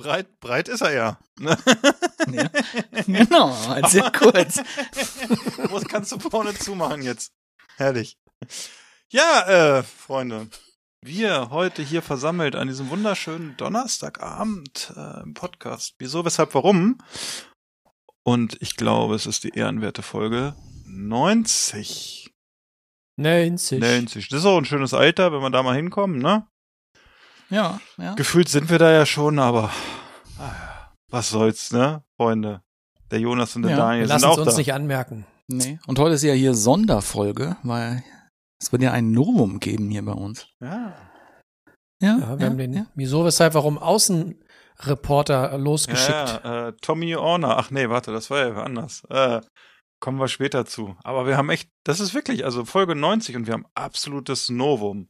Breit, breit ist er ja. Ne? Ja. Genau, sehr kurz. Was kannst du vorne zumachen jetzt? Herrlich. Ja, äh, Freunde. Wir heute hier versammelt an diesem wunderschönen Donnerstagabend äh, im Podcast. Wieso, weshalb, warum? Und ich glaube, es ist die ehrenwerte Folge 90. 90. 90. Das ist auch ein schönes Alter, wenn wir da mal hinkommen, ne? Ja, ja. Gefühlt sind wir da ja schon, aber was soll's, ne, Freunde? Der Jonas und der Ja, Daniel sind auch es uns da. nicht anmerken. Nee. Und heute ist ja hier Sonderfolge, weil es wird ja ein Novum geben hier bei uns. Ja. Ja, Ja, wir haben den Wieso, Weshalb, Warum Außenreporter losgeschickt. Ja, ja, äh, Tommy Orner. Ach nee, warte, das war ja anders. Äh, kommen wir später zu. Aber wir haben echt, das ist wirklich, also Folge 90 und wir haben absolutes Novum.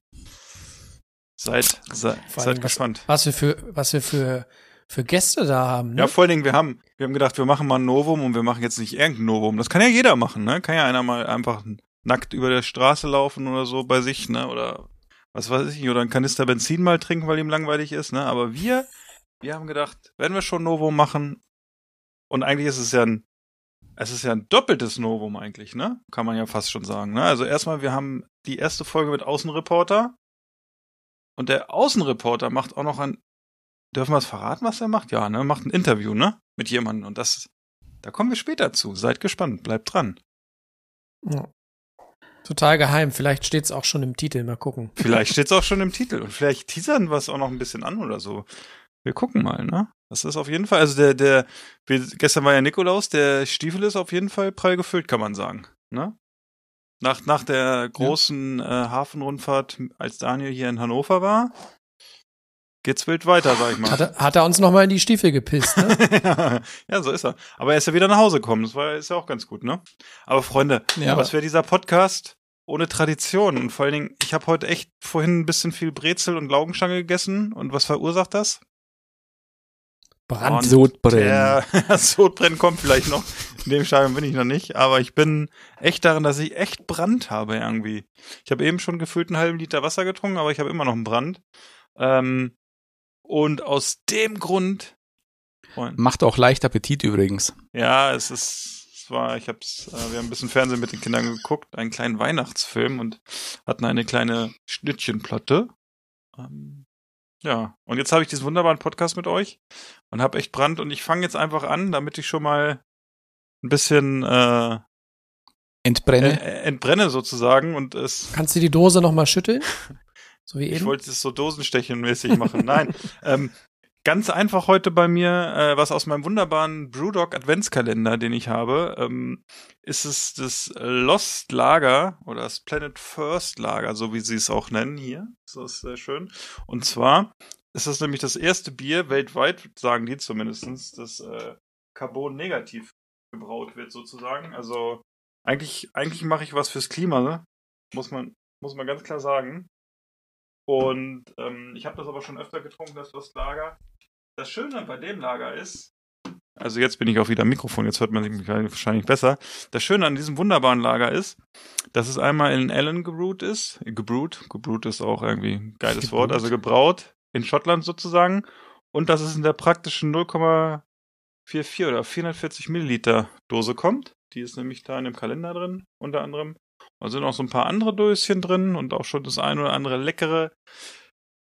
Seid, seid, seid was, gespannt. was wir für, was wir für, für Gäste da haben. Ne? Ja, vor allen Dingen, wir haben, wir haben gedacht, wir machen mal ein Novum und wir machen jetzt nicht irgendein Novum. Das kann ja jeder machen, ne? Kann ja einer mal einfach nackt über der Straße laufen oder so bei sich, ne? Oder was weiß ich, oder ein Kanister Benzin mal trinken, weil ihm langweilig ist, ne? Aber wir, wir haben gedacht, wenn wir schon Novum machen, und eigentlich ist es ja ein, es ist ja ein doppeltes Novum eigentlich, ne? Kann man ja fast schon sagen, ne? Also erstmal, wir haben die erste Folge mit Außenreporter. Und der Außenreporter macht auch noch ein, dürfen wir es verraten, was er macht? Ja, ne? Macht ein Interview, ne? Mit jemandem. Und das, da kommen wir später zu. Seid gespannt, bleibt dran. Ja. Total geheim. Vielleicht steht es auch schon im Titel. Mal gucken. Vielleicht steht's auch schon im Titel. Und vielleicht teasern wir es auch noch ein bisschen an oder so. Wir gucken mal, ne? Das ist auf jeden Fall, also der, der, gestern war ja Nikolaus, der Stiefel ist auf jeden Fall prall gefüllt, kann man sagen, ne? Nach, nach der großen äh, Hafenrundfahrt, als Daniel hier in Hannover war, geht's wild weiter, sag ich mal. Hat er, hat er uns nochmal in die Stiefel gepisst, ne? ja, so ist er. Aber er ist ja wieder nach Hause gekommen. Das war, ist ja auch ganz gut, ne? Aber Freunde, Ja. was wäre dieser Podcast ohne Tradition? Und vor allen Dingen, ich habe heute echt vorhin ein bisschen viel Brezel und Laugenstange gegessen. Und was verursacht das? Brand. Sodbrennen. Der Sodbrennen kommt vielleicht noch. In dem Stadium bin ich noch nicht. Aber ich bin echt darin, dass ich echt Brand habe irgendwie. Ich habe eben schon gefühlt einen halben Liter Wasser getrunken, aber ich habe immer noch einen Brand. Ähm, und aus dem Grund, Freunde, Macht auch leicht Appetit übrigens. ja, es ist, es war, ich hab's, äh, wir haben ein bisschen Fernsehen mit den Kindern geguckt, einen kleinen Weihnachtsfilm und hatten eine kleine Schnittchenplatte. Ähm, ja, und jetzt habe ich diesen wunderbaren Podcast mit euch und habe echt Brand und ich fange jetzt einfach an, damit ich schon mal ein bisschen äh, Entbrenne. äh, entbrenne sozusagen und es Kannst du die Dose nochmal schütteln? So wie Ich eben? wollte es so dosenstechenmäßig machen. Nein, ähm, ganz einfach heute bei mir, äh, was aus meinem wunderbaren Brewdog Adventskalender, den ich habe, ähm, ist es das Lost Lager oder das Planet First Lager, so wie sie es auch nennen hier. Das ist sehr schön. Und zwar ist es nämlich das erste Bier weltweit, sagen die zumindestens, das äh, Carbon negativ gebraut wird sozusagen. Also eigentlich, eigentlich mache ich was fürs Klima, ne? muss man, muss man ganz klar sagen. Und ähm, ich habe das aber schon öfter getrunken, das Lager. Das Schöne bei dem Lager ist, also jetzt bin ich auch wieder am Mikrofon, jetzt hört man mich wahrscheinlich besser. Das Schöne an diesem wunderbaren Lager ist, dass es einmal in Allen gebrewt ist. Gebrewt, gebrewt ist auch irgendwie ein geiles Gebrewt. Wort, also gebraut in Schottland sozusagen. Und dass es in der praktischen 0,44 oder 440 Milliliter Dose kommt. Die ist nämlich da in dem Kalender drin, unter anderem. Da sind auch so ein paar andere Döschen drin und auch schon das ein oder andere leckere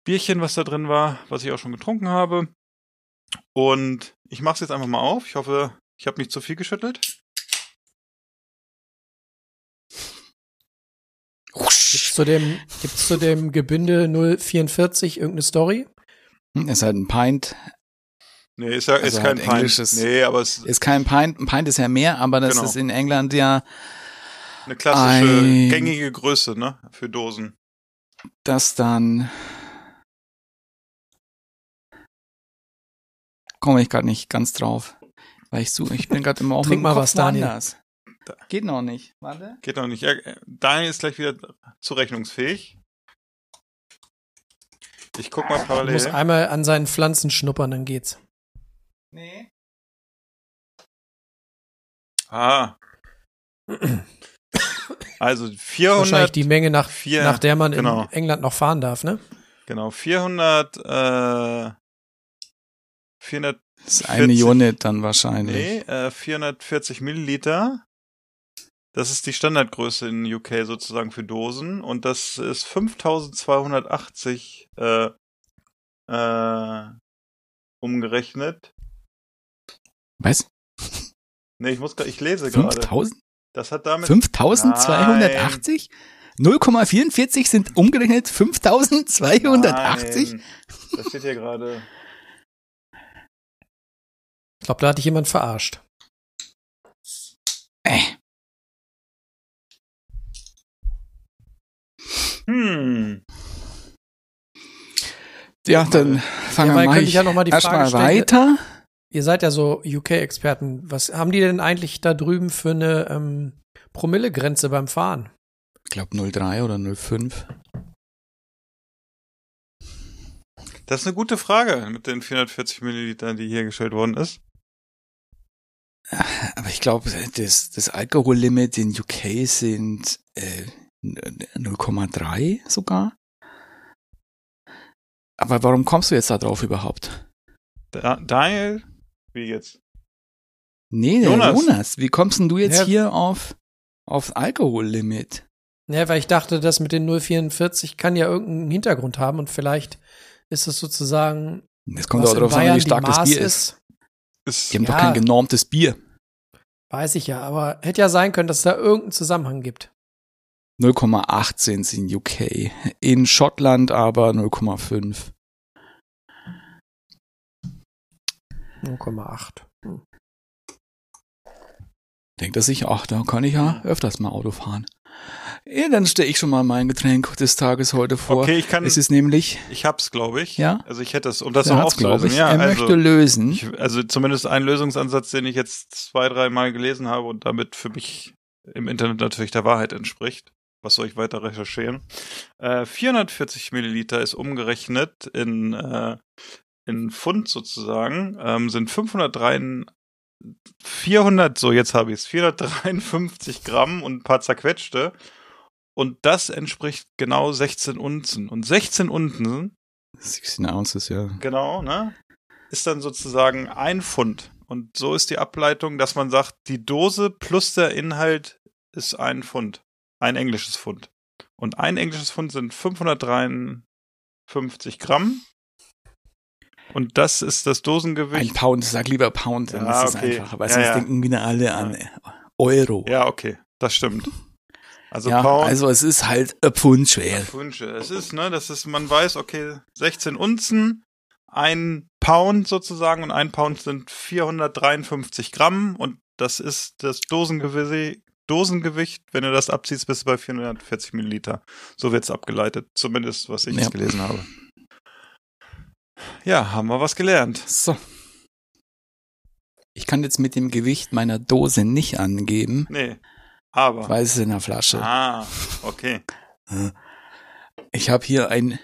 Bierchen, was da drin war, was ich auch schon getrunken habe. Und ich mache es jetzt einfach mal auf. Ich hoffe, ich habe nicht zu viel geschüttelt. Gibt's zu dem, gibt's zu dem Gebinde 044 irgendeine Story? Hm, Ist halt ein Pint. Nee, ist ja ist Also kein halt Pint. englisches- Nee, aber es ist Ist kein Pint. Ein Pint ist ja mehr, aber das Genau. ist in England ja eine klassische, ein- gängige Größe, ne? Für Dosen. das dann komme ich gerade nicht ganz drauf. Weil ich suche, ich bin gerade immer auch Trink mit mal Kopf was, Daniel. woanders. Geht noch nicht. Warte. Geht noch nicht. Ja, Daniel ist gleich wieder zurechnungsfähig. Ich guck mal Du parallel. musst einmal an seinen Pflanzen schnuppern, dann geht's. Nee. Ah. Also Wahrscheinlich 400, die Menge, nach, vier- nach der man genau. in England noch fahren darf, ne? genau, 400, äh, 400, Das ist eine 40. Unit dann wahrscheinlich. nee, äh, 440 Milliliter. Das ist die Standardgröße in UK sozusagen für Dosen und das ist 5280, äh, äh, umgerechnet. Was? Nee, ich muss, ich lese gerade. 5000? Das hat damit 5280? 0,44 sind umgerechnet 5280? Nein, das steht hier gerade. Ich glaube, da hat dich jemand verarscht. Äh, Hm. ja, dann fangen Ja, wir weil mal könnte ich ja noch mal die Frage erstmal stellen, weiter. Ihr seid ja so UK-Experten. Was haben die denn eigentlich da drüben für eine ähm, Promillegrenze beim Fahren? Ich glaube 03 oder 05. Das ist eine gute Frage mit den 440 Millilitern, die hier gestellt worden ist. Aber ich glaube, das, das Alkohollimit in UK sind äh, 0,3 sogar. Aber warum kommst du jetzt da drauf überhaupt? Da, Daniel, wie jetzt? Nee, der Jonas. Jonas, wie kommst denn du jetzt Ja. hier auf, auf Alkohollimit? Ja, weil ich dachte, das mit den 044 kann ja irgendeinen Hintergrund haben und vielleicht ist es sozusagen, Es kommt auch darauf an, wie stark das Bier ist. Ist, Die haben doch Ja. kein genormtes Bier. Weiß ich ja, aber hätte ja sein können, dass es da irgendeinen Zusammenhang gibt. 0,18 sind in UK. In Schottland aber 0,5. 0,8. Hm. Denkt er sich, ach, da kann ich ja öfters mal Auto fahren. Ja, dann stelle ich schon mal mein Getränk des Tages heute vor. okay, ich kann, Es ist nämlich, ich hab's, glaube ich. Ja? Also ich hätte es, um das noch aufzulösen. ich, Ja, er also, möchte lösen. ich, also zumindest ein Lösungsansatz, den ich jetzt zwei, dreimal gelesen habe und damit für mich im Internet natürlich der Wahrheit entspricht. Was soll ich weiter recherchieren? Äh, 440 Milliliter ist umgerechnet in, äh, in Pfund sozusagen, ähm, sind 503, 400, so jetzt habe ich es, 453 Gramm und ein paar zerquetschte. Und das entspricht genau 16 Unzen. Und 16 Unzen 16 Ounces, ja. Genau, ne? Ist dann sozusagen ein Pfund. Und so ist die Ableitung, dass man sagt, die Dose plus der Inhalt ist ein Pfund. Ein englisches Pfund. Und ein englisches Pfund sind 553 Gramm. Und das ist das Ein Dosengewicht. Pound, sag lieber Pound, dann Ja, ist es okay. einfacher, weil Ja, sonst ja. denken wieder alle an Euro. Ja, okay, das stimmt. Also ja, Pound. also es ist halt ein Pfund schwer. Wünsche. Es ist, ne, das ist, man weiß, okay, 16 Unzen, ein Pound sozusagen und ein Pound sind 453 Gramm und das ist das Dosengewicht, Dosengewicht, wenn du das abziehst, bist du bei 440 Milliliter. So wird's abgeleitet, zumindest was ich Ja. gelesen habe. Ja, haben wir was gelernt. So. Ich kann jetzt mit dem Gewicht meiner Dose nicht angeben, Nee, aber. weil es in der Flasche. Ah, okay. Ich habe hier ein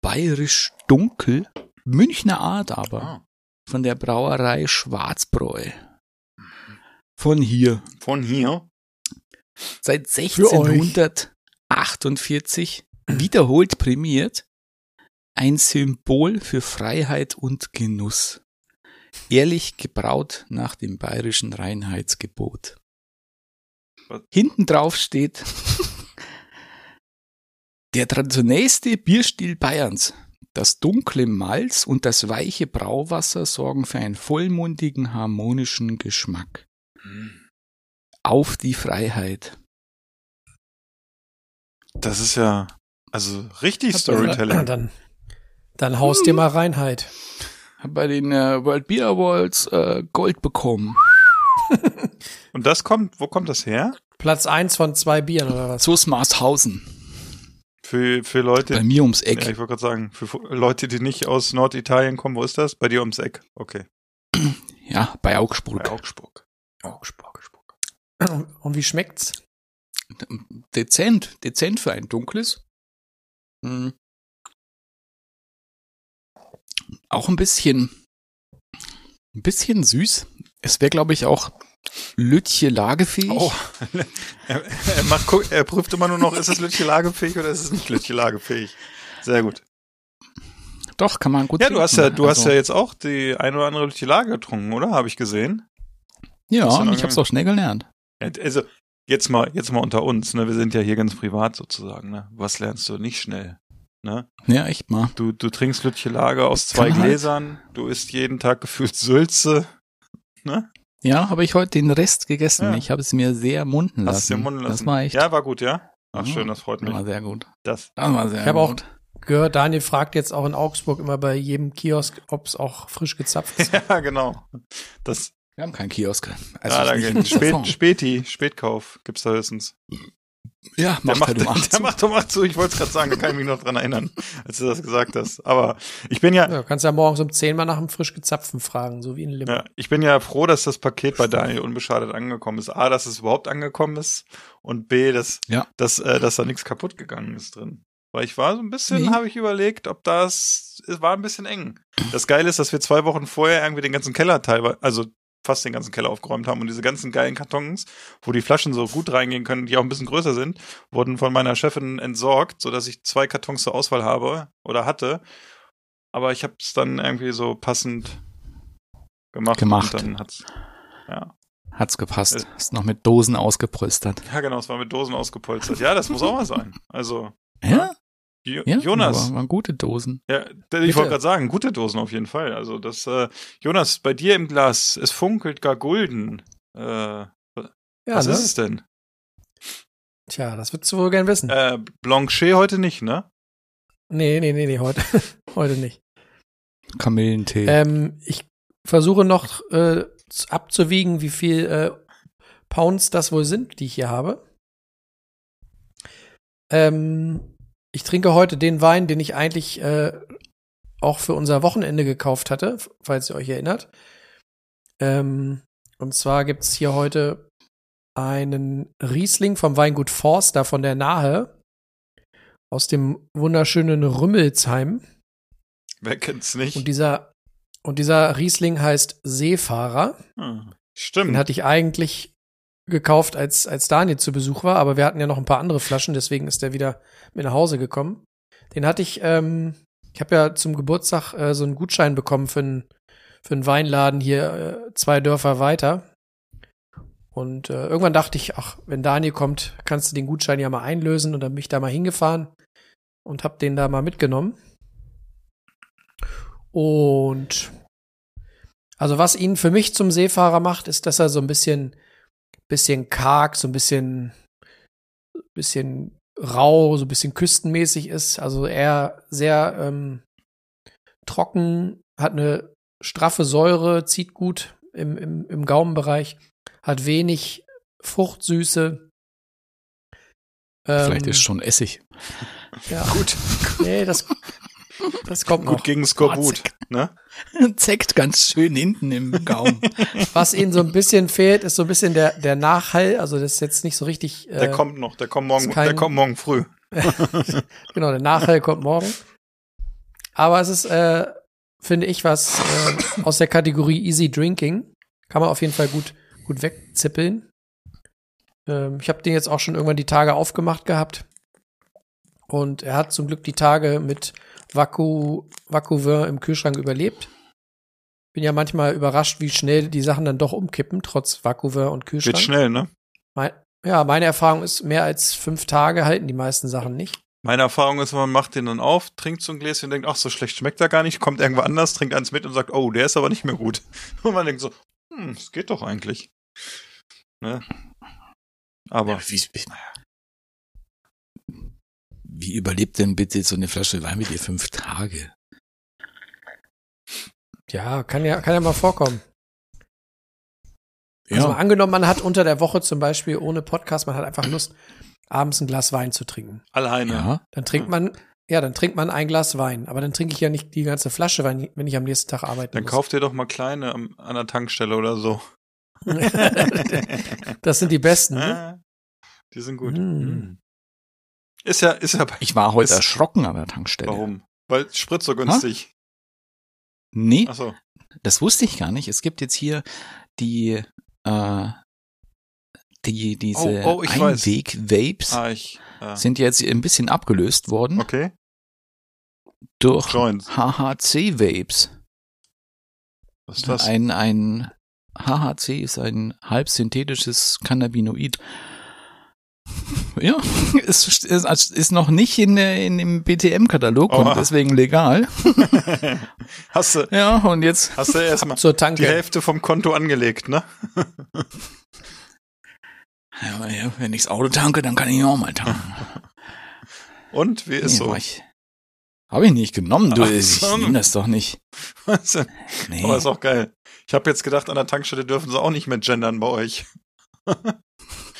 bayerisch dunkel, Münchner Art aber, Ah. von der Brauerei Schwarzbräu. Von hier. Von hier. Seit euch. 1648 wiederholt prämiert. Ein Symbol für Freiheit und Genuss. Ehrlich gebraut nach dem bayerischen Reinheitsgebot. Hinten drauf steht der traditionellste Bierstil Bayerns. Das dunkle Malz und das weiche Brauwasser sorgen für einen vollmundigen, harmonischen Geschmack. Auf die Freiheit. Das ist ja, also richtig Dann, Storytelling. dann, dann haust dir mal Reinheit. Hab bei den äh, World Beer Awards äh, Gold bekommen. Und das kommt, wo kommt das her? Platz eins von zwei Bieren oder was? So Marshausen. Für, für Leute, Bei mir ums Eck. ja, ich wollte gerade sagen, für Leute, die nicht aus Norditalien kommen, wo ist das? Bei dir ums Eck. Okay. Ja, bei Augsburg. Bei Augsburg. Augsburg. Und wie schmeckt's? Dezent, dezent für ein dunkles. Hm. Auch ein bisschen, ein bisschen süß. Es wäre, glaube ich, auch Lütje lagefähig. Oh, er, er, macht, er prüft immer nur noch, ist es Lütje lagefähig oder ist es nicht Lütje lagefähig? Sehr gut. Doch, kann man gut Ja, du hast ja, trinken. du hast Also, ja jetzt auch die ein oder andere Lütje Lage getrunken, oder? Habe ich gesehen. Ja, hast und ich hab's auch schnell gelernt. Also, jetzt mal, jetzt mal unter uns, ne? Wir sind ja hier ganz privat sozusagen, ne? Was lernst du nicht schnell? Ne? Ja, echt mal. Du, du trinkst Lütje Lager aus zwei Kann halt. Gläsern, du isst jeden Tag gefühlt Sülze, ne? Ja, habe ich heute den Rest gegessen. Ja. Ich habe es mir sehr munden lassen. Hast du dir munden lassen. Das war echt. Ja, war gut, ja? Ach, schön, das freut das mich. war sehr gut. Das. Das war sehr Ich habe auch gehört, Daniel fragt jetzt auch in Augsburg immer bei jedem Kiosk, ob's auch frisch gezapft ist. Ja, genau. Das, Wir haben keinen Kiosk. Also ja, da nicht in geht dieser Spät. Späti, Spätkauf gibt's da höchstens. Ja, Der macht macht, halt um 18. der macht um 8 zu, ich wollte es gerade sagen, da kann ich mich noch dran erinnern, als du das gesagt hast. Aber ich bin ja, Ja, du kannst ja morgens um 10 mal nach einem frisch gezapften fragen, so wie in Limburg. ja, ich bin ja froh, dass das Paket bei Daniel unbeschadet angekommen ist. A, dass es überhaupt angekommen ist und B, dass, Ja. dass, äh, dass da nichts kaputt gegangen ist drin. Weil ich war so ein bisschen, Nee. habe ich überlegt, ob das, es war ein bisschen eng. Das Geile ist, dass wir zwei Wochen vorher irgendwie den ganzen Keller teilweise, also fast den ganzen Keller aufgeräumt haben und diese ganzen geilen Kartons, wo die Flaschen so gut reingehen können, die auch ein bisschen größer sind, wurden von meiner Chefin entsorgt, so dass ich zwei Kartons zur Auswahl habe oder hatte. Aber ich habe es dann irgendwie so passend gemacht. Gemacht. Und dann hat's, ja. Hat's gepasst. Es- Ist noch mit Dosen ausgepolstert. ja, genau, es war mit Dosen ausgepolstert. Ja, das muss auch mal sein. Also, Ja? Jo Ja, Jonas, waren gute Dosen. ja, ich Bitte. wollte gerade sagen, gute Dosen auf jeden Fall. Also das, äh, Jonas, bei dir im Glas, es funkelt gar golden. Äh, Ja, was ne? ist es denn? Tja, das würdest du wohl gern wissen. Äh, Blanchet heute nicht, ne? Nee, nee, nee, nee, heute, heute nicht. Kamillentee. Ähm, ich versuche noch äh, abzuwiegen, wie viel äh, Pounds das wohl sind, die ich hier habe. Ähm, ich trinke heute den Wein, den ich eigentlich äh, auch für unser Wochenende gekauft hatte, falls ihr euch erinnert. Ähm, und zwar gibt's hier heute einen Riesling vom Weingut Forster von der Nahe aus dem wunderschönen Rümmelsheim. Wer kennt's nicht? Und dieser, und dieser Riesling heißt Seefahrer. Hm, Den Stimmt. hatte ich eigentlich gekauft, als, als Daniel zu Besuch war, aber wir hatten ja noch ein paar andere Flaschen, deswegen ist der wieder mit nach Hause gekommen. Den hatte ich, ähm, ich habe ja zum Geburtstag äh, so einen Gutschein bekommen für einen für einen Weinladen hier äh, zwei Dörfer weiter. Und äh, irgendwann dachte ich, ach, wenn Daniel kommt, kannst du den Gutschein ja mal einlösen und dann bin ich da mal hingefahren und hab den da mal mitgenommen. Und also was ihn für mich zum Seefahrer macht, ist, dass er so ein bisschen, bisschen karg, so ein bisschen, bisschen rau, so ein bisschen küstenmäßig ist. Also eher sehr ähm, trocken, hat eine straffe Säure, zieht gut im, im, im Gaumenbereich, hat wenig Fruchtsüße. Vielleicht Ähm, ist schon Essig. ja, Gut, nee, das, das kommt noch. gut gegen Skorbut, ne? Zeckt ganz schön hinten im Gaumen. Was ihnen so ein bisschen fehlt, ist so ein bisschen der, der Nachhall. Also das ist jetzt nicht so richtig. Der äh, kommt noch, der kommt morgen, kein- der kommt morgen früh. genau, der Nachhall kommt morgen. Aber es ist, äh, finde ich, was äh, aus der Kategorie Easy Drinking. Kann man auf jeden Fall gut, gut wegzippeln. Ähm, ich habe den jetzt auch schon irgendwann die Tage aufgemacht gehabt. Und er hat zum Glück die Tage mit Vaku, Vakuvin im Kühlschrank überlebt. Bin ja manchmal überrascht, wie schnell die Sachen dann doch umkippen, trotz Vakuvin und Kühlschrank. Geht schnell, ne? Mein, ja, meine Erfahrung ist, mehr als fünf Tage halten die meisten Sachen nicht. Meine Erfahrung ist, man macht den dann auf, trinkt so ein Gläschen und denkt, ach, so schlecht schmeckt er gar nicht, kommt irgendwo anders, trinkt eins mit und sagt, oh, der ist aber nicht mehr gut. Und man denkt so, hm, es geht doch eigentlich. Ne? Aber Ja, wie, wie überlebt denn bitte so eine Flasche Wein mit dir fünf Tage? Ja, kann ja, kann ja mal vorkommen. Ja, Also mal angenommen, man hat unter der Woche zum Beispiel ohne Podcast, man hat einfach Lust, abends ein Glas Wein zu trinken. alleine. ja. Dann trinkt man, ja, dann trinkt man ein Glas Wein. Aber dann trinke ich ja nicht die ganze Flasche Wein, wenn ich am nächsten Tag arbeiten Dann muss. kauft ihr doch mal kleine am- an der Tankstelle oder so. das sind die besten. Ne? Die sind gut. Mm. Ist ja, ist ja bei, Ich war heute erschrocken an der Tankstelle. warum? Weil Sprit so günstig. Nee, Achso. das wusste ich gar nicht. Es gibt jetzt hier die, äh, die, diese Oh, oh. Einweg-Vapes Ah, ich. Äh, sind jetzt ein bisschen abgelöst worden okay. durch. HHC-Vapes. Was ist das? Ein, ein HHC ist ein halbsynthetisches Cannabinoid. Ja, ist, ist, ist noch nicht in, in dem BTM-Katalog Oha. und deswegen legal. hast du, Ja, und jetzt hast du erstmal Zur die Tanke. Hälfte vom Konto angelegt, ne? Ja, wenn ich das Auto tanke, dann kann ich auch mal tanken. Und wie ist Nee, so? ich, habe ich nicht genommen, du. Ach ich so. nehme das doch nicht. Was denn? Nee. Aber ist auch geil. Ich habe jetzt gedacht, an der Tankstelle dürfen sie auch nicht mehr gendern bei euch.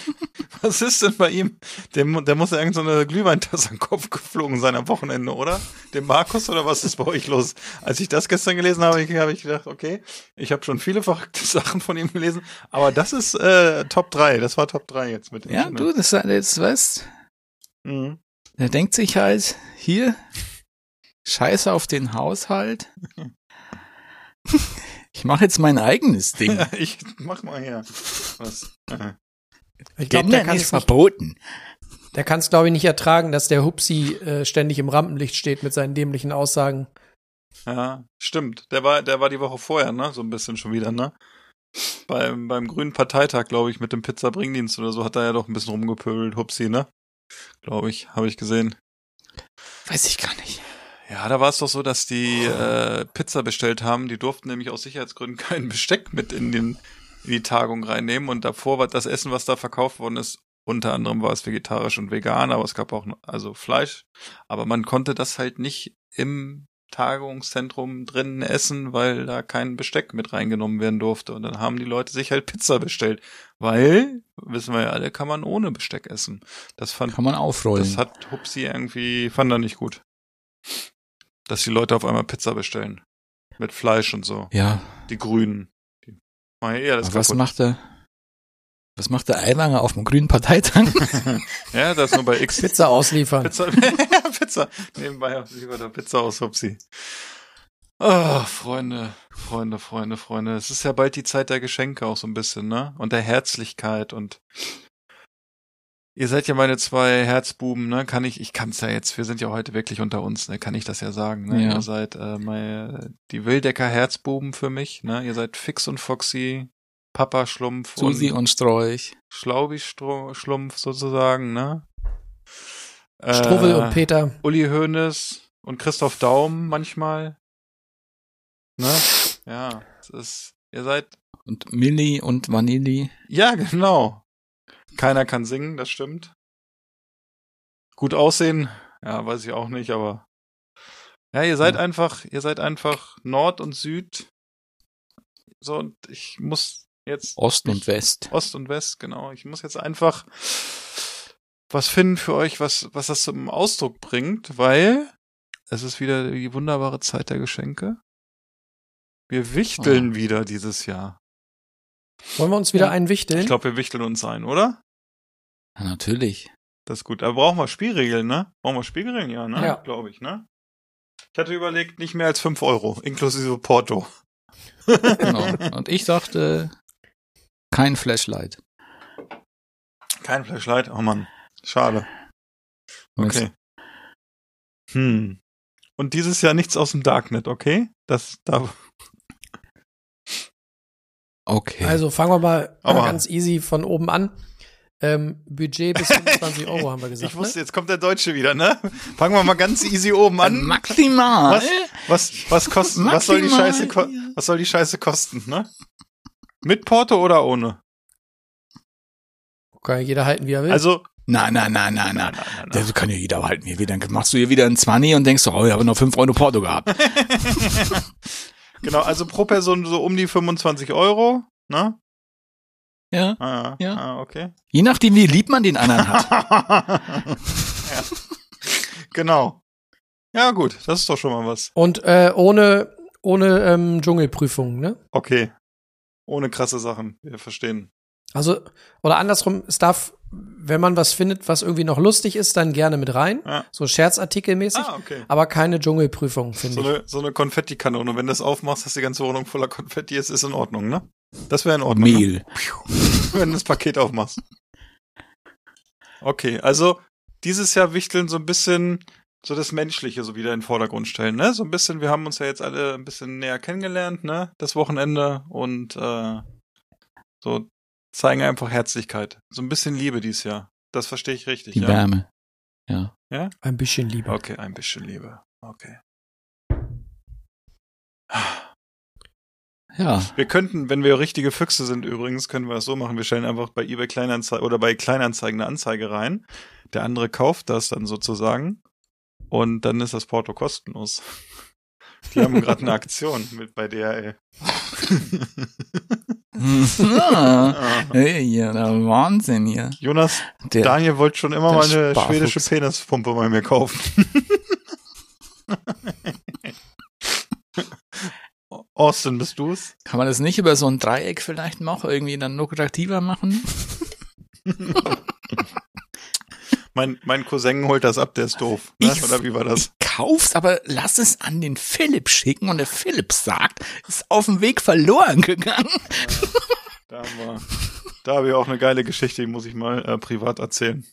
Was ist denn bei ihm? Dem, der muss ja irgendeine so eine Glühweintasse am Kopf geflogen sein am Wochenende, oder? Dem Markus oder was ist bei euch los? Als ich das gestern gelesen habe, habe ich gedacht, okay, ich habe schon viele verrückte Sachen von ihm gelesen, aber das ist äh, Top 3. Das war Top 3 jetzt mit dem ja, du, das ist jetzt, weißt, Mhm. der denkt sich halt, hier, Scheiße auf den Haushalt. Ich mache jetzt mein eigenes Ding. Ja, ich mach mal hier. Was? Äh, Ich glaube, der Gendern kann es verboten. der kann's, glaube ich, nicht ertragen, dass der Hupsi äh, ständig im Rampenlicht steht mit seinen dämlichen Aussagen. Ja, stimmt. Der war, der war die Woche vorher, ne? So ein bisschen schon wieder, ne? Beim, beim grünen Parteitag, glaube ich, mit dem Pizza-Bringdienst oder so, hat er ja doch ein bisschen rumgepöbelt, Hupsi, ne? Glaube ich, habe ich gesehen. Weiß ich gar nicht. Ja, da war es doch so, dass die äh, Pizza bestellt haben. Die durften nämlich aus Sicherheitsgründen kein Besteck mit in, den, in die Tagung reinnehmen. Und davor war das Essen, was da verkauft worden ist, unter anderem war es vegetarisch und vegan, aber es gab auch noch- also Fleisch. Aber man konnte das halt nicht im Tagungszentrum drinnen essen, weil da kein Besteck mit reingenommen werden durfte. Und dann haben die Leute sich halt Pizza bestellt. Weil, wissen wir ja alle, kann man ohne Besteck essen. Das fand Kann man aufrollen. das hat Hupsi irgendwie, fand er nicht gut. Dass die Leute auf einmal Pizza bestellen. Mit Fleisch und so. ja, Die Grünen. Machen ja eher das aber was kaputt. macht der, was macht der Eiwanger auf dem grünen Parteitag? Ja, das ist nur bei X. Pizza ausliefern. Pizza. Pizza. Nebenbei lieber der Pizza aus Hupsi. Oh, Freunde, Freunde, Freunde, Freunde. Es ist ja bald die Zeit der Geschenke auch so ein bisschen, ne? Und der Herzlichkeit und Ihr seid ja meine zwei Herzbuben, ne? Kann ich, ich kann's ja jetzt, wir sind ja heute wirklich unter uns, ne? Kann ich das ja sagen, ne? Ja. Ihr seid äh, meine, die Wildecker Herzbuben für mich, ne? Ihr seid Fix und Foxy, Papa Schlumpf Susi und Strolch. Schlaubi-Schlumpf sozusagen, ne? Äh, und Peter. Uli Hoeneß und Christoph Daum manchmal. Ne? Ja, es ist, ihr seid, Und Milli und Vanilli. ja, genau. Keiner kann singen, das stimmt. Gut aussehen, ja, weiß ich auch nicht, aber ja, ihr seid Ja. einfach, ihr seid einfach Nord und Süd. So, und ich muss jetzt Ost und West. Ost und West, genau. Ich muss jetzt einfach was finden für euch, was, was das zum Ausdruck bringt, weil es ist wieder die wunderbare Zeit der Geschenke. Wir wichteln wieder dieses Jahr. Wollen wir uns wieder Ja. einwichteln? Ich glaube, wir wichteln uns ein, oder? Ja, natürlich. Das ist gut. Aber brauchen wir Spielregeln, ne? Brauchen wir Spielregeln, ja, ne? Ja. Glaube ich, ne? Ich hatte überlegt, nicht mehr als 5 Euro, inklusive Porto. Genau. Und ich dachte, kein Flashlight. Kein Flashlight, oh Mann. Schade. Okay. Hm. Und dieses Jahr nichts aus dem Darknet, okay? Das da. Okay. Also fangen wir mal Aber- ganz easy von oben an. Ähm, Budget bis 25 Euro haben wir gesagt. Ich wusste, ne? jetzt kommt der Deutsche wieder, ne? Fangen wir mal ganz easy oben an. Maximal. Was, was, was kosten, was soll die. Scheiße, ko was soll die Scheiße kosten, ne? Mit Porto oder ohne? Kann ja jeder halten, wie er will. Also, Nein, nein, nein, nein, nein. nein, nein. Das kann ja jeder halten. Hier wieder, dann machst du hier wieder ein 20 und denkst so, oh, ich habe noch 5 Euro Porto gehabt. genau, also pro Person so um die 25 Euro, ne? Ja. Ah, Ja. Ah, okay. Je nachdem, wie lieb man den anderen hat. ja. Genau. Ja, gut, das ist doch schon mal was. Und äh, ohne, ohne ähm, Dschungelprüfung, ne? Okay. Ohne krasse Sachen. Wir verstehen. Also, oder andersrum, es darf, wenn man was findet, was irgendwie noch lustig ist, dann gerne mit rein. Ja. So scherzartikelmäßig. Ah, okay. Aber keine Dschungelprüfung, finde So ich. eine, so eine Konfettikanone. Wenn du das aufmachst, dass die ganze Wohnung voller Konfetti ist, ist in Ordnung, ne? Das wäre in Ordnung. Ne? Mehl. wenn du das Paket aufmachst. Okay, also dieses Jahr wichteln so ein bisschen so das Menschliche so wieder in den Vordergrund stellen, ne? So ein bisschen, wir haben uns ja jetzt alle ein bisschen näher kennengelernt, ne? Das Wochenende und äh, so zeigen einfach Herzlichkeit. So ein bisschen Liebe dieses Jahr. Das verstehe ich richtig, Die ja. Wärme. Ja. Ein bisschen lieber. Okay, ein bisschen Liebe. Okay. Ja. Wir könnten, wenn wir richtige Füchse sind übrigens, können wir das so machen, wir stellen einfach bei eBay Kleinanzeigen oder bei Kleinanzeigen eine Anzeige rein. Der andere kauft das dann sozusagen und dann ist das Porto kostenlos. Die haben gerade eine Aktion mit bei DHL. ja, hey, ja, der Wahnsinn hier. Jonas, Der, Daniel wollte schon immer mal eine Sparfuchs. schwedische Penispumpe bei mir kaufen. Austin, bist du's? kann man das nicht über so ein Dreieck vielleicht noch irgendwie dann lukrativer machen? Mein, mein Cousin holt das ab, der ist doof. Ne? Ich- Oder wie war das? Kauf's, aber lass es an den Philipp schicken und der Philipp sagt, ist auf dem Weg verloren gegangen. Da haben wir, da habe ich auch eine geile Geschichte, die muss ich mal äh, privat erzählen.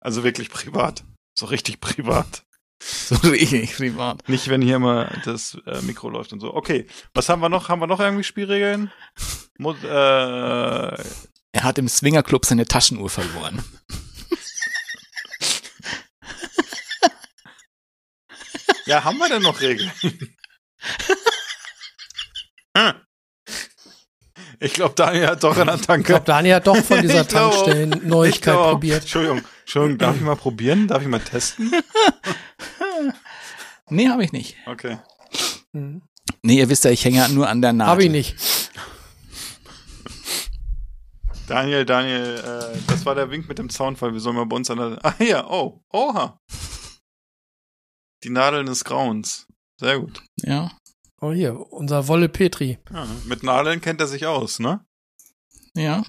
Also wirklich privat. So richtig privat. So richtig privat. Nicht, wenn hier immer das äh, Mikro läuft und so. Okay, was haben wir noch? Haben wir noch irgendwie Spielregeln? Muss, äh, Er hat im Swingerclub seine Taschenuhr verloren. ja, haben wir denn noch Regeln? Hm. ich glaube, Daniel hat doch an der Ich Tanke. glaube, Daniel hat doch von dieser Ich. Ich Tankstellen-Neuigkeit probiert. Entschuldigung, Entschuldigung, darf ich mal probieren? Darf ich mal testen? Nee, habe ich nicht. Okay. Hm. Nee, ihr wisst ja, ich hänge ja nur an der Nadel. Hab ich nicht. Daniel, Daniel, äh, das war der Wink mit dem Zaunfall. Wir sollen mal bei uns an der. Ah ja, oh, oha. Die Nadeln des Grauens. Sehr gut. Ja. Oh, hier, unser Wolle Petri. Ja, mit Nadeln kennt er sich aus, ne? Ja.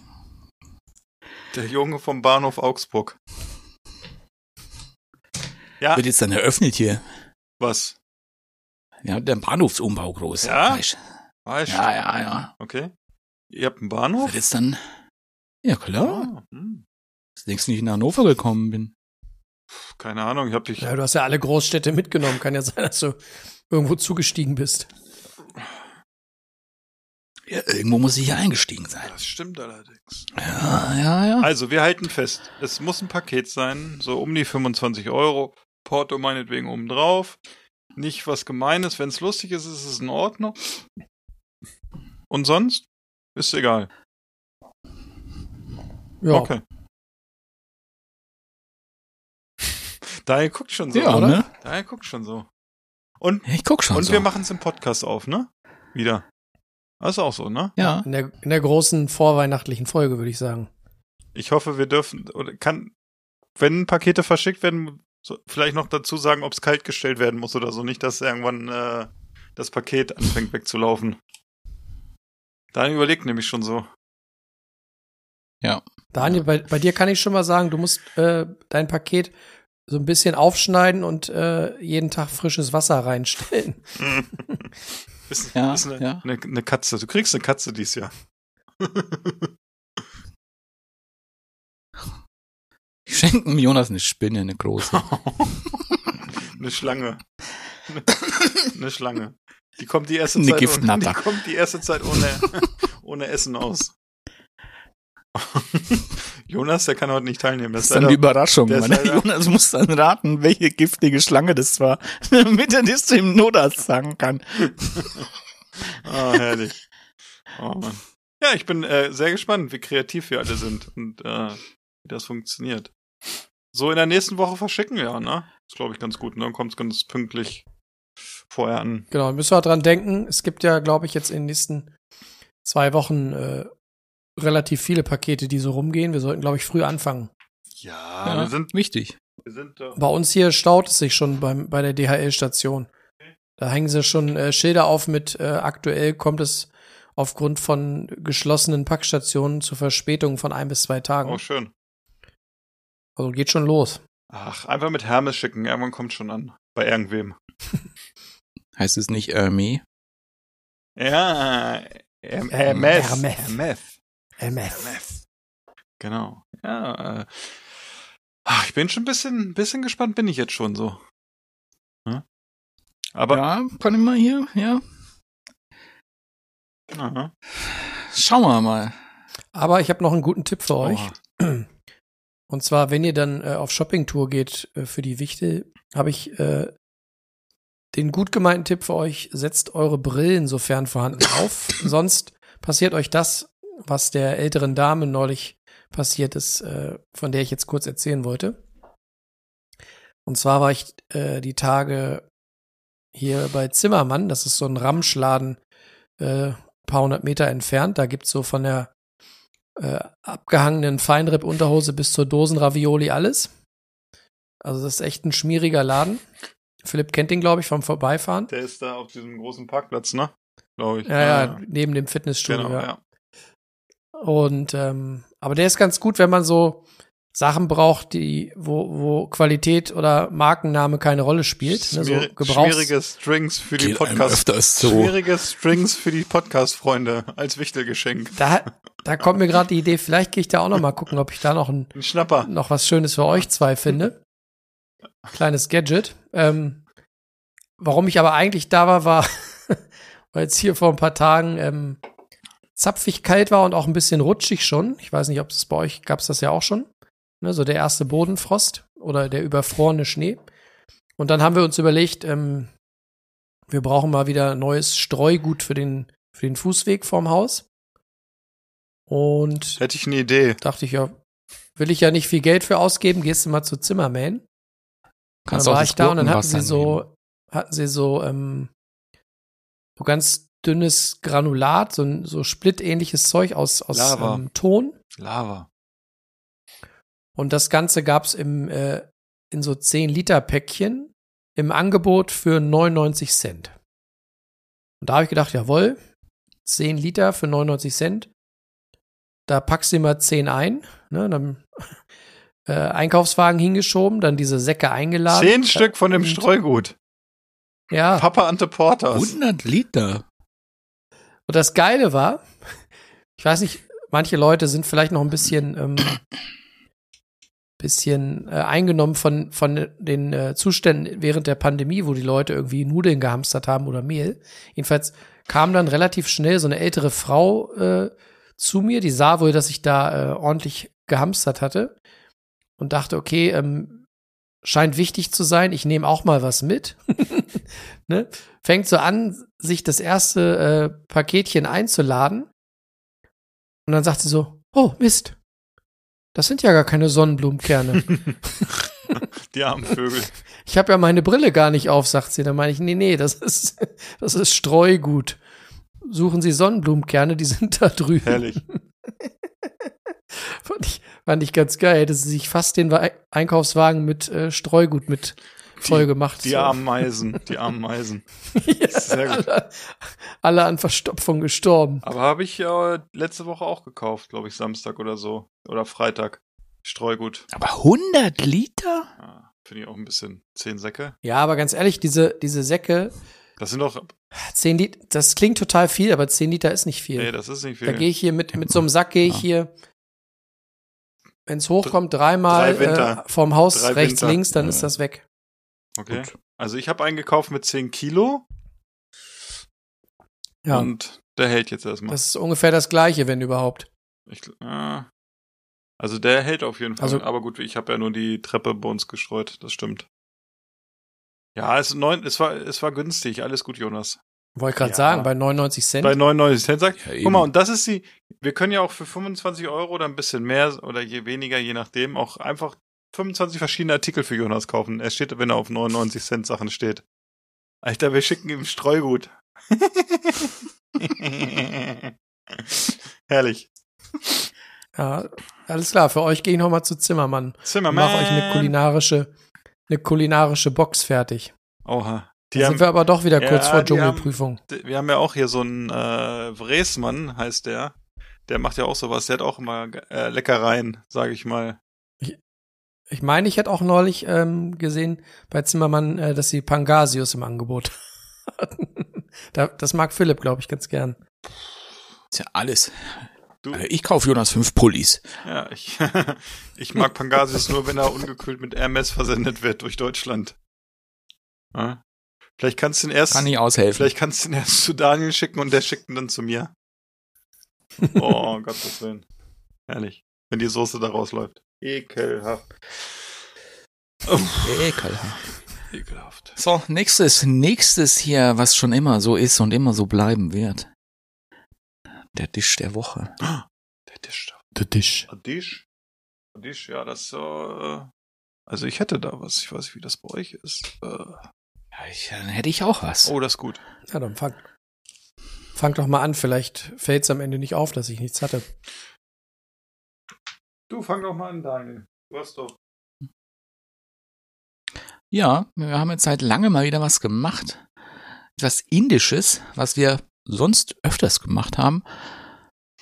Der Junge vom Bahnhof Augsburg. Ja, Wird jetzt dann eröffnet hier. Was? Ja, der Bahnhofsumbau groß. Ja? Weißt. Weißt Ja, ja, ja. Okay. Ihr habt einen Bahnhof? Wird jetzt dann. Ja, klar. Ah, hm. Das denkst du nicht nach Hannover gekommen bin. Keine Ahnung, ich hab dich. Ja, du hast ja alle Großstädte mitgenommen. Kann ja sein, dass du irgendwo zugestiegen bist. Ja, irgendwo muss ich ja eingestiegen sein. Das stimmt allerdings. Ja, ja, ja. Also, wir halten fest, es muss ein Paket sein, so um die 25 Euro. Porto meinetwegen oben drauf. Nicht was Gemeines. Wenn es lustig ist, ist es in Ordnung. Und sonst? Ist egal. Ja. Okay. Daher guckt schon so, Ja, oder? ne? Daher guckt schon so. Und, Ich guck schon und so. wir machen es im Podcast auf, ne? Wieder. Das ist auch so, ne? ja. In der, in der großen vorweihnachtlichen Folge, würde ich sagen. Ich hoffe, wir dürfen, oder kann, wenn Pakete verschickt werden, so, vielleicht noch dazu sagen, ob es kalt gestellt werden muss oder so. Nicht, dass irgendwann äh, das Paket anfängt wegzulaufen. Daniel überlegt nämlich schon so. Daniel, bei, bei dir kann ich schon mal sagen, du musst äh, dein Paket so ein bisschen aufschneiden und äh, jeden Tag frisches Wasser reinstellen. Ist, Ja, ist eine, ja. eine, eine Katze. Du kriegst eine Katze dieses Jahr. Ich schenke dem Jonas eine Spinne, eine große. eine Schlange. Eine, eine Schlange. Die kommt die erste Eine Zeit. Giftnatter. Die kommt die erste Zeit ohne, ohne Essen aus. Jonas, der kann heute nicht teilnehmen. Das Das ist dann die leider- Überraschung. der ist Meine leider- Jonas muss dann raten, welche giftige Schlange das war, damit er das dem Notarzt sagen kann. Ah, herrlich. Oh, Mann. Ja, ich bin äh, sehr gespannt, wie kreativ wir alle sind und äh, wie das funktioniert. So in der nächsten Woche verschicken wir, ne? Ist, glaube ich, ganz gut. Und dann kommt es ganz pünktlich vorher an. Genau, müssen wir dran denken. Es gibt ja, glaube ich, jetzt in den nächsten zwei Wochen äh, relativ viele Pakete, die so rumgehen. Wir sollten, glaube ich, früh anfangen. Ja, Ja, wir sind wichtig. Wir sind doch. Bei uns hier staut es sich schon beim, bei der DHL-Station. Da hängen sie schon äh, Schilder auf mit äh, aktuell kommt es aufgrund von geschlossenen Packstationen zu Verspätungen von ein bis zwei Tagen. Oh, schön. Also geht schon los. Ach, einfach mit Hermes schicken. Irgendwann kommt schon an. Bei irgendwem. Heißt es nicht Armee? Ja. Hermes. Hermes. Hermes. Hermes. MF. Genau. Ja. Äh, ach, ich bin schon ein bisschen, bisschen gespannt, bin ich jetzt schon so. Hm? Aber. ja, kann ich mal hier, ja. Aha. Schauen wir mal. Aber ich habe noch einen guten Tipp für euch. Oha. Und zwar, wenn ihr dann äh, auf Shoppingtour geht äh, für die Wichte, habe ich äh, den gut gemeinten Tipp für euch, setzt eure Brillen sofern vorhanden auf. Sonst passiert euch das, was der älteren Dame neulich passiert ist, äh, von der ich jetzt kurz erzählen wollte. Und zwar war ich äh, die Tage hier bei Zimmermann, das ist so ein Ramschladen, äh, paar hundert Meter entfernt. Da gibt's so von der äh, abgehangenen Feinripp-Unterhose bis zur Dosenravioli alles. Also das ist echt ein schmieriger Laden. Philipp kennt den, glaube ich, vom Vorbeifahren. Der ist da auf diesem großen Parkplatz, ne? Glaube ich. Ja, ja, neben dem Fitnessstudio. Genau, ja. ja. Und ähm, aber der ist ganz gut, wenn man so Sachen braucht, die wo wo Qualität oder Markenname keine Rolle spielt. Ne, so schwierige Strings für die Podcast. so. Schwierige Strings für die Podcast-Freunde als Wichtelgeschenk. da da kommt mir gerade die Idee, vielleicht gehe ich da auch noch mal gucken, ob ich da noch ein Ein Schnapper. noch was Schönes für euch zwei finde. Kleines Gadget. Ähm, warum ich aber eigentlich da war, war, weil es hier vor ein paar Tagen ähm, zapfig kalt war und auch ein bisschen rutschig schon. Ich weiß nicht, ob es bei euch gab es das ja auch schon. Ne, so der erste Bodenfrost oder der überfrorene Schnee. Und dann haben wir uns überlegt, ähm, wir brauchen mal wieder neues Streugut für den, für den Fußweg vorm Haus. Und Hätte ich eine Idee. dachte ich, ja, will ich ja nicht viel Geld für ausgeben, gehst du mal zu Zimmerman. Kannst dann auch war das ich da und dann hatten sie so, nehmen. hatten sie so, ähm, so ganz dünnes Granulat, so, ein- so splittähnliches Zeug aus, aus Lava. ähm, Ton. Lava. Und das Ganze gab's im, äh, in so 10 Liter Päckchen im Angebot für 99 Cent. Und da habe ich gedacht, jawohl, 10 Liter für 99 Cent. Da packst du immer 10 ein, ne, dann äh, Einkaufswagen hingeschoben, dann diese Säcke eingeladen. Zehn Stück von dem Streugut. Ja, Papa Ante Porters. 100 Liter. Und das Geile war, ich weiß nicht, manche Leute sind vielleicht noch ein bisschen, ähm, bisschen äh, eingenommen von, von den äh, Zuständen während der Pandemie, wo die Leute irgendwie Nudeln gehamstert haben oder Mehl. Jedenfalls kam dann relativ schnell so eine ältere Frau äh, zu mir, die sah wohl, dass ich da äh, ordentlich gehamstert hatte und dachte, okay, ähm, scheint wichtig zu sein, ich nehme auch mal was mit. ne? Fängt so an, sich das erste äh, Paketchen einzuladen. Und dann sagt sie so, oh Mist, das sind ja gar keine Sonnenblumenkerne. Die armen Vögel. ich habe ja meine Brille gar nicht auf, sagt sie. Dann meine ich, nee, nee, das ist, das ist Streugut. Suchen Sie Sonnenblumenkerne, die sind da drüben. Herrlich. Fand ich, fand ich ganz geil. Hätte sie sich fast den Einkaufswagen mit äh, Streugut mit voll gemacht. Die So. armen Meisen. Die armen Meisen. ja, Sehr gut. alle, alle an Verstopfung gestorben. Aber habe ich äh, letzte Woche auch gekauft, glaube ich, Samstag oder so. Oder Freitag. Streugut. Aber 100 Liter? Ja, Finde ich auch ein bisschen. Zehn Säcke. Ja, aber ganz ehrlich, diese, diese Säcke, Das sind doch. 10 Liter, das klingt total viel, aber 10 Liter ist nicht viel. Nee, das ist nicht da viel. gehe ich hier mit, mit so einem Sack gehe ich Ja. hier, wenn es hochkommt, dreimal Drei äh, vorm Haus Drei rechts, Winter. links, dann Ja. ist das weg. Okay. Also ich habe einen gekauft mit 10 Kilo Ja, und der hält jetzt erstmal. das ist ungefähr das Gleiche, wenn überhaupt. Ich, äh, also der hält auf jeden Fall. Also- aber gut, ich habe ja nur die Treppe bei uns gestreut, das stimmt. Ja, es, neun, es, war, es war günstig, alles gut, Jonas. Wollte gerade Ja. sagen, bei 99 Cent. Bei 99 Cent sagt, Ja, guck mal, und das ist die, wir können ja auch für 25 Euro oder ein bisschen mehr oder je weniger, je nachdem, auch einfach 25 verschiedene Artikel für Jonas kaufen. Er steht, wenn er auf 99 Cent Sachen steht. Alter, wir schicken ihm Streugut. Herrlich. Ja, Alles klar, für euch gehe ich noch mal zu Zimmermann. Zimmermann. Mach euch eine kulinarische, eine kulinarische Box fertig. Oha. Die haben, sind wir aber doch wieder kurz Ja, vor die haben- Dschungelprüfung. wir haben ja auch hier so einen äh, Wresmann, heißt der. Der macht ja auch sowas. Der hat auch immer äh, Leckereien, sage ich mal. Ich meine, ich hätte auch neulich ähm, gesehen bei Zimmermann, äh, dass sie Pangasius im Angebot hatten. da, das mag Philipp, glaube ich, ganz gern. Ist ja alles. Du, Also ich kaufe Jonas fünf Pullis. ja, ich, ich mag Pangasius nur, wenn er ungekühlt mit Hermes versendet wird durch Deutschland. Ja? Vielleicht kannst du ihn erst, Kann ich aushelfen. vielleicht kannst du ihn erst zu Daniel schicken und der schickt ihn dann zu mir. Oh, um Gottes Willen. Herrlich. Wenn die Soße da rausläuft. Ekelhaft. Ekelhaft. ekelhaft. So, nächstes, nächstes hier, was schon immer so ist und immer so bleiben wird. Der Tisch der Woche. Der Tisch da. Der Tisch. Adish? Adish, ja, das äh, also ich hätte da was. Ich weiß nicht, wie das bei euch ist. Äh, Ja, ich, dann hätte ich auch was. oh, das ist gut. Ja, dann fang, fang doch mal an. Vielleicht fällt es am Ende nicht auf, dass ich nichts hatte. Du fang doch mal an, Daniel. Hast doch. Ja, wir haben jetzt seit langem mal wieder was gemacht. Etwas Indisches, was wir sonst öfters gemacht haben.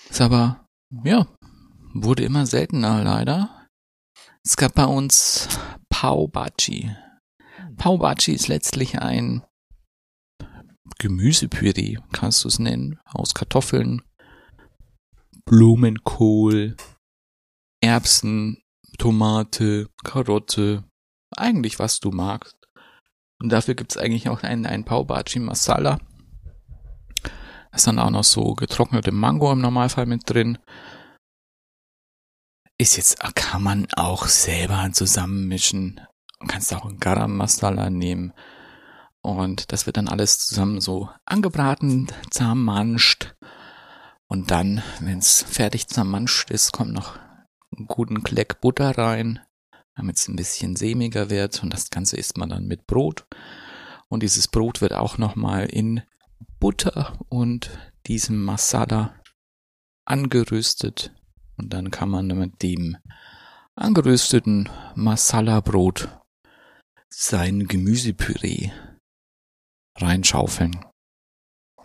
Ist aber, ja, wurde immer seltener leider. Es gab bei uns Pau Bhaji. Pau Bhaji ist letztlich ein Gemüsepüree, kannst du es nennen, aus Kartoffeln, Blumenkohl, Erbsen, Tomate, Karotte, eigentlich was du magst. Und dafür gibt's eigentlich auch einen, einen Bhaji Masala. Da ist dann auch noch so getrocknete Mango im Normalfall mit drin. Ist jetzt, kann man auch selber zusammenmischen. Du kannst auch ein Garam Masala nehmen. Und das wird dann alles zusammen so angebraten, zermanscht. Und dann, wenn's fertig zermanscht ist, kommt noch guten Kleck Butter rein damit es ein bisschen sämiger wird und das Ganze isst man dann mit Brot. Und dieses Brot wird auch nochmal in Butter und diesem Masala angeröstet und dann kann man mit dem angerösteten Masala-Brot sein Gemüsepüree reinschaufeln.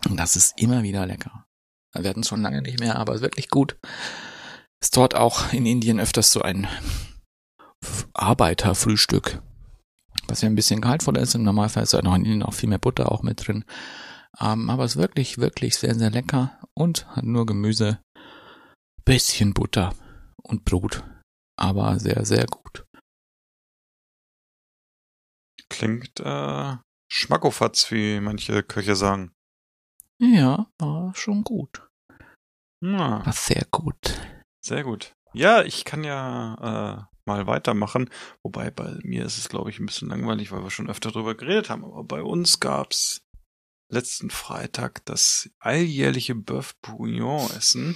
Und das ist immer wieder lecker. Wir hatten es schon lange nicht mehr, aber ist wirklich gut. Ist dort auch in Indien öfters so ein Arbeiterfrühstück, was ja ein bisschen gehaltvoller ist. Im Normalfall ist ja noch in Indien auch viel mehr Butter auch mit drin. Ähm, aber ist wirklich, wirklich sehr, sehr lecker und hat nur Gemüse, bisschen Butter und Brot. Aber sehr, sehr gut. Klingt äh, Schmackofatz, wie manche Köche sagen. Ja, war schon gut. Ja, War sehr gut. Sehr gut. Ja, ich kann ja äh, mal weitermachen. Wobei bei mir ist es, glaube ich, ein bisschen langweilig, weil wir schon öfter drüber geredet haben. Aber bei uns gab's letzten Freitag das alljährliche Bœuf Bourguignon essen.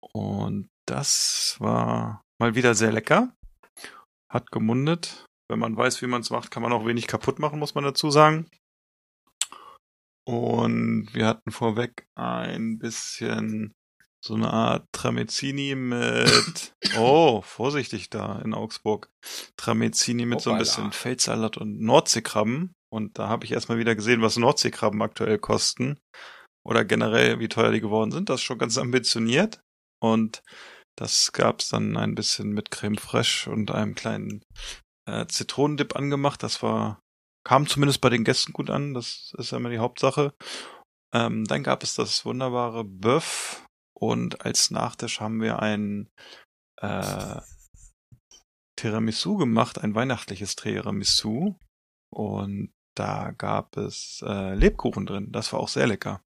Und das war mal wieder sehr lecker. Hat gemundet. Wenn man weiß, wie man es macht, kann man auch wenig kaputt machen, muss man dazu sagen. Und wir hatten vorweg ein bisschen so eine Art Tramezzini mit, oh, vorsichtig da in Augsburg. Tramezzini mit so ein Hoppala. bisschen Feldsalat und Nordseekrabben. Und da habe ich erstmal wieder gesehen, was Nordseekrabben aktuell kosten. Oder generell, wie teuer die geworden sind. Das ist schon ganz ambitioniert. Und das gab's dann ein bisschen mit Creme fraiche und einem kleinen äh, Zitronendip angemacht. Das war, kam zumindest bei den Gästen gut an. Das ist ja immer die Hauptsache. Ähm, dann gab es das wunderbare Bœuf und als Nachtisch haben wir ein äh, Tiramisu gemacht, ein weihnachtliches Tiramisu. Und da gab es äh, Lebkuchen drin. Das war auch sehr lecker.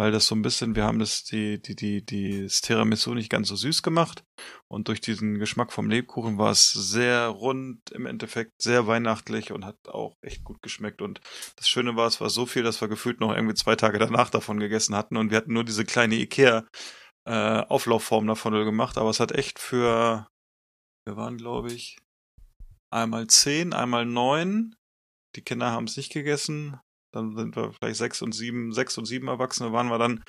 Weil das so ein bisschen, wir haben das, die, die, die, die, Tiramisu nicht ganz so süß gemacht. Und durch diesen Geschmack vom Lebkuchen war es sehr rund, im Endeffekt sehr weihnachtlich und hat auch echt gut geschmeckt. Und das Schöne war, es war so viel, dass wir gefühlt noch irgendwie zwei Tage danach davon gegessen hatten. Und wir hatten nur diese kleine Ikea äh, Auflaufform davon gemacht. Aber es hat echt für, wir waren glaube ich einmal zehn, einmal neun. Die Kinder haben es nicht gegessen. Dann sind wir vielleicht sechs und sieben, sechs und sieben Erwachsene waren wir dann.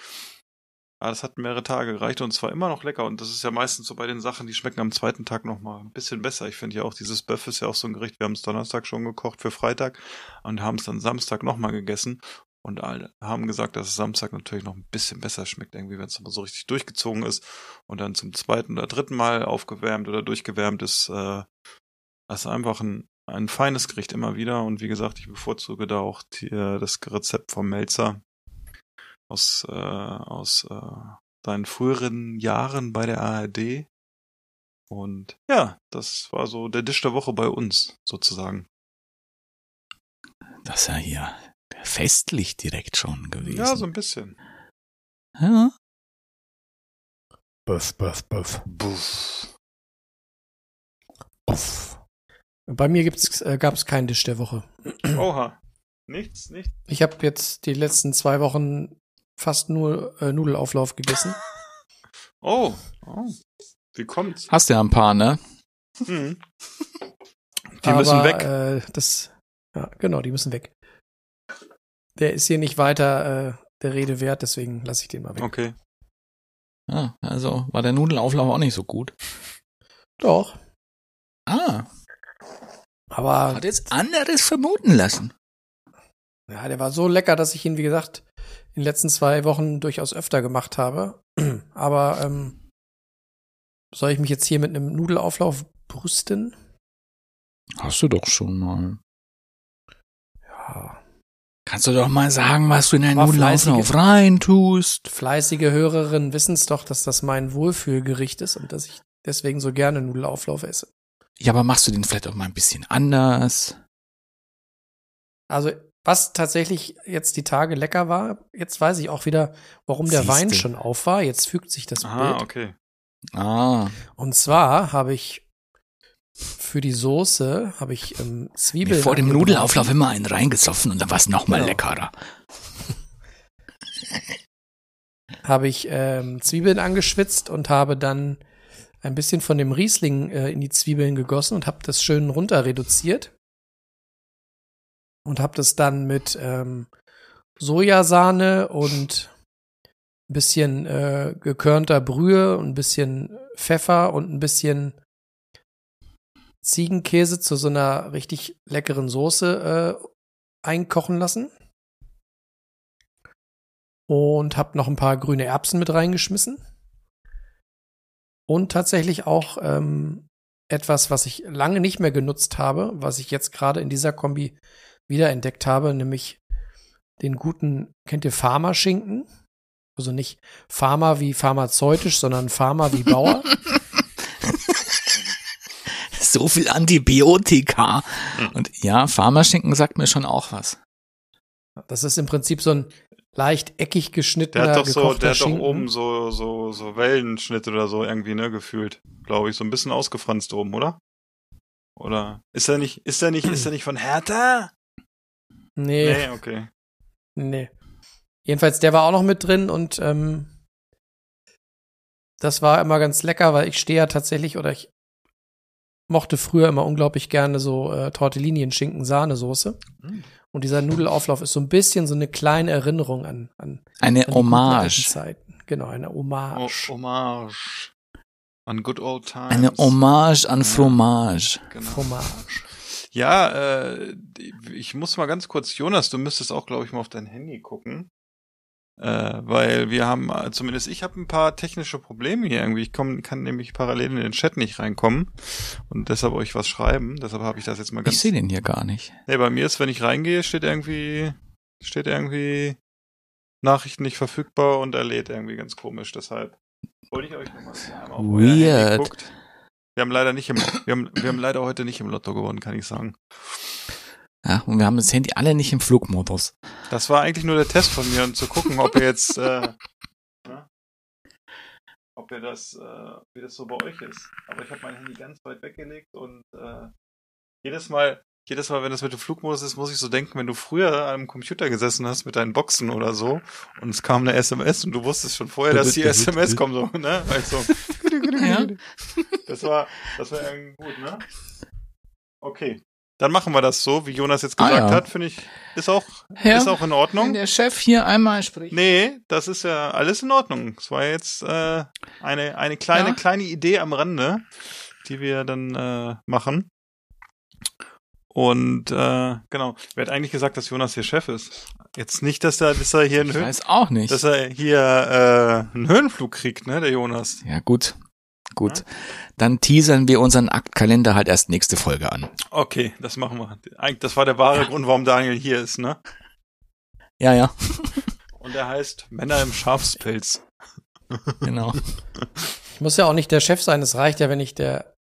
Aber das hat mehrere Tage gereicht und es war immer noch lecker. Und das ist ja meistens so bei den Sachen, die schmecken am zweiten Tag noch mal ein bisschen besser. Ich finde ja auch, dieses Bœuf ist ja auch so ein Gericht. Wir haben es Donnerstag schon gekocht für Freitag und haben es dann Samstag noch mal gegessen. Und alle haben gesagt, dass es Samstag natürlich noch ein bisschen besser schmeckt, irgendwie, wenn es aber so richtig durchgezogen ist und dann zum zweiten oder dritten Mal aufgewärmt oder durchgewärmt ist. Äh, das ist einfach ein, ein feines Gericht immer wieder. Und wie gesagt, ich bevorzuge da auch die, äh, das Rezept vom Melzer aus, äh, aus äh, seinen früheren Jahren bei der ARD. Und ja, das war so der Tisch der Woche bei uns, sozusagen. Das ist ja hier festlich direkt schon gewesen. Ja, so ein bisschen. Ja. Buff, buff, buff. Buff. buff. Bei mir gibt's, äh, gab es keinen Tisch der Woche. Oha. Nichts, nichts. Ich habe jetzt die letzten zwei Wochen fast nur äh, Nudelauflauf gegessen. Oh. oh. Wie kommt's? Hast ja ein paar, ne? Hm. Die Aber, müssen weg. Äh, das, ja, genau, die müssen weg. Der ist hier nicht weiter äh, der Rede wert, deswegen lasse ich den mal weg. Okay. Ja, also war der Nudelauflauf auch nicht so gut. Doch. Ah, Aber hat jetzt anderes vermuten lassen. ja, der war so lecker, dass ich ihn, wie gesagt, in den letzten zwei Wochen durchaus öfter gemacht habe. Aber ähm, soll ich mich jetzt hier mit einem Nudelauflauf brüsten? Hast du doch schon mal. Ja. Kannst du doch mal sagen, was du in deinen Nudelauflauf fleißige- reintust. Fleißige Hörerinnen wissen es doch, dass das mein Wohlfühlgericht ist und dass ich deswegen so gerne Nudelauflauf esse. Ja, aber machst du den vielleicht auch mal ein bisschen anders? Also, was tatsächlich jetzt die Tage lecker war, jetzt weiß ich auch wieder, warum der Siehste. Wein schon auf war. Jetzt fügt sich das Aha, Bild. okay. Ah, Und zwar habe ich für die Soße habe ich ähm, Zwiebeln. mir vor dem. Nudelauflauf immer einen reingesoffen und dann war es noch mal Genau. leckerer. habe ich ähm, Zwiebeln angeschwitzt und habe dann ein bisschen von dem Riesling äh, in die Zwiebeln gegossen und habe das schön runter reduziert und habe das dann mit ähm, Sojasahne und ein bisschen äh, gekörnter Brühe und ein bisschen Pfeffer und ein bisschen Ziegenkäse zu so einer richtig leckeren Soße äh, einkochen lassen und habe noch ein paar grüne Erbsen mit reingeschmissen. Und tatsächlich auch ähm, etwas, was ich lange nicht mehr genutzt habe, was ich jetzt gerade in dieser Kombi wiederentdeckt habe, nämlich den guten, kennt ihr Pharma-Schinken? Also nicht Pharma wie pharmazeutisch, sondern Pharma wie Bauer. So viel Antibiotika. Und ja, Pharmaschinken sagt mir schon auch was. Das ist im Prinzip so ein leicht eckig Der geschnittener, hat doch so, der hat doch Schinken. oben so, so, so Wellenschnitt oder so irgendwie, ne, gefühlt. Glaube ich, so ein bisschen ausgefranst oben, oder? Oder ist er nicht, ist er nicht, ist er nicht von Hertha? Nee, Nee, okay. Nee. Jedenfalls, der war auch noch mit drin und ähm, das war immer ganz lecker, weil ich stehe ja tatsächlich oder ich mochte früher immer unglaublich gerne so äh, Tortellini-Schinken-Sahnesoße. Mm. Und dieser Nudelauflauf ist so ein bisschen so eine kleine Erinnerung an, an, Eine an die guten alten Hommage. Zeiten. Genau, eine Oh, Hommage. Hommage. An good old times. Eine Hommage an Ja. Fromage. Genau. Hommage. Ja, äh, ich muss mal ganz kurz, Jonas, du müsstest auch, glaube ich, mal auf dein Handy gucken. Äh, weil wir haben, äh, zumindest ich habe ein paar technische Probleme hier irgendwie. Ich komm, kann nämlich parallel in den Chat nicht reinkommen und deshalb euch was schreiben. Deshalb habe ich das jetzt mal ganz. Ich sehe den hier gar nicht. Nee, bei mir ist, wenn ich reingehe, steht irgendwie, steht irgendwie Nachrichten nicht verfügbar und er lädt irgendwie ganz komisch. Deshalb wollte ich euch nochmal Handy Weird. Wir haben leider nicht im, wir haben, wir haben leider heute nicht im Lotto gewonnen, kann ich sagen. Ja, und wir haben das Handy alle nicht im Flugmodus. Das war eigentlich nur der Test von mir, um zu gucken, ob ihr jetzt, äh, ne? ob ihr das, äh, wie das so bei euch ist. Aber ich habe mein Handy ganz weit weggelegt und äh, jedes Mal, jedes Mal, wenn das mit dem Flugmodus ist, muss ich so denken, wenn du früher am Computer gesessen hast mit deinen Boxen oder so und es kam eine SMS und du wusstest schon vorher, dass die SMS kommt, so, ne? Also, Ja. das war, das war irgendwie gut, ne? Okay. Dann machen wir das so, wie Jonas jetzt Ah, gesagt ja. hat, finde ich, ist auch, Ja, ist auch in Wenn Ordnung. der Chef hier einmal spricht. Nee, das ist ja alles in Ordnung. Es war jetzt äh, eine, eine kleine, Ja. kleine Idee am Rande, die wir dann äh, machen. Und äh, genau, wer hat eigentlich gesagt, dass Jonas hier Chef ist? Jetzt nicht, dass er, dass er hier einen, Höhen, weiß auch nicht. dass er hier äh, einen Höhenflug kriegt, ne, der Jonas. Ja, gut. Gut. Dann teasern wir unseren Aktkalender halt erst nächste Folge an. Okay, das machen wir. Eigentlich, das war der wahre Grund, warum Daniel hier ist, ne? Ja, ja, Und er heißt Männer im Schafspelz. genau. Ich muss ja auch nicht der Chef sein, es reicht ja, wenn ich der,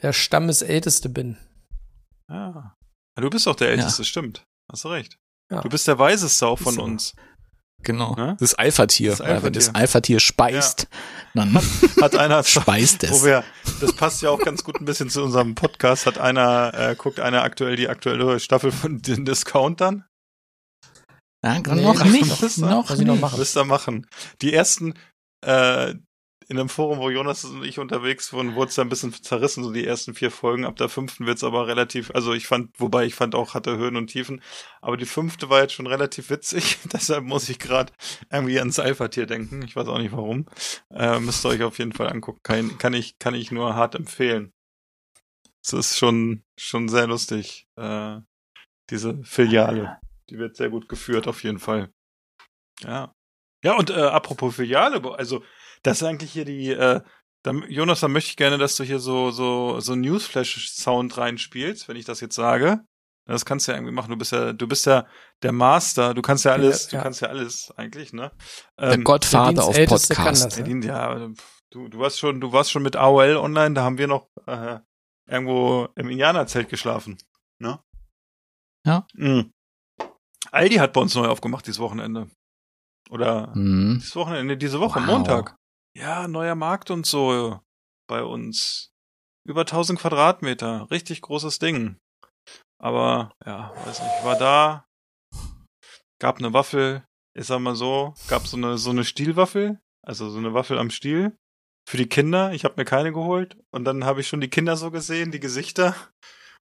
der Stammesälteste bin. Ja. ja. Du bist doch der Älteste, stimmt. Hast du recht. Ja. Du bist der Weiseste auch von uns. Genau. Ne? Das Alpha-Tier. Das Weil Wenn das Alpha-Tier. Alpha-Tier speist, dann Hat einer speist es. Wir, das passt ja auch ganz gut ein bisschen zu unserem Podcast. Hat einer, äh, guckt einer aktuell die aktuelle Staffel von den Discountern? Ja, Nee, noch nicht. noch noch nicht. machen. Müsst ihr machen. Die ersten, äh, in einem Forum, wo Jonas und ich unterwegs waren, wurde es ein bisschen zerrissen, so die ersten vier Folgen. Ab der fünften wird's aber relativ, also ich fand, wobei ich fand auch, hatte Höhen und Tiefen. Aber die fünfte war jetzt schon relativ witzig. Deshalb muss ich gerade irgendwie ans Alpha-Tier denken. Ich weiß auch nicht warum. Äh, müsst ihr euch auf jeden Fall angucken. Kann, kann ich, kann ich nur hart empfehlen. Es ist schon, schon sehr lustig. Äh, diese Filiale. Die wird sehr gut geführt, auf jeden Fall. Ja. Ja, und äh, apropos Filiale, also das ist eigentlich hier die, äh, da, Jonas, da möchte ich gerne, dass du hier so, so, so Newsflash-Sound reinspielst, wenn ich das jetzt sage. Das kannst du ja irgendwie machen. Du bist ja, du bist ja der Master, du kannst ja alles, Ja, du ja. kannst ja alles eigentlich, ne? Der Ähm, Gottvater auf Podcast. das. ja, die- ja, pf, du, du warst schon, du warst schon mit AOL online, da haben wir noch äh, irgendwo im Indianerzelt geschlafen. Ne? Ja. Mhm. Aldi hat bei uns neu aufgemacht dieses Wochenende. Oder Hm. dieses Wochenende, diese Woche, Wow. Montag. Ja, neuer Markt und so bei uns. Über 1000 Quadratmeter. Richtig großes Ding. Aber, ja, weiß nicht, ich war da, gab eine Waffel, ich sag mal so, gab so eine, so eine Stielwaffel, also so eine Waffel am Stiel für die Kinder. Ich habe mir keine geholt. Und dann habe ich schon die Kinder so gesehen, die Gesichter.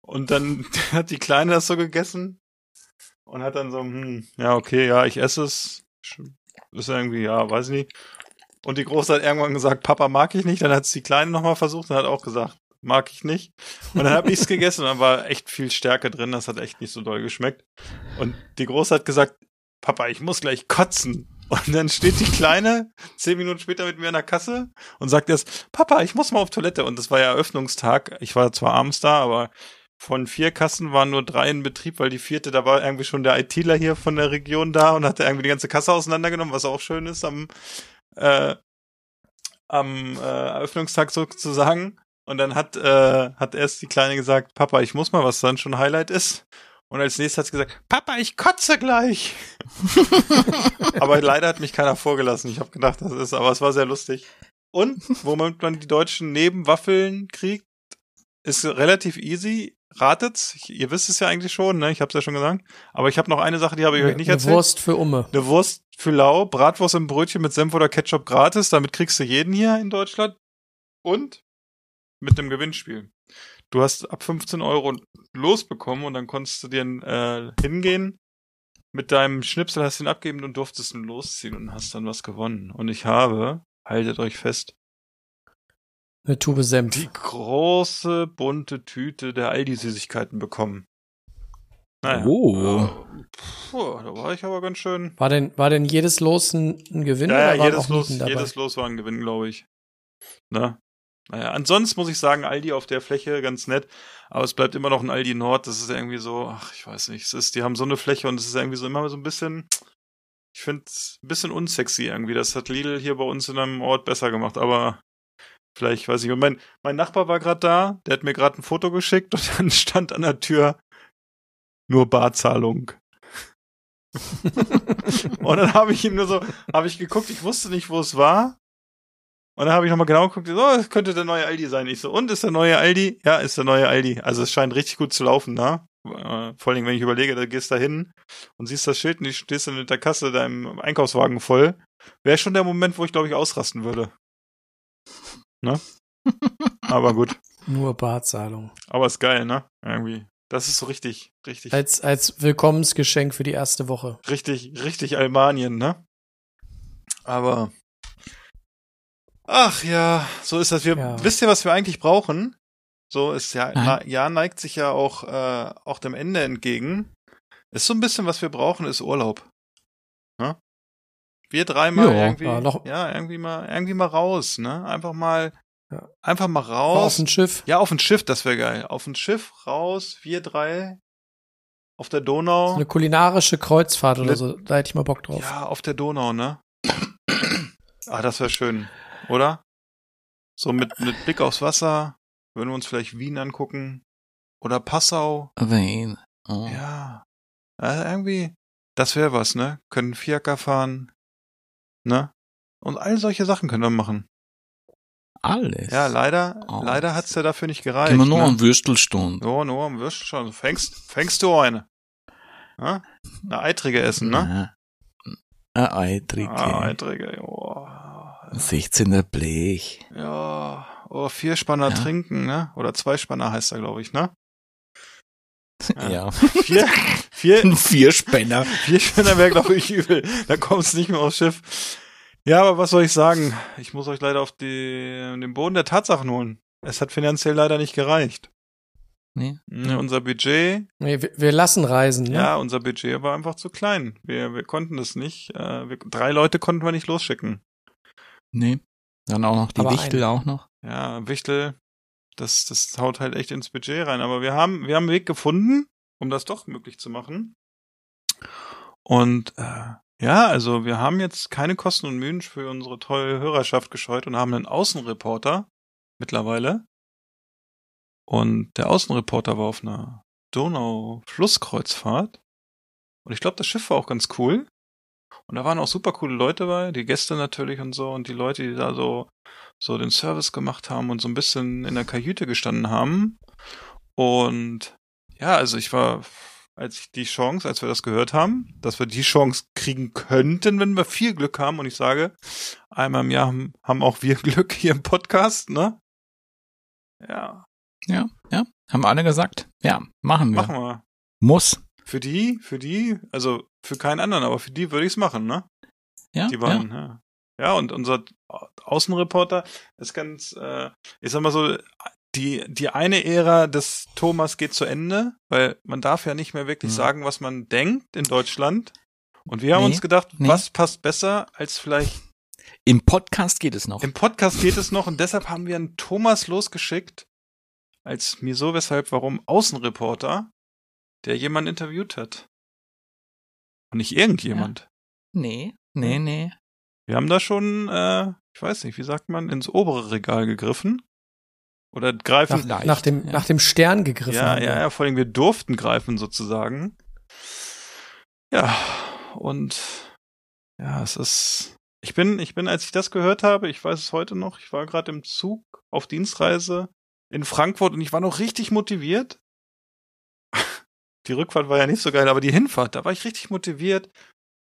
Und dann hat die Kleine das so gegessen und hat dann so, hm, ja, okay, ja, ich esse es. Ist irgendwie, ja, weiß ich nicht. Und die Große hat irgendwann gesagt, Papa mag ich nicht. Dann hat es die Kleine nochmal versucht und hat auch gesagt, mag ich nicht. Und dann habe ich es gegessen und dann war echt viel Stärke drin. Das hat echt nicht so doll geschmeckt. Und die Große hat gesagt, Papa, ich muss gleich kotzen. Und dann steht die Kleine zehn Minuten später mit mir an der Kasse und sagt erst, Papa, ich muss mal auf Toilette. Und das war ja Eröffnungstag. Ich war zwar abends da, aber von vier Kassen waren nur drei in Betrieb, weil die vierte, da war irgendwie schon der ITler hier von der Region da und hatte irgendwie die ganze Kasse auseinandergenommen, was auch schön ist am, äh, am äh, Eröffnungstag sozusagen. Und dann hat, äh, hat erst die Kleine gesagt, Papa, ich muss mal, was dann schon Highlight ist. Und als nächstes hat sie gesagt, Papa, ich kotze gleich. aber leider hat mich keiner vorgelassen. Ich habe gedacht, das ist, aber es war sehr lustig. Und womit man die Deutschen neben Waffeln kriegt, ist relativ easy. Ratet's. Ich, ihr wisst es ja eigentlich schon, ne? Ich habe es ja schon gesagt. Aber ich habe noch eine Sache, die habe ich euch nicht Eine erzählt. Wurst für Umme. Eine Wurst für lau, Bratwurst im Brötchen mit Senf oder Ketchup gratis. Damit kriegst du jeden hier in Deutschland. Und mit einem Gewinnspiel. Du hast ab 15 Euro losbekommen und dann konntest du dir äh, hingehen. Mit deinem Schnipsel hast du ihn abgeben und durftest ihn losziehen und hast dann was gewonnen. Und ich habe, haltet euch fest, Eine Tube Senf. die große bunte Tüte der Aldi-Süßigkeiten bekommen. Naja. Oh. Puh, da war ich aber ganz schön. War denn, war denn jedes Los ein, ein Gewinn Ja, ja jedes, Los, jedes Los war ein Gewinn, glaube ich. Ne? Naja, ansonsten muss ich sagen, Aldi auf der Fläche ganz nett, aber es bleibt immer noch ein Aldi Nord. Das ist irgendwie so, ach, ich weiß nicht, es ist, die haben so eine Fläche und es ist irgendwie so immer so ein bisschen, ich finde es ein bisschen unsexy irgendwie. Das hat Lidl hier bei uns in einem Ort besser gemacht, aber vielleicht weiß ich. Und mein, mein Nachbar war gerade da, der hat mir gerade ein Foto geschickt und dann stand an der Tür nur Barzahlung. und dann habe ich ihm nur so, habe ich geguckt, ich wusste nicht, wo es war. Und dann habe ich nochmal genau geguckt, so, es könnte der neue Aldi sein. Ich so, und ist der neue Aldi? Ja, ist der neue Aldi. Also es scheint richtig gut zu laufen, ne? Äh, vor allem, wenn ich überlege, da gehst da hin und siehst das Schild und du stehst dann mit der Kasse deinem Einkaufswagen voll. Wäre schon der Moment, wo ich, glaube ich, ausrasten würde. Ne? Aber gut. Nur Barzahlung. Aber ist geil, ne? Irgendwie. Das ist so richtig, richtig, Als, als Willkommensgeschenk für die erste Woche. richtig, richtig Albanien, ne? Aber ach ja, so ist das. Wir Ja. wisst ihr, was wir eigentlich brauchen? So ist ja, na, ja neigt sich ja auch äh, auch dem Ende entgegen. Ist so ein bisschen, was wir brauchen, ist Urlaub. Wir dreimal Ja. irgendwie, Ja, noch- ja, irgendwie mal, irgendwie mal raus, ne? Einfach mal, Ja. einfach mal Auf raus. dem Schiff. Ja, auf ein Schiff, das wäre geil. Auf ein Schiff raus, wir drei auf der Donau. So eine kulinarische Kreuzfahrt oder so. Da hätte ich mal Bock drauf. Ja, auf der Donau, ne? ah, das wäre schön, oder? So mit, mit Blick aufs Wasser, würden wir uns vielleicht Wien angucken. Oder Passau. Wein. Oh. Ja. Also irgendwie, das wäre was, ne? Können Fiaker fahren, ne? Und all solche Sachen können wir machen. Alles. Ja, leider, Oh. leider hat's ja dafür nicht gereicht. Gehen wir nur ne? an Würstelstunde. Ja, nur am Würstel schon. Fängst, fängst du eine. Ja? Eine eitrige essen, ne? Ein Eitrige. Ah, eitrige, ja. 16er Blech. Ja, oh, vier Spanner Ja. trinken, ne? Oder zwei Spanner heißt er, glaube ich, ne? Ja. Ja. Vier, vier, Ein Vierspänner. vier Spanner wäre, glaube ich, übel. Da kommt's nicht mehr aufs Schiff. Ja, aber was soll ich sagen? Ich muss euch leider auf die, den Boden der Tatsachen holen. Es hat finanziell leider nicht gereicht. Nee. Ne, Unser Budget Nee, wir, wir lassen reisen, ne? Ja, unser Budget war einfach zu klein. Wir, wir konnten das nicht. Äh, wir, drei Leute konnten wir nicht losschicken. Nee. Dann auch noch die Aber Wichtel eine. auch noch. Ja, Wichtel, das, das haut halt echt ins Budget rein. Aber wir haben, wir haben einen Weg gefunden, um das doch möglich zu machen. Und äh, ja, also wir haben jetzt keine Kosten und Mühen für unsere tolle Hörerschaft gescheut und haben einen Außenreporter mittlerweile. Und der Außenreporter war auf einer Donau-Flusskreuzfahrt. Und ich glaube, das Schiff war auch ganz cool. Und da waren auch super coole Leute bei, die Gäste natürlich und so und die Leute, die da so so den Service gemacht haben und so ein bisschen in der Kajüte gestanden haben. Und ja, also ich war, als ich die Chance, als wir das gehört haben, dass wir die Chance kriegen könnten, wenn wir viel Glück haben. Und ich sage, einmal im Jahr haben, haben auch wir Glück hier im Podcast, ne? Ja, Ja, ja. Haben alle gesagt? Ja, machen wir. machen wir. Muss. Für die, für die, also für keinen anderen, aber für die würde ich es machen, ne? Ja, Die waren, ja. ja. Und unser Außenreporter ist ganz, äh, ich sag mal so, die, die eine Ära des Thomas geht zu Ende, weil man darf ja nicht mehr wirklich Mhm. sagen, was man denkt in Deutschland. Und wir haben Nee, uns gedacht, nee. was passt besser als vielleicht ja. Im Podcast geht es noch. im Podcast geht es noch und deshalb haben wir einen Thomas losgeschickt als mir so weshalb warum Außenreporter, der jemanden interviewt hat. Und nicht irgendjemand. Nee, nee, nee. Wir haben da schon, äh, ich weiß nicht, wie sagt man, ins obere Regal gegriffen. Oder greifen. Nach, nach, dem, ja. nach dem Stern gegriffen. ja, ja, ja, vor allem wir durften greifen sozusagen. Ja, und ja, es ist. Ich bin, ich bin, als ich das gehört habe, ich weiß es heute noch, ich war gerade im Zug auf Dienstreise in Frankfurt und ich war noch richtig motiviert. Die Rückfahrt war ja nicht so geil, aber die Hinfahrt, da war ich richtig motiviert,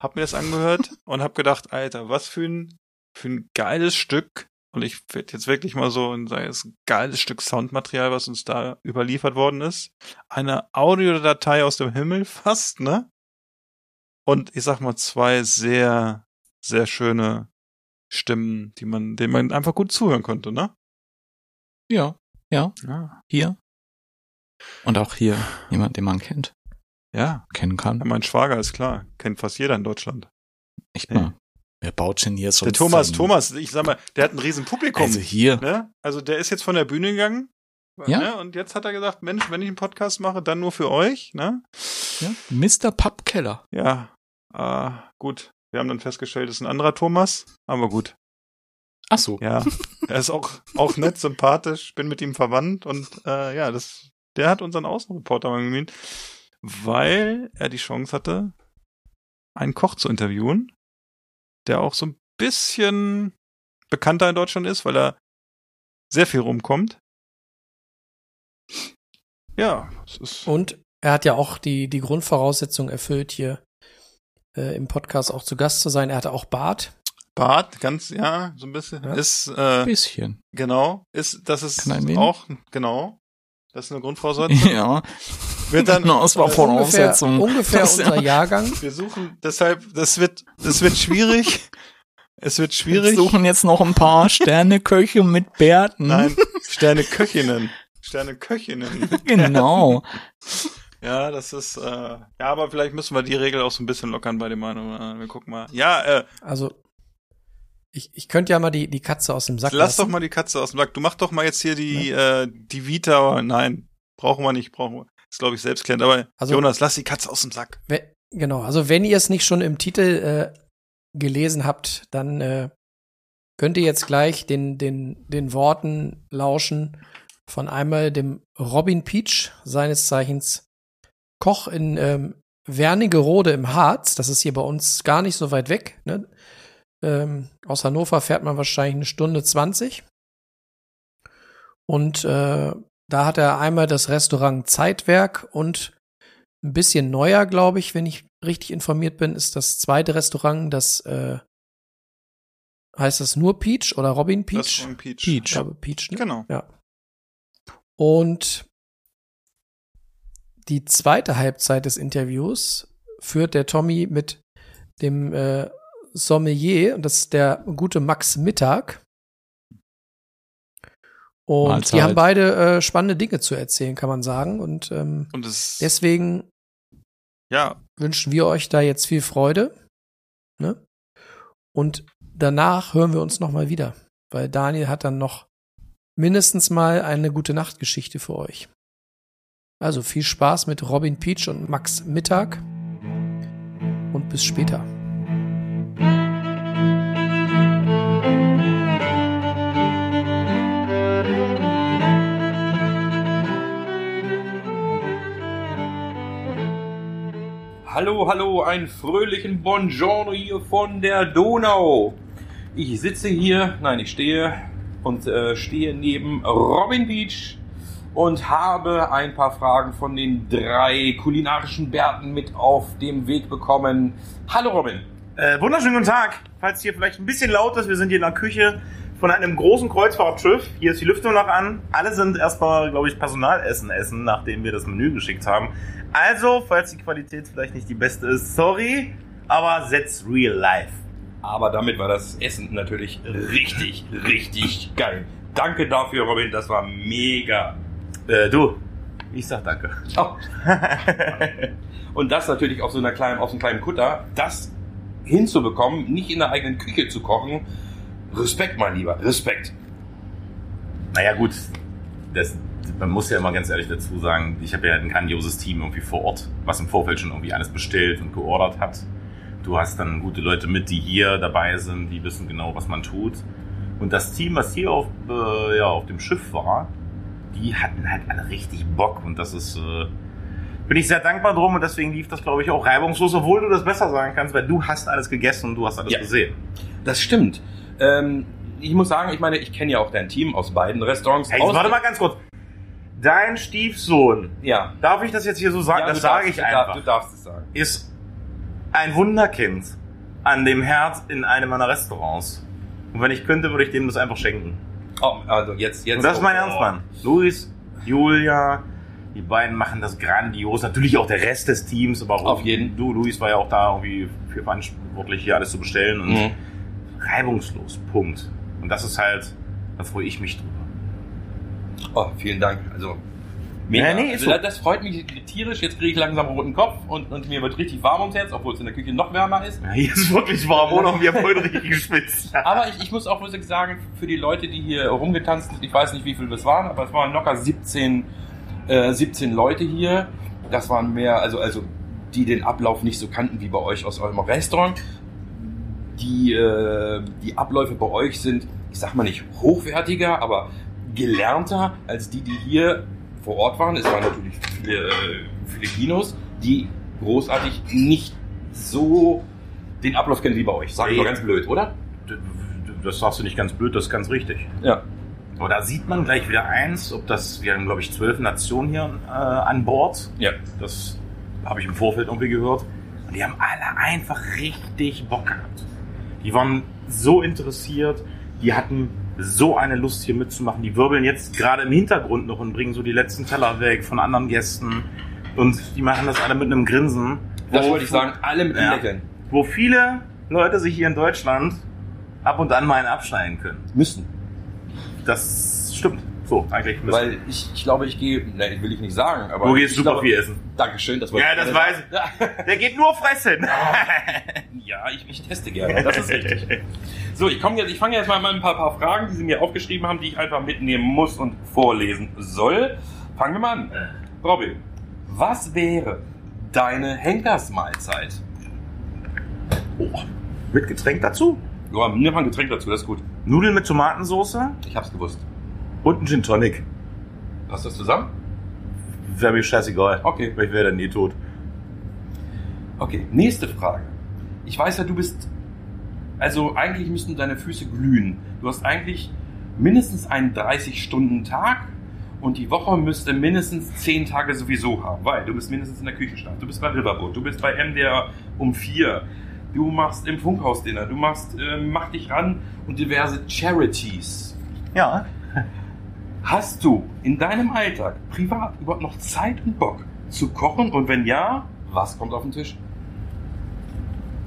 hab mir das angehört und hab gedacht, Alter, was für ein, für ein geiles Stück. Und ich werde jetzt wirklich mal so ein sagen, es ist ein geiles Stück Soundmaterial, was uns da überliefert worden ist. Eine Audiodatei aus dem Himmel fast, ne? Und ich sag mal zwei sehr, sehr schöne Stimmen, die man, denen man einfach gut zuhören konnte, ne? Ja, ja, Ja. hier. Und auch hier jemand, den man kennt, Ja. kennen kann. Mein Schwager ist klar. Kennt fast jeder in Deutschland. Echt Ja. mal. Wer baut denn hier so Der Thomas, Thomas, ich sag mal, der hat ein riesen Publikum. Also hier. ne? Also der ist jetzt von der Bühne gegangen. Ja. Ne? Und jetzt hat er gesagt, Mensch, wenn ich einen Podcast mache, dann nur für euch, ne? Ja, Mr. Pappkeller. Ja. Äh, gut. Wir haben dann festgestellt, es ist ein anderer Thomas, aber gut. Ach so. Ja. er ist auch, auch nett, sympathisch, bin mit ihm verwandt und äh, ja, das, der hat unseren Außenreporter mal gemietet, weil er die Chance hatte, einen Koch zu interviewen, der auch so ein bisschen bekannter in Deutschland ist, weil er sehr viel rumkommt. Ja, es ist. Und er hat ja auch die, die Grundvoraussetzung erfüllt, hier äh, im Podcast auch zu Gast zu sein. Er hatte auch Bart. Bart, ganz, ja, so ein bisschen. Ja. Ist, äh, Bisschen. genau, ist, das ist auch, genau. Das ist eine Grundvoraussetzung. Ja. Wird dann No, das war äh, Voraussetzung. ungefähr Das- unser Jahrgang. wir suchen deshalb, das wird, das wird schwierig. Es wird Wir schwierig. suchen jetzt noch ein paar Sterneköche mit Bärten. Nein, Sterne Köchinnen. Sterne Köchinnen. Genau. Ja, das ist, äh, ja, aber vielleicht müssen wir die Regel auch so ein bisschen lockern bei dem einen oder anderen. Wir gucken mal. Ja, äh, Also, ich, ich könnte ja mal die, die Katze aus dem Sack lass lassen. doch mal die Katze aus dem Sack. Du mach doch mal jetzt hier die, äh, die Vita. Nein, brauchen wir nicht, brauchen wir. Ist, glaube ich, selbstklärend. Aber Also- Jonas, lass die Katze aus dem Sack. We- Genau, also wenn ihr es nicht schon im Titel äh, gelesen habt, dann äh, könnt ihr jetzt gleich den, den, den Worten lauschen von einmal dem Robin Peach, seines Zeichens Koch in ähm, Wernigerode im Harz. Das ist hier bei uns gar nicht so weit weg. Ne? Ähm, aus Hannover fährt man wahrscheinlich eine Stunde 20. Und äh, da hat er einmal das Restaurant Zeitwerk und ein bisschen neuer, glaube ich, wenn ich richtig informiert bin, ist das zweite Restaurant, das äh, heißt das nur Peach oder Robin Das Peach? von Peach. Peach. Ich glaube Peach, ne? Genau. Ja. Und die zweite Halbzeit des Interviews führt der Tommy mit dem äh, Sommelier, und das ist der gute Max Mittag. Und Mahlzeit. die haben beide äh, spannende Dinge zu erzählen, kann man sagen. Und ähm, Und es, deswegen ja, wünschen wir euch da jetzt viel Freude. Ne? Und danach hören wir uns noch mal wieder, weil Daniel hat dann noch mindestens mal eine gute Nachtgeschichte für euch. Also viel Spaß mit Robin Peach und Max Mittag und bis später. Hallo, hallo, einen fröhlichen Buongiorno hier von der Donau. Ich sitze hier, nein, ich stehe und äh, stehe neben Robin Beach und habe ein paar Fragen von den drei kulinarischen Bärten mit auf dem Weg bekommen. Hallo Robin. Äh, wunderschönen guten Tag. Falls hier vielleicht ein bisschen laut ist, wir sind hier in der Küche von einem großen Kreuzfahrtschiff. Hier ist die Lüftung noch an. Alle sind erstmal, glaube ich, Personalessen essen, nachdem wir das Menü geschickt haben. Also, falls die Qualität vielleicht nicht die beste ist, sorry, aber that's real life. Aber damit war das Essen natürlich richtig, richtig geil. Danke dafür, Robin, das war mega. Äh, du, ich sag danke. Oh. Und das natürlich auf so einer kleinen, auf so einem kleinen Kutter, das hinzubekommen, nicht in der eigenen Küche zu kochen. Respekt, mein Lieber, Respekt. Naja, gut, das, man muss ja immer ganz ehrlich dazu sagen, ich habe ja ein grandioses Team irgendwie vor Ort, was im Vorfeld schon irgendwie alles bestellt und geordert hat. Du hast dann gute Leute mit, die hier dabei sind, die wissen genau, was man tut. Und das Team, was hier auf, äh, ja, auf dem Schiff war, die hatten halt alle richtig Bock und das ist, äh, bin ich sehr dankbar drum und deswegen lief das, glaube ich, auch reibungslos, obwohl du das besser sagen kannst, weil du hast alles gegessen und du hast alles Ja. gesehen. Das stimmt. Ähm, ich muss sagen, ich meine, ich kenne ja auch dein Team aus beiden Restaurants. Hey, warte mal ganz kurz. Dein Stiefsohn, Ja. darf ich das jetzt hier so sagen? ja das sage ich einfach. Du darfst es sagen. ist ein Wunderkind an dem Herd in einem meiner Restaurants. Und wenn ich könnte, würde ich dem das einfach schenken. Oh, also jetzt, jetzt. Und das ist mein oh, Ernst, Mann. Luis, Julia, die beiden machen das grandios. Natürlich auch der Rest des Teams, aber auch Auf jeden. Du, Luis, war ja auch da irgendwie für verantwortlich, hier alles zu bestellen. Und Mhm. reibungslos. Punkt. Und das ist halt, da freue ich mich drüber. Oh, vielen Dank. Also, mega. Ja, nee, also, so. das- das freut mich tierisch. Jetzt kriege ich langsam einen roten Kopf und, und mir wird richtig warm ums Herz, obwohl es in der Küche noch wärmer ist. Ja, hier ist wirklich warm, oder? Wir haben heute richtig geschwitzt. Aber ich, ich muss auch wirklich sagen, für die Leute, die hier rumgetanzt sind, ich weiß nicht, wie viele es waren, aber es waren locker 17, äh, 17 Leute hier. Das waren mehr, also, also die den Ablauf nicht so kannten wie bei euch aus eurem Restaurant. Die, äh, die Abläufe bei euch sind, ich sag mal nicht hochwertiger, aber gelernter als die, die hier vor Ort waren. Es waren natürlich viele äh, Filipinos, die großartig nicht so den Ablauf kennen wie bei euch. Sag ich mal ganz blöd, oder? Das sagst du nicht ganz blöd, das ist ganz richtig. Ja. Aber da sieht man gleich wieder eins, ob das, wir haben glaube ich zwölf Nationen hier äh, an Bord. Ja. Das habe ich im Vorfeld irgendwie gehört. Und die haben alle einfach richtig Bock gehabt. Die waren so interessiert, die hatten so eine Lust hier mitzumachen. Die wirbeln jetzt gerade im Hintergrund noch und bringen so die letzten Teller weg von anderen Gästen. Und die machen das alle mit einem Grinsen. Das Wo- wollte ich sagen, alle mit einem Ja. Lächeln. Wo viele Leute sich hier in Deutschland ab und an mal einen abschneiden können. Müssen. Das stimmt. So, eigentlich müssen. Weil ich, ich glaube, ich gehe, nein, will ich nicht sagen, aber. Wo gehst ich super glaube, viel essen? Dankeschön, das wollte Ja, ich das weiß sagen. Der geht nur fressen. Ja, ich, ich teste gerne, das ist richtig. So, ich komme jetzt, ich fange jetzt mal mit ein paar, paar Fragen, die Sie mir aufgeschrieben haben, die ich einfach mitnehmen muss und vorlesen soll. Fangen wir mal an. Robin, was wäre deine Henkersmahlzeit? Oh, mit Getränk dazu? Ja, nimm mal ein Getränk dazu, das ist gut. Nudeln mit Tomatensauce Ich hab's gewusst. Und ein Gin Tonic. Passt das zusammen? Wäre mir scheißegal. Okay. Weil ich wäre dann eh tot. Okay, nächste Frage. Ich weiß ja, du bist. Also eigentlich müssten deine Füße glühen. Du hast eigentlich mindestens einen 30-Stunden-Tag und die Woche müsste mindestens 10 Tage sowieso haben, weil du bist mindestens in der Küchenstadt, du bist bei Riverboat, du bist bei MDR um 4, du machst im Funkhaus Dinner, du machst äh, Mach dich ran und diverse Charities. Ja. Hast du in deinem Alltag privat überhaupt noch Zeit und Bock zu kochen und wenn ja, was kommt auf den Tisch?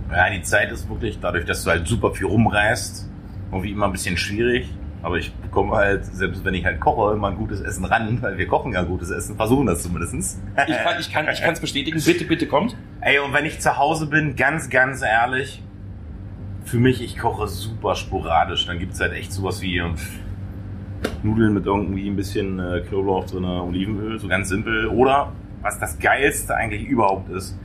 Ja, die Zeit ist wirklich, dadurch, dass du halt super viel rumreist, irgendwie immer ein bisschen schwierig. Aber ich bekomme halt, selbst wenn ich halt koche, immer ein gutes Essen ran, weil wir kochen ja gutes Essen, versuchen das zumindestens. Ich kann ich kann, ich kann's bestätigen. Bitte, bitte kommt. Ey, und wenn ich zu Hause bin, ganz, ganz ehrlich, für mich, ich koche super sporadisch. Dann gibt's halt echt sowas wie Nudeln mit irgendwie ein bisschen äh, Knoblauch drin, Olivenöl, so ganz simpel. Oder, was das Geilste eigentlich überhaupt ist,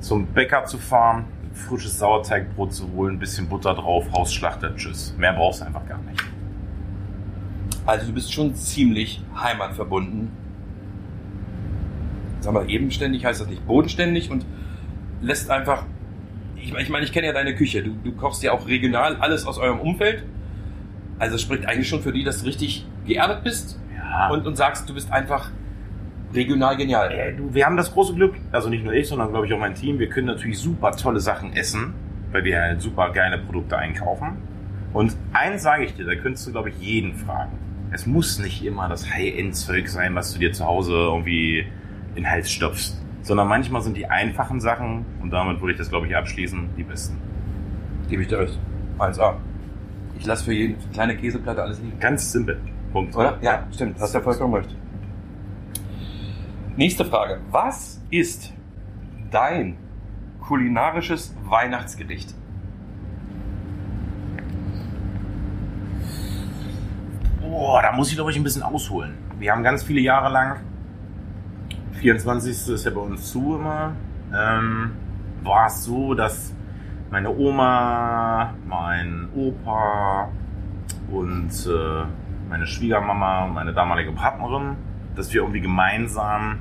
zum Bäcker zu fahren, frisches Sauerteigbrot zu holen, ein bisschen Butter drauf, Hausschlachter, tschüss. Mehr brauchst du einfach gar nicht. Also du bist schon ziemlich heimatverbunden. Sag mal, ebenständig heißt das nicht bodenständig und lässt einfach. Ich meine, ich, kenne ja deine Küche. Du, du kochst ja auch regional alles aus eurem Umfeld. Also es spricht eigentlich schon für die, dass du richtig geerdet bist Ja. und, und sagst, du bist einfach regional genial. Äh, du, wir haben das große Glück, also nicht nur ich, sondern glaube ich auch mein Team, wir können natürlich super tolle Sachen essen, weil wir halt super geile Produkte einkaufen. Und eins sage ich dir, da könntest du glaube ich jeden fragen. Es muss nicht immer das High-End-Zeug sein, was du dir zu Hause irgendwie in den Hals stopfst, sondern manchmal sind die einfachen Sachen, und damit würde ich das glaube ich abschließen, die besten. Gebe ich dir recht. 1A. Ich lasse für jeden kleine Käseplatte alles liegen. Ganz simpel. Punkt. Oder? Ja, stimmt. Hast ja vollkommen recht. Nächste Frage. Was ist dein kulinarisches Weihnachtsgericht? Boah, da muss ich glaube ich ein bisschen ausholen. Wir haben ganz viele Jahre lang, 24. ist ja bei uns zu immer, ähm, war es so, dass meine Oma, mein Opa und äh, meine Schwiegermama, meine damalige Partnerin, dass wir irgendwie gemeinsam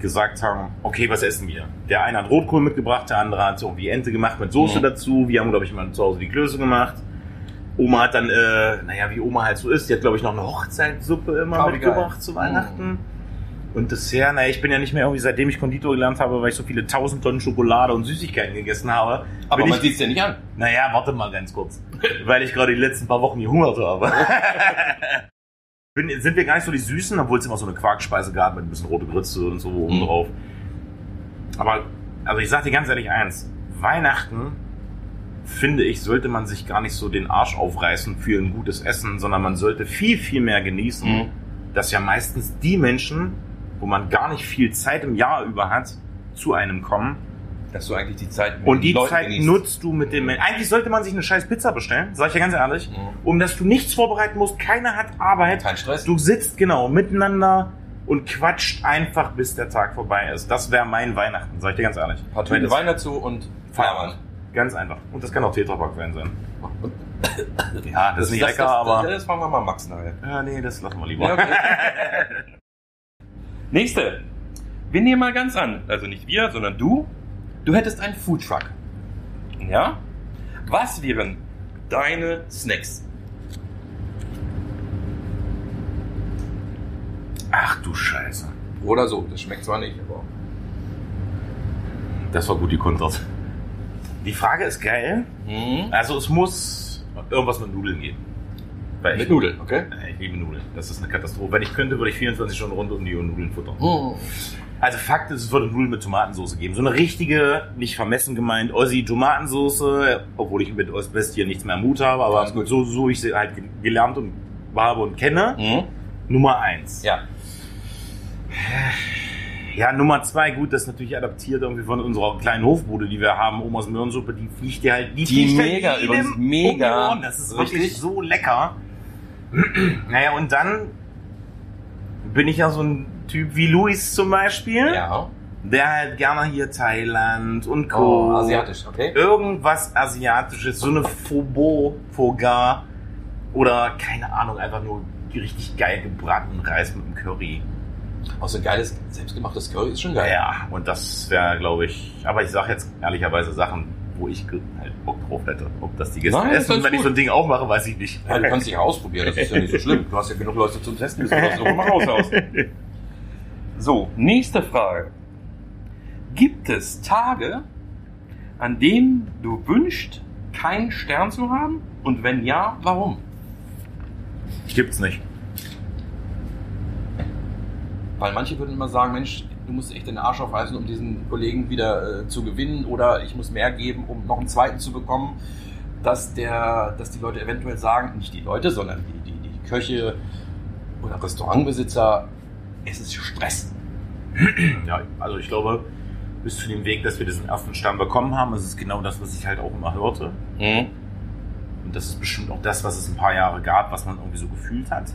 gesagt haben, okay, was essen wir? Der eine hat Rotkohl mitgebracht, der andere hat irgendwie Ente gemacht mit Soße Mhm. dazu. Wir haben, glaube ich, mal zu Hause die Klöße gemacht. Oma hat dann, äh, naja, wie Oma halt so ist, die hat, glaube ich, noch eine Hochzeitssuppe immer wie mitgebracht zu Weihnachten. Und Dessert, naja, ich bin ja nicht mehr irgendwie, seitdem ich Konditor gelernt habe, weil ich so viele tausend Tonnen Schokolade und Süßigkeiten gegessen habe. Aber man sieht es ja nicht an. naja, warte mal ganz kurz. weil ich gerade die letzten paar Wochen gehungert habe. bin, sind wir gar nicht so die Süßen, obwohl es immer so eine Quarkspeise gab mit ein bisschen rote Grütze und so oben Mhm. drauf. Aber, also ich sag dir ganz ehrlich eins. Weihnachten, finde ich, sollte man sich gar nicht so den Arsch aufreißen für ein gutes Essen, sondern man sollte viel, viel mehr genießen, Mhm. dass ja meistens die Menschen, wo man gar nicht viel Zeit im Jahr über hat, zu einem kommen. Dass du eigentlich die Zeit mit Und die Leuten Zeit genießt. nutzt du mit dem Menschen. Eigentlich sollte man sich eine scheiß Pizza bestellen, sag ich ja ganz ehrlich, Mhm. um dass du nichts vorbereiten musst, keiner hat Arbeit. Kein Stress. Du sitzt genau miteinander und quatscht einfach, bis der Tag vorbei ist. Das wäre mein Weihnachten, sag ich dir ganz ehrlich. Ein paar Tüten das- Wein dazu und Feierabend. Ganz einfach. Und das kann auch Tetrapack-Wein sein. Ja, das, ist nicht das, lecker, das, aber. Das, das fragen wir mal Max nachher. ja, nee, das lassen wir lieber. Ja, okay. Nächste. Wir nehmen mal ganz an, also nicht wir, sondern du. Du hättest einen Foodtruck. Ja? Was wären deine Snacks? Ach du Scheiße. Oder so. Das schmeckt zwar nicht, aber. Das war gut gekontert. Die Frage ist geil. Hm? Also es muss irgendwas mit Nudeln gehen. Weil Mit ich, Nudeln, okay? ich liebe Nudeln. Das ist eine Katastrophe. Wenn ich könnte, würde ich 24 Stunden rund um die Uhr Nudeln futtern. Hm. Also Fakt ist, es würde Nudeln mit Tomatensauce geben. So eine richtige, nicht vermessen gemeint, Aussie Tomatensauce, obwohl ich mit Ostwest hier nichts mehr am Hut habe, aber so, so ich sie halt ge- gelernt und habe und kenne. Mhm. Nummer eins. Ja. Ja, Nummer zwei, gut, das ist natürlich adaptiert irgendwie von unserer kleinen Hofbude, die wir haben, Omas Möhrensuppe, die fliegt dir halt, die, Die halt mega, jedem übrigens um die mega. Ohren. Das ist Richtig. wirklich so lecker. Naja, und dann bin ich ja so ein Typ wie Luis zum Beispiel. Ja. Der halt gerne hier Thailand und Co. Oh, asiatisch, okay. Irgendwas Asiatisches, so eine Phobo, Fogar oder keine Ahnung, einfach nur richtig geil gebratenen Reis mit einem Curry. Auch so ein geiles, selbstgemachtes Curry ist schon geil. Ja, und das wäre, glaube ich, aber ich sage jetzt ehrlicherweise Sachen, wo ich halt Bock drauf hätte. Ob das die Gäste Nein, essen, wenn ich gut. so ein Ding auch mache, weiß ich nicht. Ja, du kannst dich ja ausprobieren, das ist ja nicht so schlimm. Du hast ja genug Leute zum Testen, ist doch mal raus aus. So, nächste Frage. Gibt es Tage, an denen du wünschst, keinen Stern zu haben? Und wenn ja, warum? Gibt's nicht. Weil manche würden immer sagen, Mensch, du musst echt den Arsch aufreißen, um diesen Kollegen wieder äh, zu gewinnen oder ich muss mehr geben, um noch einen zweiten zu bekommen. Dass, der, dass die Leute eventuell sagen, nicht die Leute, sondern die, die, die Köche oder Restaurantbesitzer, es ist Stress. Ja, also ich glaube, bis zu dem Weg, dass wir diesen ersten Stern bekommen haben, ist es genau das, was ich halt auch immer hörte. Und das ist bestimmt auch das, was es ein paar Jahre gab, was man irgendwie so gefühlt hat.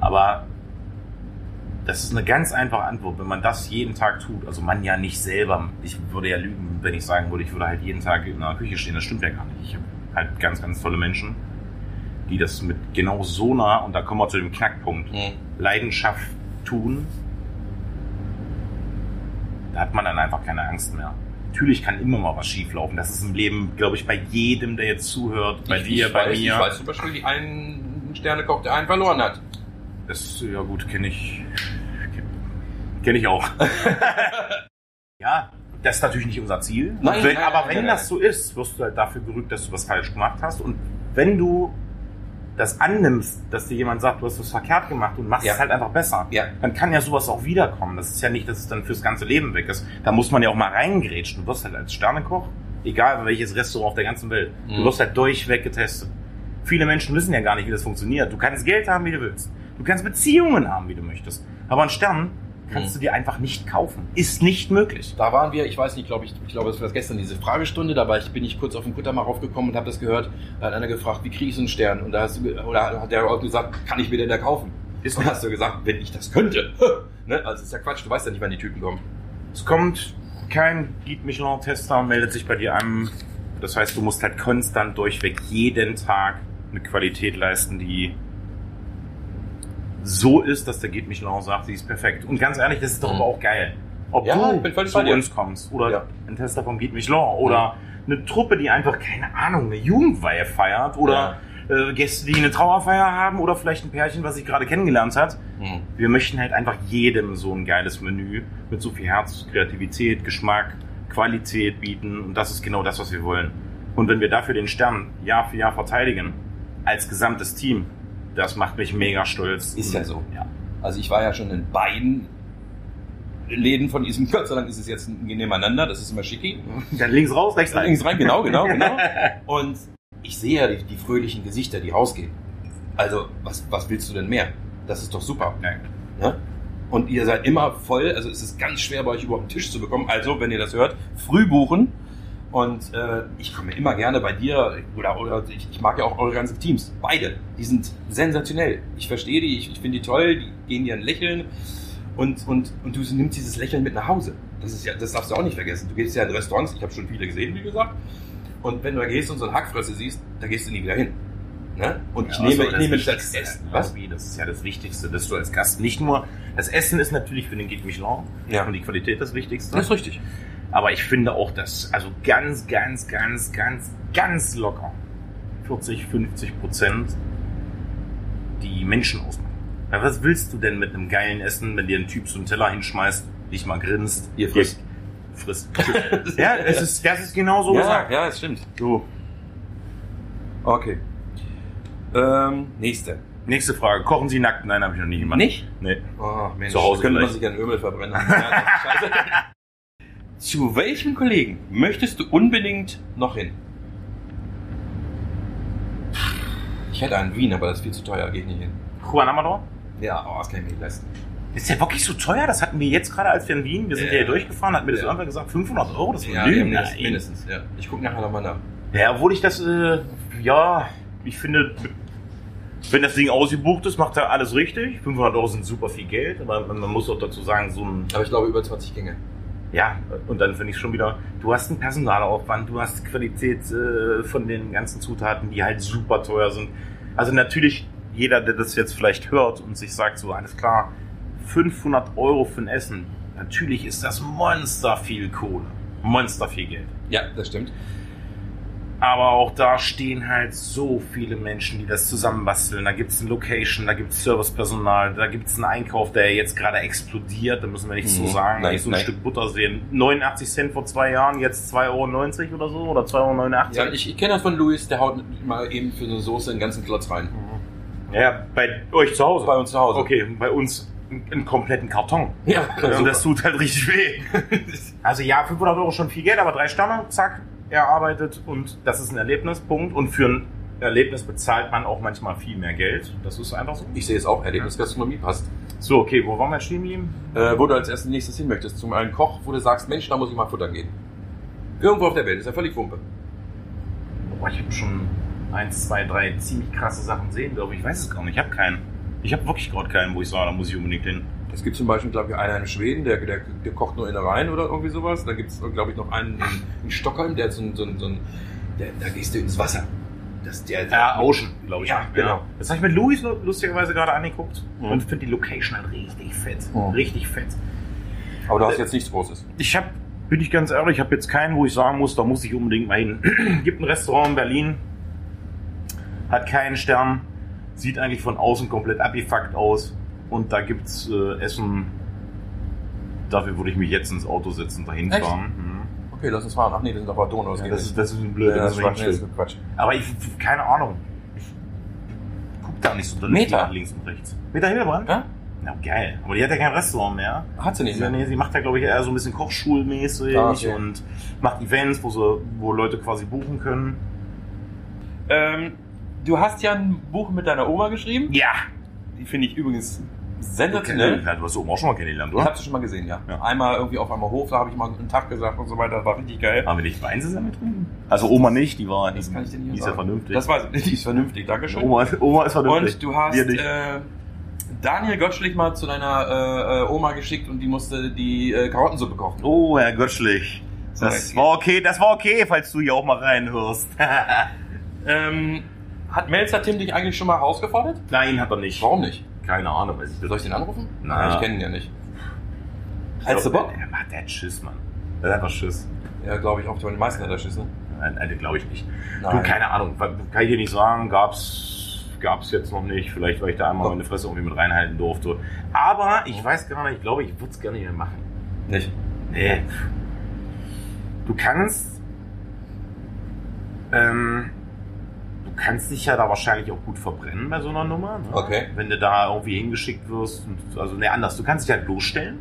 Aber das ist eine ganz einfache Antwort. Wenn man das jeden Tag tut, also man ja nicht selber, ich würde ja lügen, wenn ich sagen würde, ich würde halt jeden Tag in einer Küche stehen, das stimmt ja gar nicht. Ich habe halt ganz, ganz tolle Menschen, die das mit genau so nah, und da kommen wir zu dem Knackpunkt, Leidenschaft tun, da hat man dann einfach keine Angst mehr. Natürlich kann immer mal was schieflaufen. Das ist im Leben, glaube ich, bei jedem, der jetzt zuhört, bei ich, dir, ich bei weiß, mir. Ich weiß zum Beispiel, wie einen Sternekoch, der einen verloren hat. Das, ja gut, kenne ich. Kenne ich auch. ja, das ist natürlich nicht unser Ziel. Nein, wenn, nein, aber nein, wenn das so ist, wirst du halt dafür gerügt, dass du was falsch gemacht hast. Und wenn du das annimmst, dass dir jemand sagt, du hast was verkehrt gemacht und machst Ja. es halt einfach besser, Ja. dann kann ja sowas auch wiederkommen. Das ist ja nicht, dass es dann fürs ganze Leben weg ist. Da muss man ja auch mal reingrätschen. Du wirst halt als Sternekoch, egal welches Restaurant auf der ganzen Welt, du Mhm. wirst halt durchweg getestet. Viele Menschen wissen ja gar nicht, wie das funktioniert. Du kannst Geld haben, wie du willst. Du kannst Beziehungen haben, wie du möchtest. Aber einen Stern kannst du dir einfach nicht kaufen. Ist nicht möglich. Da waren wir, ich weiß nicht, glaube ich, ich glaube, es war gestern diese Fragestunde, da war ich, bin ich kurz auf den Kutter mal raufgekommen und habe das gehört. Da hat einer gefragt, wie kriege ich so einen Stern? Und da hast du, oder hat der auch gesagt, kann ich mir denn da kaufen? Ist und hast du gesagt, wenn ich das könnte. ne? Also ist ja Quatsch, du weißt ja nicht, wann die Typen kommen. Es kommt kein Guide Michelin-Tester meldet sich bei dir an. Das heißt, du musst halt konstant durchweg jeden Tag eine Qualität leisten, die so ist, dass der Guide Michelin sagt, sie ist perfekt. Und ganz ehrlich, das ist doch Mhm. aber auch geil. Ob Ja, du ich bin völlig zu uns kommst oder Ja. ein Tester vom Guide Michelin oder eine Truppe, die einfach, keine Ahnung, eine Jugendweihe feiert oder äh, Gäste, die eine Trauerfeier haben oder vielleicht ein Pärchen, was sich gerade kennengelernt hat. Hm. Wir möchten halt einfach jedem so ein geiles Menü mit so viel Herz, Kreativität, Geschmack, Qualität bieten. Und das ist genau das, was wir wollen. Und wenn wir dafür den Stern Jahr für Jahr verteidigen, als gesamtes Team, das macht mich mega stolz. Ist ja so. Ja. Also ich war ja schon in beiden Läden von diesem, Gott sei Dank ist es jetzt nebeneinander, das ist immer schicki. Dann links raus, rechts rein. Links rein, genau, genau, genau. Und ich sehe ja die, die fröhlichen Gesichter, die rausgehen. Also, was, was willst du denn mehr? Das ist doch super. Ne? Und ihr seid immer voll, also es ist ganz schwer bei euch überhaupt einen Tisch zu bekommen. Also, wenn ihr das hört, früh buchen. Und äh, ich komme immer gerne bei dir, oder, oder ich, ich mag ja auch eure ganzen Teams. Beide. Die sind sensationell. Ich verstehe die, ich, ich finde die toll, die gehen dir ein Lächeln. Und, und, und du nimmst dieses Lächeln mit nach Hause. Das, ist ja, das darfst du auch nicht vergessen. Du gehst ja in Restaurants, ich habe schon viele gesehen, wie gesagt. Und wenn du da gehst und so eine Hackfresse siehst, da gehst du nie wieder hin. Ne? Und ich Ja, nehme, also ich nehme das Essen. Was? Das ist ja das Wichtigste, dass du als Gast nicht nur, das Essen ist natürlich für den Guide Michelin Ja. und die Qualität das Wichtigste. Das ist richtig. Aber ich finde auch, dass also ganz, ganz, ganz, ganz, ganz locker 40, 50 Prozent die Menschen ausmachen. Ja, was willst du denn mit einem geilen Essen, wenn dir ein Typ so einen Teller hinschmeißt, dich mal grinst? Ihr frisst. Frisst. ja, es ist, das ist genau so ja, gesagt. ja, es stimmt. So. Okay. Ähm, nächste. Nächste Frage. Kochen Sie nackt? Nein, habe ich noch nie gemacht. Nicht? Nee. Oh, Mensch, Zu Hause könnte man sich an Ömel verbrennen. Ja, scheiße. Zu welchem Kollegen möchtest du unbedingt noch hin? Ich hätte einen Wien, aber das ist viel zu teuer, geht nicht hin. Juan Amador? Ja, oh, das kann ich mir nicht leisten. Ist der wirklich so teuer? Das hatten wir jetzt gerade, als wir in Wien, wir sind Ja. ja hier durchgefahren, hat mir das Ja. irgendwer gesagt, 500 Euro, das war Ja, Lügen. mindestens, Nein. mindestens, ja. Ich gucke nachher nochmal nach. Ja, obwohl ich das, äh, ja, ich finde, wenn das Ding ausgebucht ist, macht er alles richtig. 500 Euro sind super viel Geld, aber man, man muss auch dazu sagen, so ein, Aber ich glaube über 20 Gänge. Ja, und dann finde ich schon wieder, du hast einen Personalaufwand, du hast Qualität äh, von den ganzen Zutaten, die halt super teuer sind. Also natürlich, jeder, der das jetzt vielleicht hört und sich sagt, so, alles klar, 500 Euro für ein Essen, natürlich ist das monster viel Kohle. Monster viel Geld. Ja, das stimmt. Aber auch da stehen halt so viele Menschen, die das zusammenbasteln. Da gibt's eine Location, da gibt's Servicepersonal, da gibt's einen Einkauf, der jetzt gerade explodiert. Da müssen wir nichts Mhm. so sagen. Nein, Nicht so ein nein. Stück Butter sehen. 89 Cent vor zwei Jahren, jetzt 2,90 Euro oder so. Oder 2,89 Ja, Euro. ich, ich kenne das von Luis, der haut mal eben für eine Soße einen ganzen Klotz rein. Ja, bei euch zu Hause. Bei uns zu Hause. Okay, bei uns einen kompletten Karton. Ja, Und das tut halt richtig weh. Also ja, 500 Euro schon viel Geld, aber drei Sterne, zack, erarbeitet und das ist ein Erlebnis, Punkt. Und für ein Erlebnis bezahlt man auch manchmal viel mehr Geld. Das ist einfach so. Ich sehe es auch, Erlebnis Gastronomie passt. So, okay, wo waren wir stehen geblieben? Äh, wo du als erstes nächstes hin möchtest, zum einen Koch, wo du sagst, Mensch, da muss ich mal futtern gehen. Irgendwo auf der Welt, ist ja völlig Wumpe. Boah, ich habe schon eins, zwei, drei ziemlich krasse Sachen sehen, glaube ich. Ich weiß es gar nicht, ich habe keinen. Ich habe wirklich gerade keinen, wo ich sage, da muss ich unbedingt hin. Es gibt zum Beispiel, glaube ich, einen in Schweden, der, der, der kocht nur Innereien oder irgendwie sowas. Da gibt es, glaube ich, noch einen in, in Stockholm, der hat so ein, so so ein der, da gehst du ins Wasser. Das, der, Ja, Ocean, glaube ich. Ja, genau. Das habe ich mit Louis lu- lustigerweise gerade angeguckt Mhm. und finde die Location halt richtig fett. Mhm. Richtig fett. Aber du hast jetzt nichts Großes. Ich habe, bin ich ganz ehrlich, ich habe jetzt keinen, wo ich sagen muss, da muss ich unbedingt mal hin. Gibt ein Restaurant in Berlin, hat keinen Stern, sieht eigentlich von außen komplett abgefuckt aus und da gibt's äh, Essen. Dafür würde ich mich jetzt ins Auto setzen, dahin Echt? fahren. Mhm. Okay, lass uns fahren. Ach nee, wir sind auf der Donau. Das Ja, das, ist, das ist ein blöd. Ja, das das ist Quatsch. Quatsch. Aber ich, keine Ahnung. Ich guck da nicht so Meta? nach links und rechts. Meta Hildebrand? Ja? Na geil. Aber die hat ja kein Restaurant mehr. Hat sie nicht Sie, mehr. nee, sie macht ja, glaube ich, eher so ein bisschen Kochschulmäßig Ah, okay. und macht Events, wo, sie, wo Leute quasi buchen können. Ähm, du hast ja ein Buch mit deiner Oma geschrieben. Ja. Die finde ich übrigens sensationell. kennst- du hast Oma auch schon mal kennengelernt, Ich oder? habe sie schon mal gesehen, ja. Ja. Einmal irgendwie auf einmal Hof, da habe ich mal einen Tag gesagt und so weiter. Das war richtig geil. Haben wir nicht Wein zusammen getrunken? Also Oma nicht, die war, Das kann ich dir nicht die ist ja vernünftig. Das weiß ich. Die ist vernünftig, Dankeschön. Oma, Oma ist vernünftig. Und du hast nicht. äh, Daniel Gottschlich mal zu deiner äh, Oma geschickt und die musste die äh, Karottensuppe kochen. Oh, Herr Göttschlich. So, Das war okay, das war okay, falls du hier auch mal reinhörst. Ähm, hat Melzer Tim dich eigentlich schon mal herausgefordert? Nein, hat er nicht. Warum nicht? Keine Ahnung, weiß ich Soll ich den anrufen? Na. ich kenne ihn ja nicht. Ich Hättest du Bock? Der, der, der hat Schiss, Mann. Der hat einfach Schiss. Ja, glaube ich auch. Die meisten hat er Schiss, ne? Nein, nein glaube ich nicht. Nein. Du, keine Ahnung. Kann ich dir nicht sagen. Gab's, gab's jetzt noch nicht. Vielleicht, weil ich da einmal meine Fresse irgendwie mit reinhalten durfte. Aber ich weiß gar nicht. Ich glaube, ich würde es gerne mehr machen. Nicht. Nee. Du kannst, ähm, kannst dich ja da wahrscheinlich auch gut verbrennen bei so einer Nummer. Ne? Okay. Wenn du da irgendwie hingeschickt wirst. Und, also, ne, anders. Du kannst dich halt bloßstellen.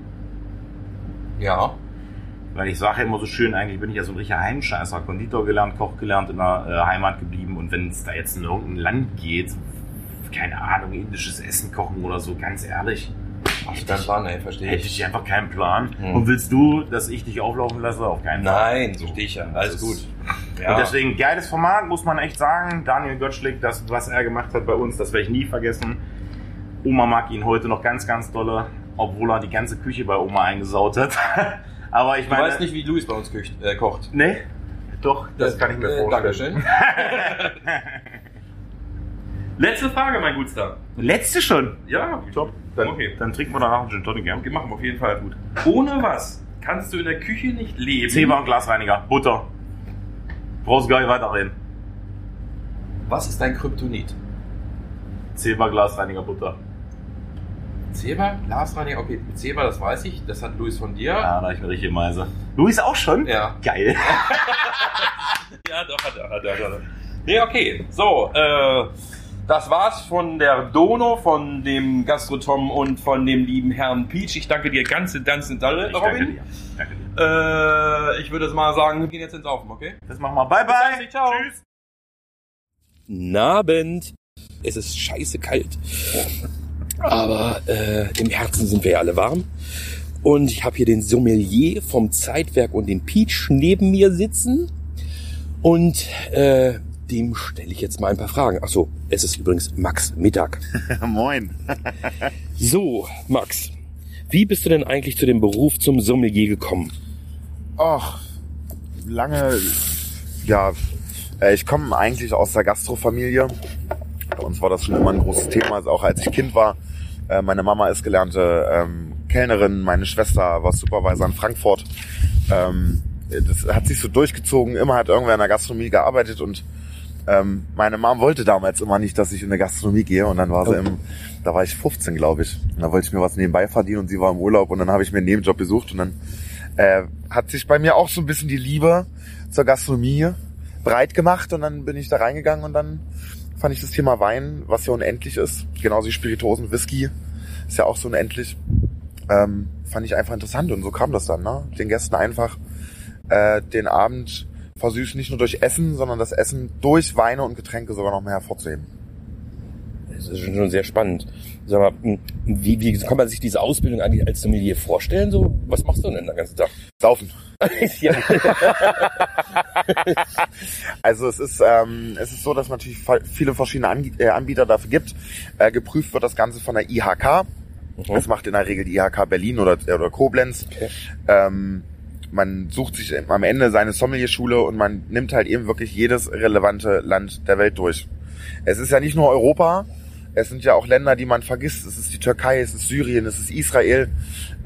Ja. Weil ich sage ja immer so schön, eigentlich bin ich ja so ein richtiger Heimscheißer. Konditor gelernt, Koch gelernt, in der äh, Heimat geblieben. Und wenn es da jetzt in irgendein Land geht, keine Ahnung, indisches Essen kochen oder so, ganz ehrlich, Du keinen Plan, ey, verstehe hätte ich. ich einfach keinen Plan. Hm. Und willst du, dass ich dich auflaufen lasse? Auf keinen Fall. Nein, verstehe ich ja. Alles Das gut. Ja. Und deswegen, geiles Format, muss man echt sagen. Daniel Göttschlick, das, was er gemacht hat bei uns, das werde ich nie vergessen. Oma mag ihn heute noch ganz, ganz dolle, obwohl er die ganze Küche bei Oma eingesaut hat. Aber ich du meine. weißt nicht, wie Luis bei uns kücht, äh, kocht. Nee? Doch, das kann ich mir Äh, vorstellen. Dankeschön. Letzte Frage, mein Gutster. Letzte schon. Ja, Top. Dann, Okay. dann trinken wir danach einen Gin Tonic, ja? Okay, machen wir auf jeden Fall gut. Ohne was kannst du in der Küche nicht leben? Zebra und Glasreiniger, Butter. Brauchst gar nicht weiterreden. Was ist dein Kryptonit? Zebra, Glasreiniger, Butter. Zebra, Glasreiniger, okay, Zebra, das weiß ich, das hat Luis von dir. Ja, da ich mir richtig Meise. Luis auch schon? Ja. Geil. Ja, doch, hat er, hat er, hat er. Nee, okay. So, äh, Das war's von der Dono, von dem Gastrotom und von dem lieben Herrn Peach. Ich danke dir ganz, ganz dolle, Ich danke Robin. dir. Danke dir. Äh, ich würde jetzt mal sagen, wir gehen jetzt ins Saufen, okay? Das machen wir. Bye, bye. Ciao. Tschüss. Nabend. Es ist scheiße kalt. Aber äh, im Herzen sind wir ja alle warm. Und ich habe hier den Sommelier vom Zeitwerk und den Peach neben mir sitzen. Und äh, dem stelle ich jetzt mal ein paar Fragen. Ach so, es ist übrigens Max Mittag. Moin. So, Max, wie bist du denn eigentlich zu dem Beruf zum Sommelier gekommen? Ach, lange, ja, äh, ich komme eigentlich aus der Gastrofamilie. Bei uns war das schon immer ein großes Thema, also auch als ich Kind war. Äh, Meine Mama ist gelernte ähm, Kellnerin, meine Schwester war Supervisor in Frankfurt. Ähm, Das hat sich so durchgezogen, immer hat irgendwer in der Gastronomie gearbeitet und ähm, meine Mom wollte damals immer nicht, dass ich in eine Gastronomie gehe und dann war sie im, da war ich 15, glaube ich. Und da wollte ich mir was nebenbei verdienen und sie war im Urlaub und dann habe ich mir einen Nebenjob besucht und dann äh, hat sich bei mir auch so ein bisschen die Liebe zur Gastronomie breit gemacht und dann bin ich da reingegangen und dann fand ich das Thema Wein, was ja unendlich ist, genauso wie Spiritosen, Whisky, ist ja auch so unendlich, ähm, fand ich einfach interessant und so kam das dann, ne? Den Gästen einfach äh, den Abend versüßen, nicht nur durch Essen, sondern das Essen durch Weine und Getränke sogar noch mehr hervorzuheben. Das ist schon sehr spannend. Sag mal, hm, wie, wie kann man sich diese Ausbildung eigentlich als Sommelier vorstellen? So, was machst du denn den ganzen Tag? Saufen. Also es ist, ähm, es ist so, dass es natürlich viele verschiedene äh, Anbieter dafür gibt. Äh, geprüft wird das Ganze von der IHK. Das macht in der Regel die IHK Berlin oder, oder Koblenz. Ähm, man sucht sich am Ende seine Sommelierschule und man nimmt halt eben wirklich jedes relevante Land der Welt durch. Es ist ja nicht nur Europa, es sind ja auch Länder, die man vergisst. Es ist die Türkei, es ist Syrien, es ist Israel,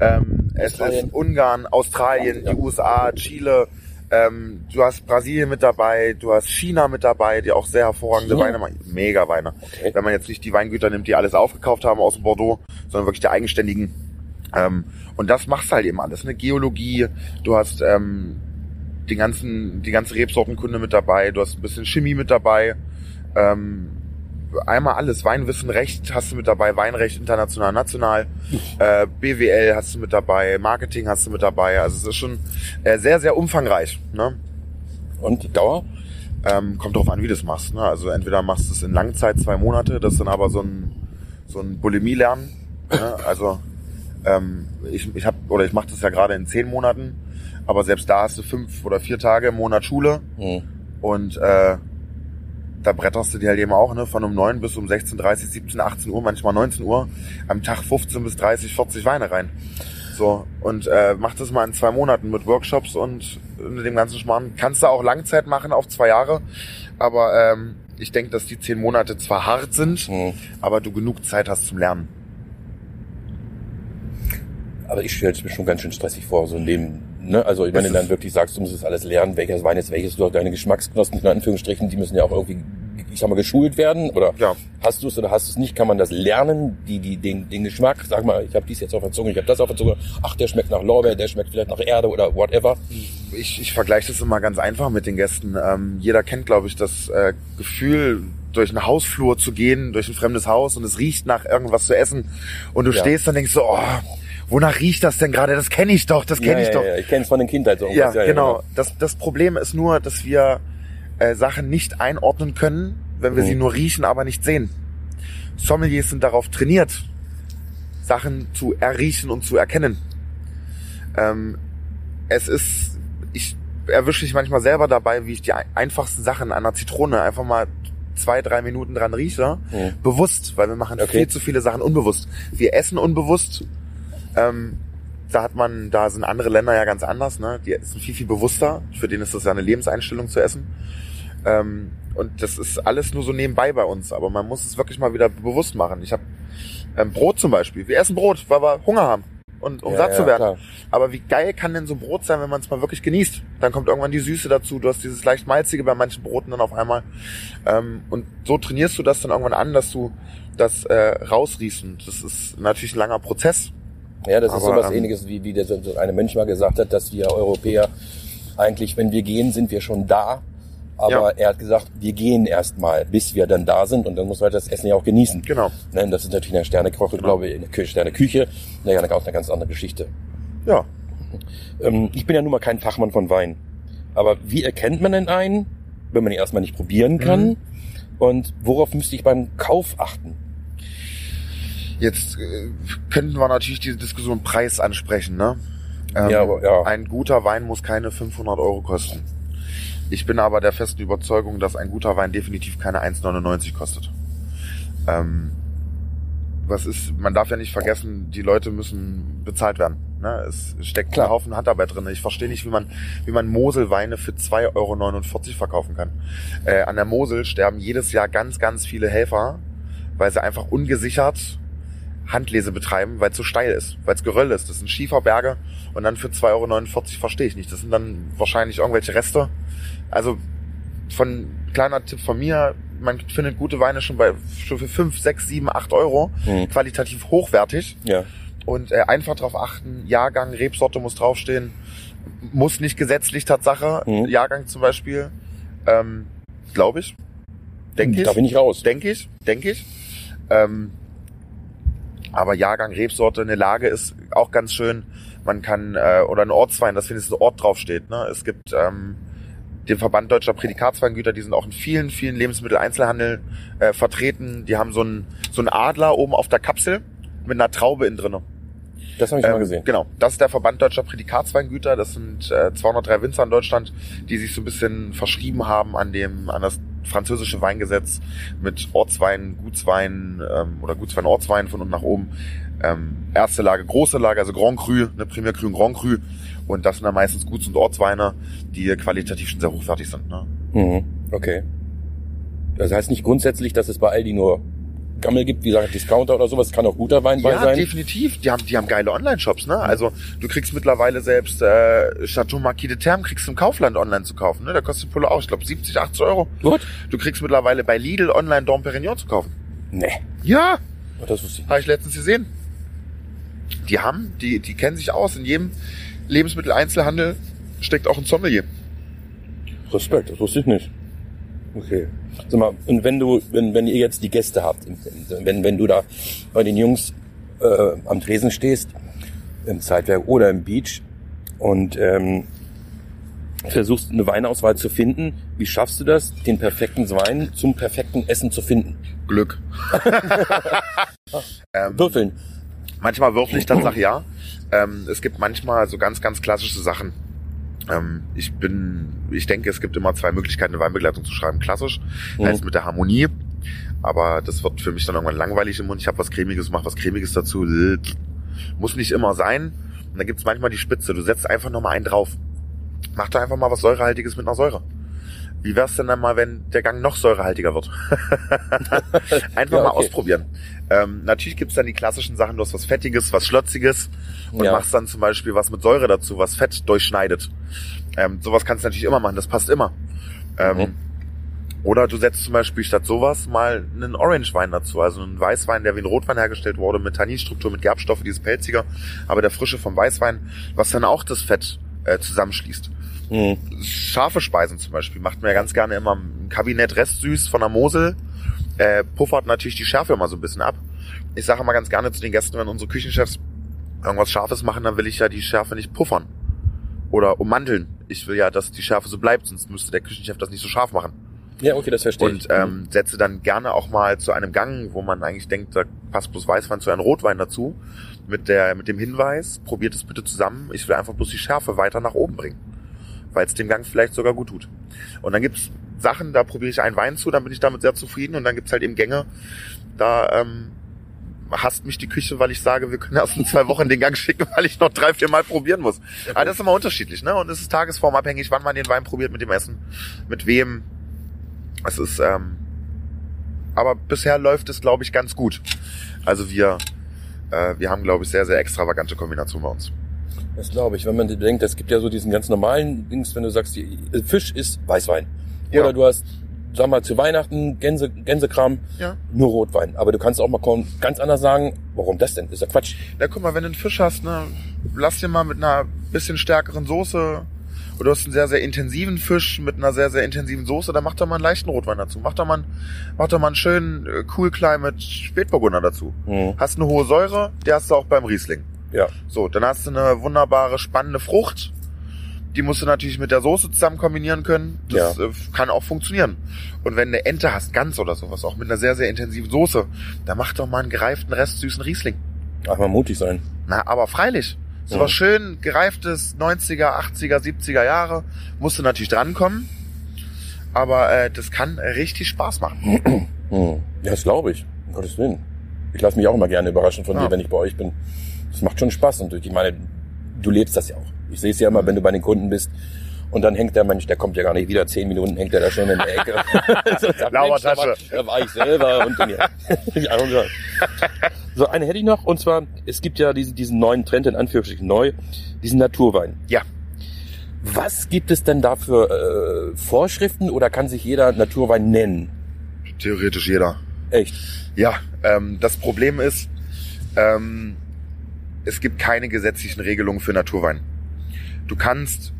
ähm, es Australien. ist Ungarn, Australien, die USA, Chile. Ähm, du hast Brasilien mit dabei, du hast China mit dabei, die auch sehr hervorragende China? Weine machen. Mega Weine. Wenn man jetzt nicht die Weingüter nimmt, die alles aufgekauft haben aus dem Bordeaux, sondern wirklich die eigenständigen. Ähm, und das machst du halt eben alles. Eine Geologie, du hast ähm, die ganzen, die ganze Rebsortenkunde mit dabei, du hast ein bisschen Chemie mit dabei. Ähm, einmal alles. Weinwissen, Recht hast du mit dabei, Weinrecht international, national, äh, BWL hast du mit dabei, Marketing hast du mit dabei. Also es ist schon äh, sehr, sehr umfangreich. Ne? Und die Dauer? Ähm, kommt drauf an, wie du es machst. Ne? Also entweder machst du es in Langzeit, zwei Monate, das ist dann aber so ein, so ein Bulimie-Lernen. Ne? Also ähm, ich, ich habe oder ich mache das ja gerade in zehn Monaten, aber selbst da hast du fünf oder vier Tage im Monat Schule Hm. und äh, da bretterst du dir halt eben auch, ne, von um 9 bis um 16, 30, 17, 18 Uhr, manchmal 19 Uhr, am Tag 15 bis 30, 40 Weine rein. So, und äh, mach das mal in zwei Monaten mit Workshops und mit dem ganzen Schmarrn. Kannst du auch Langzeit machen auf zwei Jahre, aber ähm, ich denke, dass die zehn Monate zwar hart sind, Hm. aber du genug Zeit hast zum Lernen. Aber ich stelle es mir schon ganz schön stressig vor, so ein Leben. Ne? Also ich meine, Es dann wirklich sagst, du musst es alles lernen, welches Wein ist welches, du hast deine Geschmacksknospen, in Anführungsstrichen, die müssen ja auch irgendwie, ich sag mal, geschult werden. Oder Ja. hast du es oder hast du es nicht? Kann man das lernen, die, die, den, den Geschmack? Sag mal, ich habe dies jetzt auf der Zunge, ich habe das auf der Zunge. Ach, der schmeckt nach Lorbeer, der schmeckt vielleicht nach Erde oder whatever. ich, ich vergleiche das immer ganz einfach mit den Gästen. Ähm, jeder kennt, glaube ich, das äh, Gefühl, durch einen Hausflur zu gehen, durch ein fremdes Haus und es riecht nach irgendwas zu essen und du Ja. stehst und denkst so, oh, wonach riecht das denn gerade? Das kenne ich doch, das kenne ja, ich ja, doch. Ja, ich kenne es von den Kindheit so. Ja, irgendwas. genau. Das, das Problem ist nur, dass wir äh, Sachen nicht einordnen können, wenn wir Mhm. sie nur riechen, aber nicht sehen. Sommeliers sind darauf trainiert, Sachen zu erriechen und zu erkennen. Ähm, es ist, ich erwische mich manchmal selber dabei, wie ich die ein- einfachsten Sachen an einer Zitrone einfach mal zwei, drei Minuten dran rieche. Mhm. Bewusst, weil wir machen Okay. viel zu viele Sachen unbewusst. Wir essen unbewusst. Ähm, da hat man, da sind andere Länder ja ganz anders, ne? Die sind viel, viel bewusster. Für den ist das ja eine Lebenseinstellung zu essen. Ähm, und das ist alles nur so nebenbei bei uns, aber man muss es wirklich mal wieder bewusst machen. Ich habe ähm, Brot zum Beispiel. Wir essen Brot, weil wir Hunger haben und um Ja, satt ja, zu werden. klar. Aber wie geil kann denn so ein Brot sein, wenn man es mal wirklich genießt? Dann kommt irgendwann die Süße dazu. Du hast dieses leicht malzige bei manchen Broten dann auf einmal. Ähm, und so trainierst du das dann irgendwann an, dass du das äh, rausriechst. Und das ist natürlich ein langer Prozess. Ja, das ist Aber, sowas ähm, ähnliches, wie, wie der so eine Mönch mal gesagt hat, dass wir Europäer eigentlich, wenn wir gehen, sind wir schon da. Aber Ja. er hat gesagt, wir gehen erstmal, bis wir dann da sind und dann muss man halt das Essen ja auch genießen. Genau. Ne, das ist natürlich eine Sternekoche, glaube ich, eine Kü- Sterneküche. Naja, dann auch eine ganz andere Geschichte. Ja. Ähm, ich bin ja nun mal kein Fachmann von Wein. Aber wie erkennt man denn einen, wenn man ihn erstmal nicht probieren kann? Mhm. Und worauf müsste ich beim Kauf achten? Jetzt äh, könnten wir natürlich diese Diskussion Preis ansprechen, ne? Ähm, Ja, aber- ja. Ein guter Wein muss keine 500 Euro kosten. Ich bin aber der festen Überzeugung, dass ein guter Wein definitiv keine 1,99 kostet. Ähm, was ist, man darf ja nicht vergessen, die Leute müssen bezahlt werden. Ne? Es steckt Klar. ein Haufen Handarbeit drin. Ich verstehe nicht, wie man, wie man Moselweine für 2,49 Euro verkaufen kann. Äh, an der Mosel sterben jedes Jahr ganz, ganz viele Helfer, weil sie einfach ungesichert Handlese betreiben, weil es so steil ist, weil es Geröll ist. Das sind Schieferberge und dann für 2,49 Euro verstehe ich nicht. Das sind dann wahrscheinlich irgendwelche Reste. Also von kleiner Tipp von mir, man findet gute Weine schon bei schon für 5, 6, 7, 8 Euro, Mhm. qualitativ hochwertig. Ja. Und äh, einfach darauf achten, Jahrgang, Rebsorte muss draufstehen. Muss nicht gesetzlich Tatsache, Mhm. Jahrgang zum Beispiel. Ähm, Glaube ich. Denke ich. Da bin ich raus. Denke ich, denke ich. Ähm, aber Jahrgang, Rebsorte, eine Lage ist auch ganz schön. Man kann, äh, oder ein Ortswein, das findest du Ort draufsteht. Ne? Es gibt ähm, den Verband Deutscher Prädikatsweingüter, die sind auch in vielen, vielen Lebensmitteleinzelhandel äh, vertreten. Die haben so einen so einen Adler oben auf der Kapsel mit einer Traube innen drinne. Das habe ich mal gesehen. Genau, das ist der Verband Deutscher Prädikatsweingüter. Das sind äh, 203 Winzer in Deutschland, die sich so ein bisschen verschrieben haben an dem an das französische Weingesetz mit Ortswein, Gutswein ähm, oder Gutswein, Ortswein von unten nach oben. Ähm, erste Lage, große Lage, also Grand Cru, ne, Premier Cru und Grand Cru. Und das sind dann meistens Guts- und Ortsweine, die qualitativ schon sehr hochwertig sind. Ne? Mhm. Okay. Das heißt nicht grundsätzlich, dass es bei Aldi nur Gammel gibt, wie gesagt, Discounter oder sowas, kann auch guter Wein bei Ja, sein. definitiv. Die haben, die haben geile Online-Shops, ne? Also du kriegst mittlerweile selbst äh, Chateau Marquis de Terme kriegst du im Kaufland online zu kaufen, ne? Da kostet Pulle auch, ich glaube 70, 80 Euro. Gut. Du kriegst mittlerweile bei Lidl online Dom Perignon zu kaufen. Nee. Ja, Oh, Das wusste ich. habe ich letztens gesehen. Die haben, die, die kennen sich aus. In jedem Lebensmitteleinzelhandel steckt auch ein Sommelier. Respekt, das wusste ich nicht. Okay. Sag mal, und wenn du, wenn, wenn ihr jetzt die Gäste habt, wenn, wenn du da bei den Jungs äh, am Tresen stehst, im Zeitwerk oder im Beach und ähm, versuchst eine Weinauswahl zu finden, wie schaffst du das, den perfekten Wein zum perfekten Essen zu finden? Glück. ähm, Würfeln. Manchmal würfel ich Tatsache ja. Ähm, es gibt manchmal so ganz, ganz klassische Sachen. Ähm, ich bin, ich denke, es gibt immer zwei Möglichkeiten, eine Weinbegleitung zu schreiben. Klassisch Mhm. heißt mit der Harmonie. Aber das wird für mich dann irgendwann langweilig im Mund. Ich habe was Cremiges, mach was Cremiges dazu. Muss nicht immer sein. Und dann gibt's manchmal die Spitze. Du setzt einfach nochmal einen drauf. Mach da einfach mal was Säurehaltiges mit einer Säure. Wie wär's denn dann mal, wenn der Gang noch säurehaltiger wird? einfach Ja, mal okay. ausprobieren. Ähm, natürlich gibt's dann die klassischen Sachen, du hast was Fettiges, was Schlotziges und Ja. machst dann zum Beispiel was mit Säure dazu, was Fett durchschneidet. Ähm, sowas kannst du natürlich immer machen, das passt immer. Ähm, Mhm. Oder du setzt zum Beispiel statt sowas mal einen Orange-Wein dazu, also einen Weißwein, der wie ein Rotwein hergestellt wurde, mit Tanninstruktur, mit Gerbstoffe, dieses Pelziger, aber der Frische vom Weißwein, was dann auch das Fett äh, zusammenschließt. Mhm. Scharfe Speisen zum Beispiel macht mir ja ganz gerne immer ein Kabinett Restsüß von der Mosel, äh, puffert natürlich die Schärfe immer so ein bisschen ab. Ich sage immer ganz gerne zu den Gästen, wenn unsere Küchenchefs irgendwas Scharfes machen, dann will ich ja die Schärfe nicht puffern oder ummanteln. Ich will ja, dass die Schärfe so bleibt, sonst müsste der Küchenchef das nicht so scharf machen. Ja, okay, das verstehe Und ich. ähm, setze dann gerne auch mal zu einem Gang, wo man eigentlich denkt, da passt bloß Weißwein zu einem Rotwein dazu, mit der mit dem Hinweis, probiert es bitte zusammen, ich will einfach bloß die Schärfe weiter nach oben bringen, weil es dem Gang vielleicht sogar gut tut. Und dann gibt's Sachen, da probiere ich einen Wein zu, dann bin ich damit sehr zufrieden und dann gibt's halt eben Gänge, da ähm, hasst mich die Küche, weil ich sage, wir können erst in zwei Wochen den Gang schicken, weil ich noch drei, vier Mal probieren muss. Aber das ist immer unterschiedlich, ne? Und es ist tagesformabhängig, wann man den Wein probiert mit dem Essen, mit wem. Es ist, ähm, aber bisher läuft es, glaube ich, ganz gut. Also wir, äh, wir haben, glaube ich, sehr, sehr extravagante Kombinationen bei uns. Das glaube ich, wenn man denkt, es gibt ja so diesen ganz normalen Dings, wenn du sagst, die, Fisch ist Weißwein. Ja. Oder du hast, sag mal, zu Weihnachten Gänse, Gänsekram, Ja. nur Rotwein. Aber du kannst auch mal ganz anders sagen, warum das denn? Ist ja Quatsch. Na guck mal, wenn du einen Fisch hast, ne, lass dir mal mit einer bisschen stärkeren Soße oder du hast einen sehr, sehr intensiven Fisch mit einer sehr, sehr intensiven Soße, dann mach doch mal einen leichten Rotwein dazu. Mach doch mal, einen- mach doch mal einen schönen äh, Cool Climate Spätburgunder dazu. Mhm. Hast eine hohe Säure, die hast du auch beim Riesling. Ja. So, dann hast du eine wunderbare, spannende Frucht. Die musst du natürlich mit der Soße zusammen kombinieren können. Das Ja. äh, kann auch funktionieren. Und wenn du eine Ente hast, ganz oder sowas, auch mit einer sehr, sehr intensiven Soße, dann mach doch mal einen gereiften Rest süßen Riesling. Ach, mal mutig sein. Na, aber freilich. So was schön gereiftes 90er, 80er, 70er Jahre. Musst du natürlich drankommen. Aber äh, das kann richtig Spaß machen. Hm. Ja, das glaube ich. Um Gottes Willen. Ich lasse mich auch immer gerne überraschen von Ja. dir, wenn ich bei euch bin. Das macht schon Spaß. Und ich meine, du lebst das ja auch. Ich sehe es ja immer, wenn du bei den Kunden bist. Und dann hängt der Mensch, der kommt ja gar nicht wieder. Zehn Minuten hängt er da schon in der Ecke. So, sagt, Lauer Mensch, da war- ich selber. Und, und ja. So, eine hätte ich noch. Und zwar, es gibt ja diesen, diesen neuen Trend, in Anführungsstrichen neu, diesen Naturwein. Ja. Was gibt es denn da für äh, Vorschriften oder kann sich jeder Naturwein nennen? Theoretisch jeder. Echt? Ja, ähm, das Problem ist, ähm, es gibt keine gesetzlichen Regelungen für Naturwein. Du kannst,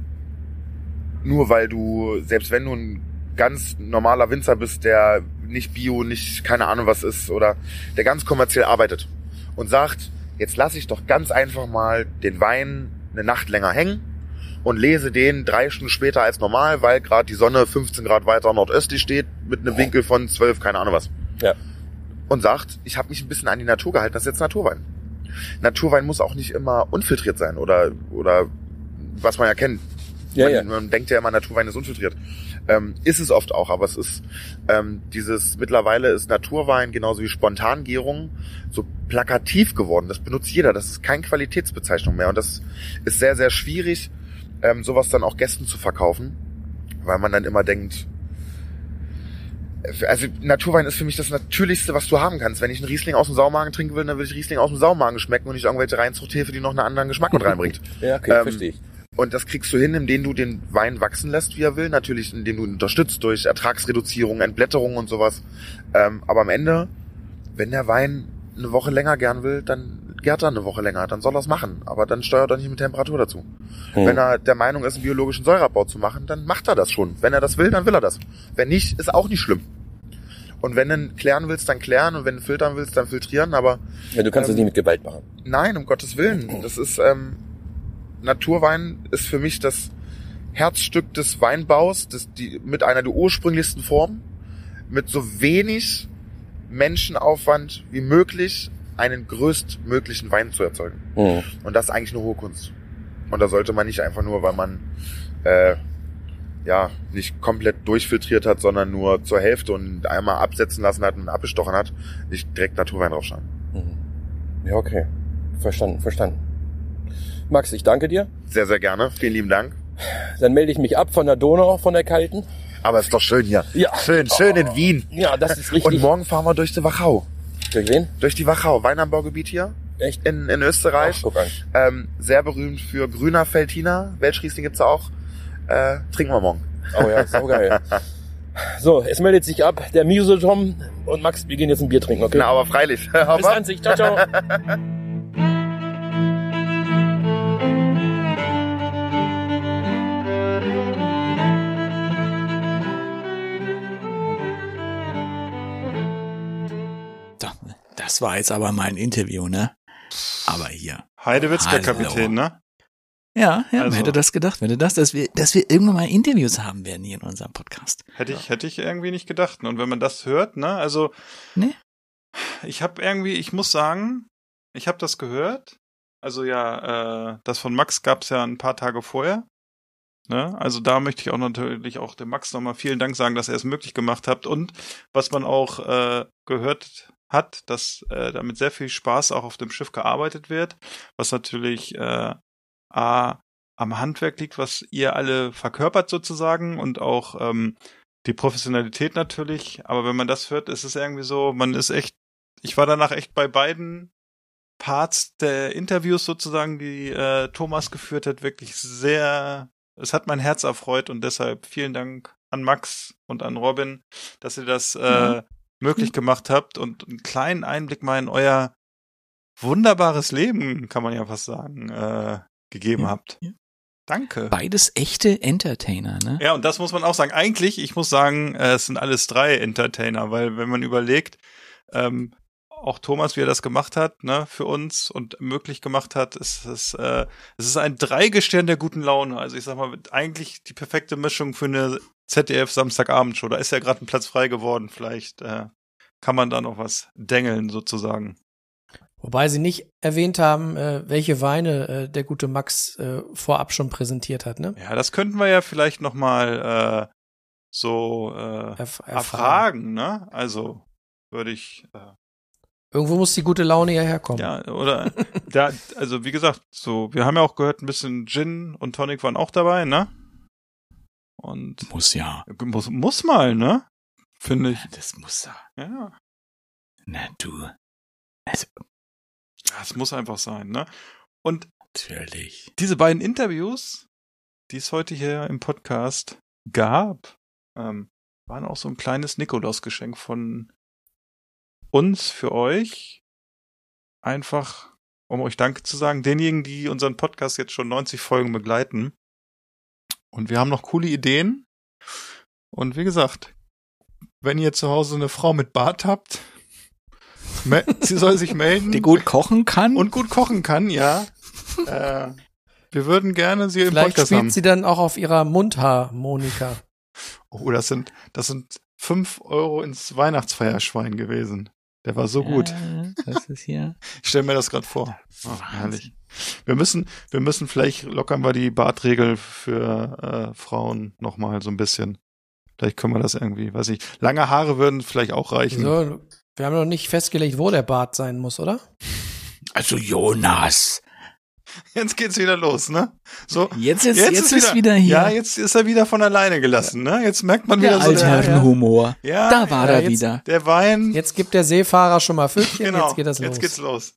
nur weil du, selbst wenn du ein ganz normaler Winzer bist, der nicht Bio, nicht keine Ahnung was ist oder der ganz kommerziell arbeitet und sagt, jetzt lasse ich doch ganz einfach mal den Wein eine Nacht länger hängen und lese den drei Stunden später als normal, weil gerade die Sonne 15 Grad weiter nordöstlich steht mit einem Winkel von 12, keine Ahnung was Ja. und sagt, ich habe mich ein bisschen an die Natur gehalten, das ist jetzt Naturwein. Naturwein muss auch nicht immer unfiltriert sein oder oder was man ja kennt. Ja, man, ja. man denkt ja immer, Naturwein ist unfiltriert. Ähm, ist es oft auch, aber es ist ähm, dieses mittlerweile ist Naturwein genauso wie Spontangärung so plakativ geworden. Das benutzt jeder. Das ist keine Qualitätsbezeichnung mehr und das ist sehr sehr schwierig, ähm, sowas dann auch Gästen zu verkaufen, weil man dann immer denkt, also Naturwein ist für mich das Natürlichste, was du haben kannst. Wenn ich einen Riesling aus dem Saumagen trinken will, dann will ich Riesling aus dem Saumagen schmecken und nicht irgendwelche Reinzuchthefe, die noch einen anderen Geschmack mit reinbringt. Ja, okay, Ähm, verstehe ich. Und das kriegst du hin, indem du den Wein wachsen lässt, wie er will. Natürlich, indem du ihn unterstützt durch Ertragsreduzierung, Entblätterung und sowas. Ähm, aber am Ende, wenn der Wein eine Woche länger gern will, dann gärt er eine Woche länger. Dann soll er es machen. Aber dann steuert er nicht mit Temperatur dazu. Hm. Wenn er der Meinung ist, einen biologischen Säureabbau zu machen, dann macht er das schon. Wenn er das will, dann will er das. Wenn nicht, ist auch nicht schlimm. Und wenn du klären willst, dann klären. Und wenn du filtern willst, dann filtrieren. Aber Ja, du kannst ähm, es nicht mit Gewalt machen. Nein, um Gottes Willen. Das ist ähm, Naturwein ist für mich das Herzstück des Weinbaus, das, die, mit einer der ursprünglichsten Formen, mit so wenig Menschenaufwand wie möglich einen größtmöglichen Wein zu erzeugen. Mhm. Und das ist eigentlich eine hohe Kunst. Und da sollte man nicht einfach nur, weil man äh, ja nicht komplett durchfiltriert hat, sondern nur zur Hälfte und einmal absetzen lassen hat und abgestochen hat, nicht direkt Naturwein draufschauen. Mhm. Ja, okay. Verstanden, verstanden. Max, ich danke dir. Sehr, sehr gerne. Vielen lieben Dank. Dann melde ich mich ab von der Donau, von der kalten. Aber ist doch schön hier. Ja. Schön, schön in Wien. Ja, das ist richtig. Und morgen fahren wir durch die Wachau. Durch wen? Durch die Wachau, Weinanbaugebiet hier. Echt? In, in Österreich. Ach, guck an. Ähm, sehr berühmt für grüner Veltliner. Welschriesling gibt's auch. Äh, trinken wir morgen. Oh ja, saugeil. so, es meldet sich ab der Muse Tom und Max, wir gehen jetzt ein Bier trinken, okay? Na, aber freilich. Bis dann, sich. Ciao, ciao. Das war jetzt aber mal ein Interview, ne? Aber hier. Heidewitzka Hallo. Kapitän, ne? Ja, ja, Also- hätte das gedacht? Wer hätte das, dass wir, dass wir irgendwann mal Interviews haben werden hier in unserem Podcast? Hätte ich, hätte ich irgendwie nicht gedacht. Und wenn man das hört, ne, also Nee. ich habe irgendwie, ich muss sagen, ich habe das gehört. Also ja, äh, das von Max gab's ja ein paar Tage vorher. Ne? Also da möchte ich auch natürlich auch dem Max nochmal vielen Dank sagen, dass er es möglich gemacht hat. Und was man auch äh, gehört hat, dass äh, damit sehr viel Spaß auch auf dem Schiff gearbeitet wird, was natürlich äh, A, am Handwerk liegt, was ihr alle verkörpert sozusagen und auch ähm, die Professionalität natürlich. Aber wenn man das hört, ist es irgendwie so, man ist echt, ich war danach echt bei beiden Parts der Interviews sozusagen, die äh, Thomas geführt hat, wirklich sehr, es hat mein Herz erfreut und deshalb vielen Dank an Max und an Robin, dass ihr das äh, Ja. Möglich gemacht habt und einen kleinen Einblick mal in euer wunderbares Leben, kann man ja fast sagen, äh, gegeben Ja. habt. Danke. Beides echte Entertainer, ne? Ja, und das muss man auch sagen. Eigentlich, ich muss sagen, äh, es sind alles drei Entertainer, weil wenn man überlegt, ähm, auch Thomas, wie er das gemacht hat, ne, für uns und möglich gemacht hat, ist es, äh, es ist ein Dreigestirn der guten Laune. Also ich sag mal, eigentlich die perfekte Mischung für eine ZDF Samstagabendshow. Da ist ja gerade ein Platz frei geworden. Vielleicht äh, kann man da noch was dengeln sozusagen. Wobei sie nicht erwähnt haben, äh, welche Weine äh, der gute Max äh, vorab schon präsentiert hat, ne? Ja, das könnten wir ja vielleicht noch mal äh, so äh, Erf erfragen, ne? Also würde ich äh, Irgendwo muss die gute Laune ja herkommen. Ja, oder da, also wie gesagt, so, wir haben ja auch gehört, ein bisschen Gin und Tonic waren auch dabei, ne? Und muss ja. Muss, muss mal, ne? Finde ich. Ja, das muss ja. Ja. Na du. Also, das muss einfach sein, ne? Und natürlich. Diese beiden Interviews, die es heute hier im Podcast gab, ähm, waren auch so ein kleines Nikolausgeschenk von uns für euch. Einfach, um euch Danke zu sagen, denjenigen, die unseren Podcast jetzt schon 90 Folgen begleiten. Und wir haben noch coole Ideen. Und wie gesagt, wenn ihr zu Hause eine Frau mit Bart habt, sie soll sich melden. Die gut kochen kann. Und gut kochen kann, ja. äh, wir würden gerne sie im Vielleicht Podcast spielt haben. sie dann auch auf ihrer Mundharmonika. Oh, das sind, das sind fünf Euro ins Weihnachtsfeierschwein gewesen. Der war so gut. Äh, das ist hier. Ich stelle mir das gerade vor. Ach, herrlich. Wir müssen, wir müssen vielleicht lockern wir die Bartregel für äh, Frauen noch mal so ein bisschen. Vielleicht können wir das irgendwie, weiß ich. Lange Haare würden vielleicht auch reichen. So, wir haben noch nicht festgelegt, wo der Bart sein muss, oder? Also Jonas. Jetzt geht's wieder los, ne? So. Jetzt ist, jetzt, jetzt ist wieder, hier. Ja, jetzt ist er wieder von alleine gelassen, ne? Jetzt merkt man wieder der so Altherrenhumor. Ja, da war ja, er jetzt, wieder. Der Wein. Jetzt gibt der Seefahrer schon mal Pfötchen, genau, jetzt geht das los. Jetzt geht's los.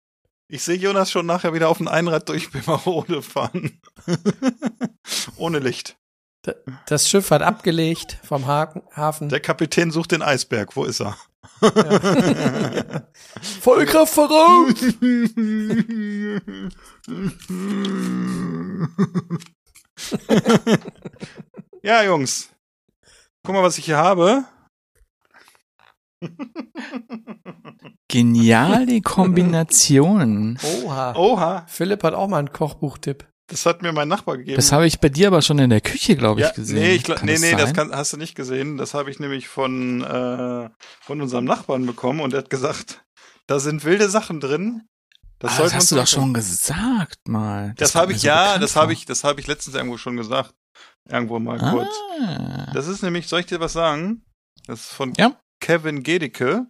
Ich sehe Jonas schon nachher wieder auf dem Einrad durch Bremerode fahren. Ohne Licht. Das Schiff hat abgelegt vom Hafen. Der Kapitän sucht den Eisberg. Wo ist er? Ja. Vollkraft voraus! ja, Jungs. Guck mal, was ich hier habe. Geniale Kombination. Oha. Oha. Philipp hat auch mal einen Kochbuchtipp. Das hat mir mein Nachbar gegeben. Das habe ich bei dir aber schon in der Küche, glaube ich, ja, gesehen. Nee, ich, kann nee, das nee, sein? das kann, hast du nicht gesehen. Das habe ich nämlich von, äh, von unserem Nachbarn bekommen und er hat gesagt, da sind wilde Sachen drin. Das, ah, das hast du doch schon gesagt mal. Das, kommt habe ich, so ja, das habe ich, das habe ich letztens irgendwo schon gesagt. Irgendwo mal kurz. Ah. Das ist nämlich, soll ich dir was sagen? Das ist von Ja. Kevin Gedicke.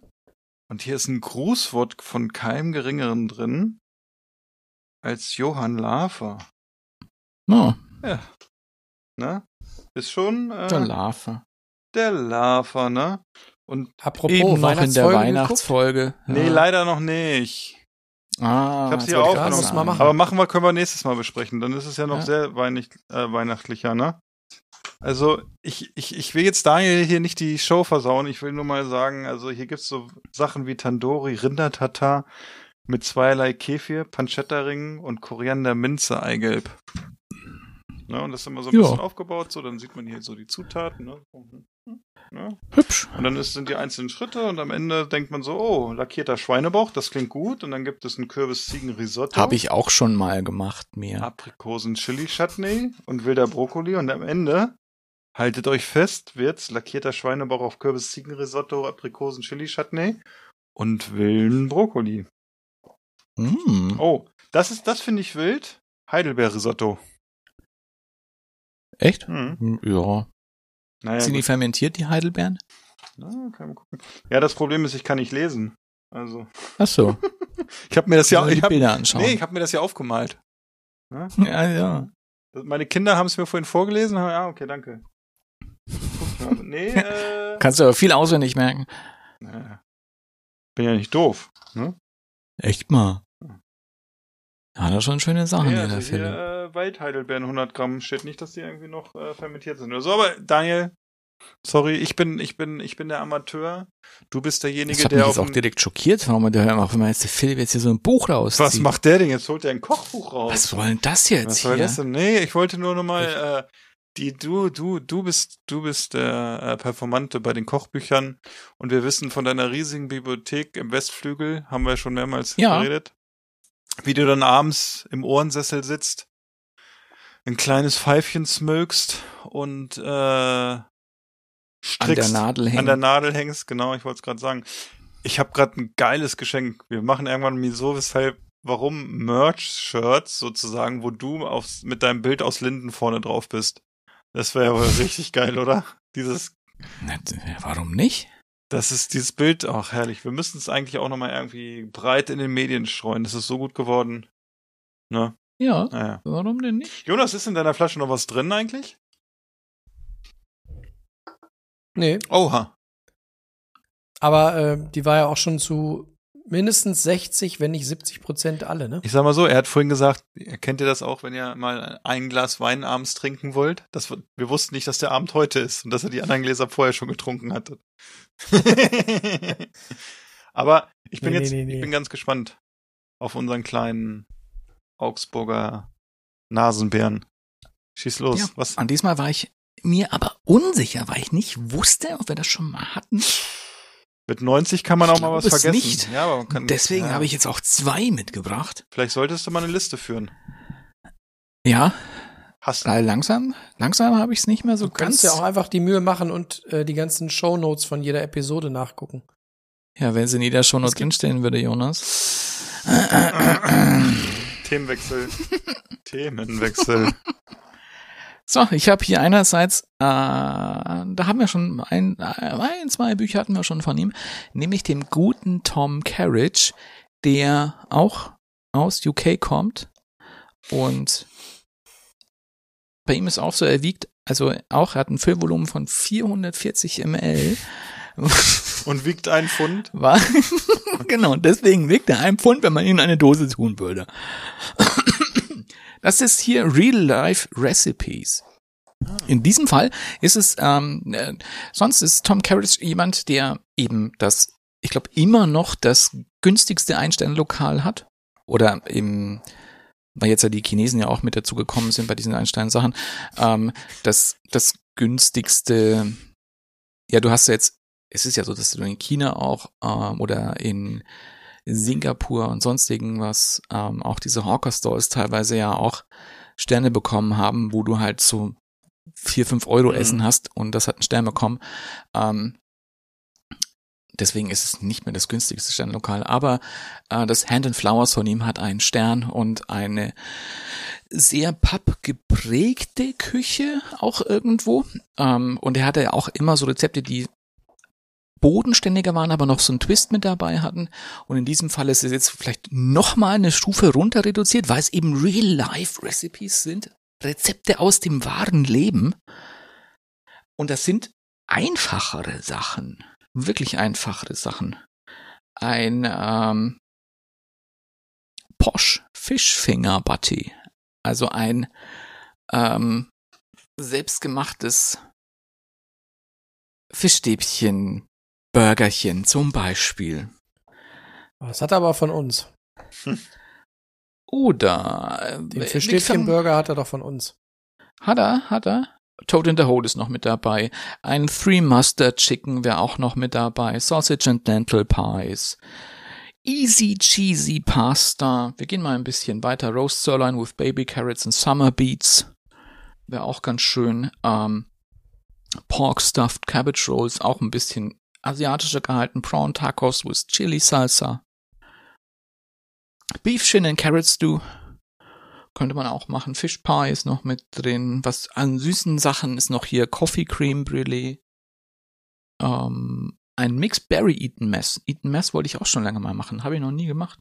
Und hier ist ein Grußwort von keinem Geringeren drin als Johann Lafer. Oh, Ja. Ne? Ist schon äh, der Larve. der Lafer, ne? Und Apropos Eben noch in der Weihnachtsfolge Weihnachtsfolge. nee, Ja. leider noch nicht. Ah, Ich hab's das hier auch sagen. man machen. Aber machen wir, können wir nächstes Mal besprechen. Dann ist es ja noch Ja. sehr weinig, äh, weihnachtlicher, ne? Also, ich, ich, ich will jetzt Daniel hier nicht die Show versauen. Ich will nur mal sagen, also hier gibt's so Sachen wie Tandoori, Rindertatar mit zweierlei Kefir, Pancetta-Ringen und Koriander, Minze, Eigelb. Ne, und das ist immer so ein Ja. bisschen aufgebaut, so, dann sieht man hier so die Zutaten, ne? ne? Hübsch. Und dann ist, sind die einzelnen Schritte und am Ende denkt man so, oh, lackierter Schweinebauch, das klingt gut. Und dann gibt es ein Kürbis-Ziegen-Risotto. Habe ich auch schon mal gemacht, mir. Aprikosen-Chili-Chutney und wilder Brokkoli. Und am Ende, haltet euch fest, wird's lackierter Schweinebauch auf Kürbis-Ziegen-Risotto, Aprikosen-Chili-Chutney und wilden Brokkoli. Mm. Oh, das ist, das finde ich wild. Heidelbeer-Risotto. Echt? Hm. Ja. Naja, Sind die gut. fermentiert, die Heidelbeeren? Na, kann man gucken. ja, das Problem ist, ich kann nicht lesen. Also, Ach so. ich habe mir das ja, die ich hab, Bilder anschauen. nee, ich habe mir das ja aufgemalt. Ne? Ja, ja. Meine Kinder haben es mir vorhin vorgelesen. haben- Ja, okay, danke. Guck mal. Nee, äh, Kannst du aber viel auswendig merken. naja. bin ja nicht doof. Ne? Echt mal. Ja, das schon schöne Sachen, Ja, der also Philipp. hier, äh, Waldheidelbeeren 100 Gramm steht nicht, dass die irgendwie noch äh, fermentiert sind oder so. Aber Daniel, Sorry, ich bin, ich bin, ich bin der Amateur. Du bist Das derjenige, hat mich der jetzt auf auch direkt schockiert, warum der auch immer jetzt der Philipp jetzt hier so ein Buch raus. Was macht der denn? Jetzt holt er ein Kochbuch raus. Was soll denn das jetzt Was soll hier? das denn? Nee, ich wollte nur noch mal, äh, die, du, du, du bist, du bist der äh, Performante bei den Kochbüchern und wir wissen von deiner riesigen Bibliothek im Westflügel, haben wir schon mehrmals Ja. geredet, wie du dann abends im Ohrensessel sitzt, ein kleines Pfeifchen smögst und äh, strickst, der Nadel an hängen. der Nadel hängst, genau, ich wollte es gerade sagen. Ich habe gerade ein geiles Geschenk. Wir machen irgendwann Miso, weshalb, warum Merch-Shirts sozusagen, wo du aufs, mit deinem Bild aus Linden vorne drauf bist. Das wäre ja wohl richtig geil, oder? Dieses, Na, warum nicht? Das ist dieses Bild auch herrlich. Wir müssen es eigentlich auch nochmal irgendwie breit in den Medien streuen. Das ist so gut geworden. Ne? Ja, Naja. warum denn nicht? Jonas, ist in deiner Flasche noch was drin eigentlich? Nee. Oha. Aber äh, die war ja auch schon zu mindestens 60, wenn nicht 70 Prozent alle, ne? Ich sag mal so, er hat vorhin gesagt, kennt ihr das auch, wenn ihr mal ein Glas Wein abends trinken wollt? Das, wir wussten nicht, dass der Abend heute ist und dass er die anderen Gläser vorher schon getrunken hatte. Aber ich bin Nee, jetzt, nee, nee, ich bin ganz gespannt auf unseren kleinen Augsburger Nasenbären. Schieß los. Ja, Was? An diesmal war ich mir aber unsicher, weil ich nicht wusste, ob wir das schon mal hatten. Mit 90 kann man auch Ich mal was vergessen. nicht. Ja, aber man kann, Deswegen ja. habe ich jetzt auch zwei mitgebracht. Vielleicht solltest du mal eine Liste führen. Ja, Hast weil langsam, langsam habe ich es nicht mehr so Du kannst ganz. ja auch einfach die Mühe machen und äh, die ganzen Shownotes von jeder Episode nachgucken. Ja, wenn sie in jeder Show noch drinstehen würde, Jonas. Themenwechsel. Themenwechsel. So, ich habe hier einerseits, äh, da haben wir schon ein, ein, zwei Bücher hatten wir schon von ihm, nämlich dem guten Tom Carriage, der auch aus UK kommt und bei ihm ist auch so, er wiegt, also auch, er hat ein Füllvolumen von 440 ml. Und wiegt ein Pfund? War, genau, deswegen wiegt er ein Pfund, wenn man ihn in eine Dose tun würde. Das ist hier Real Life Recipes. In diesem Fall ist es, ähm, äh, sonst ist Tom Carriage jemand, der eben das, ich glaube, immer noch das günstigste Einsteinlokal hat. Oder eben, weil jetzt ja die Chinesen ja auch mit dazu gekommen sind bei diesen Einstein-Sachen, ähm, das, das günstigste, ja, du hast ja jetzt, es ist ja so, dass du in China auch ähm, oder in Singapur und sonstigen was, ähm, auch diese Hawker Stores teilweise ja auch Sterne bekommen haben, wo du halt so vier, fünf Euro Mhm. Essen hast und das hat einen Stern bekommen. Ähm, deswegen ist es nicht mehr das günstigste Sternlokal, aber äh, das Hand and Flowers von ihm hat einen Stern und eine sehr pappgeprägte Küche auch irgendwo. Ähm, und er hatte ja auch immer so Rezepte, die bodenständiger waren, aber noch so einen Twist mit dabei hatten. Und in diesem Fall ist es jetzt vielleicht noch mal eine Stufe runter reduziert, weil es eben Real-Life-Recipes sind. Rezepte aus dem wahren Leben. Und das sind einfachere Sachen. Wirklich einfachere Sachen. Ein ähm, Posh Fischfinger Butty. Also ein ähm, selbstgemachtes Fischstäbchen, Burgerchen zum Beispiel. Das hat er aber von uns. Oder äh, Den Fischstäbchen-Burger hat er doch von uns. Hat er, hat er. Toad in the Hole ist noch mit dabei. Ein Three Mustard Chicken wäre auch noch mit dabei. Sausage and Lentil Pies. Easy Cheesy Pasta. Wir gehen mal ein bisschen weiter. Roast Sirloin with Baby Carrots and Summer Beets. Wäre auch ganz schön. Ähm, Pork Stuffed Cabbage Rolls. Auch ein bisschen asiatischer gehalten. Prawn Tacos with Chili Salsa. Beef Shin and Carrot Stew. Könnte man auch machen. Fish Pie ist noch mit drin. Was an süßen Sachen ist noch hier Coffee Cream Brûlée. Ähm, ein Mixed Berry Eaten Mess. Eaten Mess wollte ich auch schon lange mal machen. Habe ich noch nie gemacht.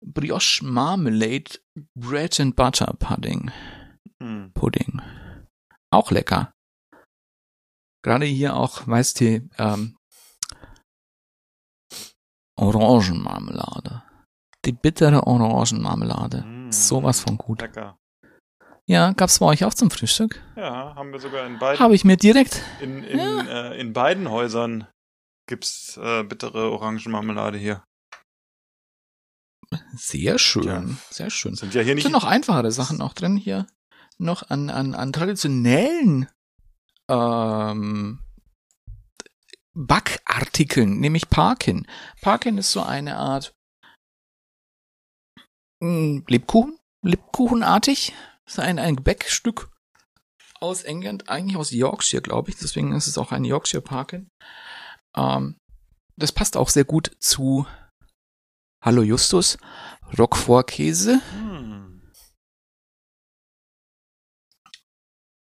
Brioche Marmalade Bread and Butter Pudding. Hm. Pudding. Auch lecker. Gerade hier auch Weißtee, ähm, Orangenmarmelade. Die bittere Orangenmarmelade. Mm. Sowas von gut. Lecker. Ja, gab's bei euch auch zum Frühstück? Ja, haben wir sogar in beiden. Habe ich mir direkt. In, in, äh, in beiden Häusern gibt's äh, bittere Orangenmarmelade hier. Sehr schön, sehr schön. Sind ja hier nicht. sind noch einfachere Sachen auch drin hier. Noch an, an, an traditionellen ähm, Backartikeln, nämlich Parkin. Parkin ist so eine Art mh, Lebkuchen, Lebkuchenartig. ist ein, ein Gebäckstück aus England, eigentlich aus Yorkshire, glaube ich. Deswegen ist es auch ein Yorkshire Parkin. Ähm, das passt auch sehr gut zu Hallo Justus, Roquefort-Käse. Hm.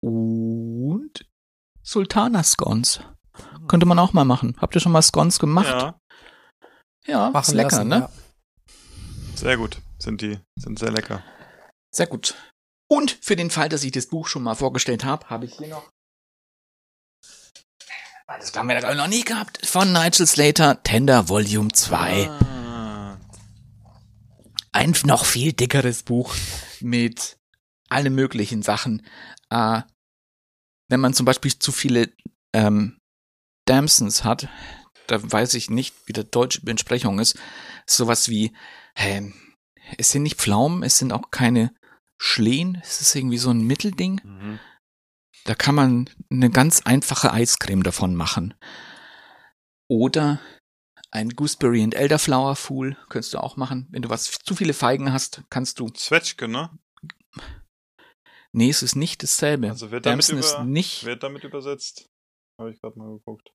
Und Sultana Scones. Könnte man auch mal machen. Habt ihr schon mal Scones gemacht? Ja, Ja, Machen ist lecker, lassen, ne? ja. sehr gut. Sind die, sind sehr lecker. Sehr gut. Und für den Fall, dass ich das Buch schon mal vorgestellt habe, habe ich hier noch. Das haben wir noch nie gehabt. Von Nigel Slater, Tender Volume 2. Ah, Ein noch viel dickeres Buch mit allen möglichen Sachen. Äh, wenn man zum Beispiel zu viele ähm, Damsons hat, da weiß ich nicht, wie der deutsche Entsprechung ist, sowas wie, ähm, es sind nicht Pflaumen, es sind auch keine Schlehen, es ist irgendwie so ein Mittelding. mhm. Da kann man eine ganz einfache Eiscreme davon machen. Oder ein Gooseberry and Elderflower Fool könntest du auch machen. Wenn du was zu viele Feigen hast, kannst du. Zwetschge, ne? Nee, es ist nicht dasselbe. Also wird damit, Damson ist über, nicht. wird damit übersetzt. Habe ich gerade mal geguckt.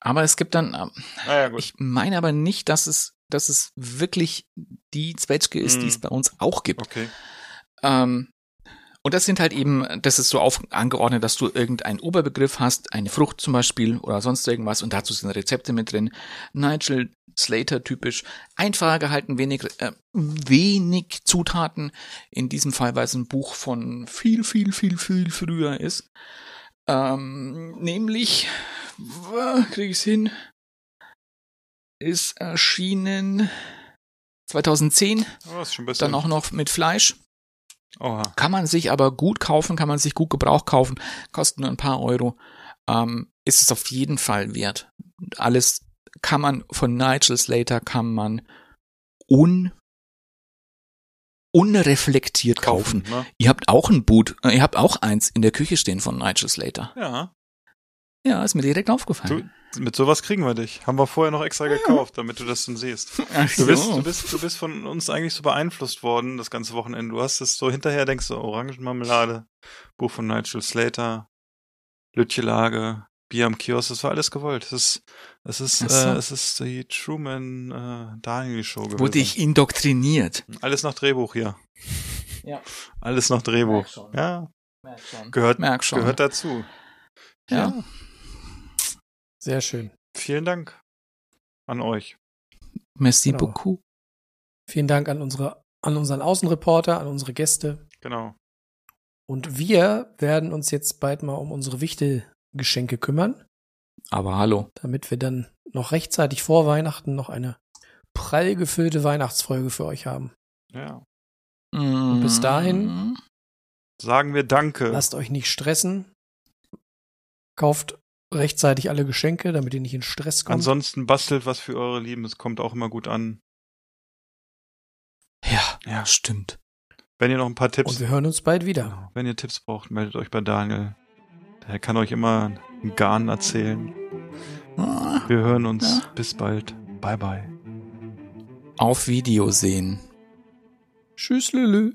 Aber es gibt dann. ähm, Naja, gut. Ich meine aber nicht, dass es, dass es wirklich die Zwetschge ist, Mm. die es bei uns auch gibt. Okay. Ähm, und das sind halt eben, das ist so auf, angeordnet, dass du irgendeinen Oberbegriff hast, eine Frucht zum Beispiel oder sonst irgendwas und dazu sind Rezepte mit drin. Nigel Slater typisch, einfacher gehalten, wenig, äh, wenig Zutaten. In diesem Fall, weil es ein Buch von viel, viel, viel, viel früher ist. Ähm, nämlich, kriege ich es hin, ist erschienen 2010, Oh, ist schon besser. dann auch noch mit Fleisch. Oha. Kann man sich aber gut kaufen, kann man sich gut Gebrauch kaufen, kostet nur ein paar Euro. Ähm, ist es auf jeden Fall wert. Alles kann man von Nigel Slater kann man un unreflektiert kaufen. Ne? Ihr habt auch ein Boot, äh, ihr habt auch eins in der Küche stehen von Nigel Slater. Ja. Ja, ist mir direkt aufgefallen. Du, mit sowas kriegen wir dich. Haben wir vorher noch extra gekauft, damit du das dann siehst. Ach Du bist, so. du bist, du bist von uns eigentlich so beeinflusst worden, das ganze Wochenende. Du hast es so hinterher, denkst du, Orangenmarmelade, Buch von Nigel Slater, Lütchelage, Bier am Kiosk, das war alles gewollt. Es ist, es ist, so. äh, es ist die Truman äh, Daniel Show gewesen. Wurde ich indoktriniert. Alles nach Drehbuch hier. Ja. Alles nach Drehbuch. Merk schon. Ja, Merk schon. gehört, Merk schon. gehört dazu. Ja. Sehr schön. Vielen Dank an euch. Merci Genau. beaucoup. Vielen Dank an unsere, an unseren Außenreporter, an unsere Gäste. Genau. Und wir werden uns jetzt bald mal um unsere Wichtelgeschenke kümmern, Aber hallo. damit wir dann noch rechtzeitig vor Weihnachten noch eine prall gefüllte Weihnachtsfolge für euch haben. Ja. Und bis dahin- Sagen wir Danke. Lasst euch nicht stressen. Kauft rechtzeitig alle Geschenke, damit ihr nicht in Stress kommt. Ansonsten bastelt was für eure Lieben. Es kommt auch immer gut an. Ja, Ja. stimmt. Wenn ihr noch ein paar Tipps, Und wir hören uns bald wieder. wenn ihr Tipps braucht, meldet euch bei Daniel. Der kann euch immer einen Garn erzählen. Ah, Wir hören uns. Ja. Bis bald. Bye bye. Auf Video sehen. Tschüss, Lülü.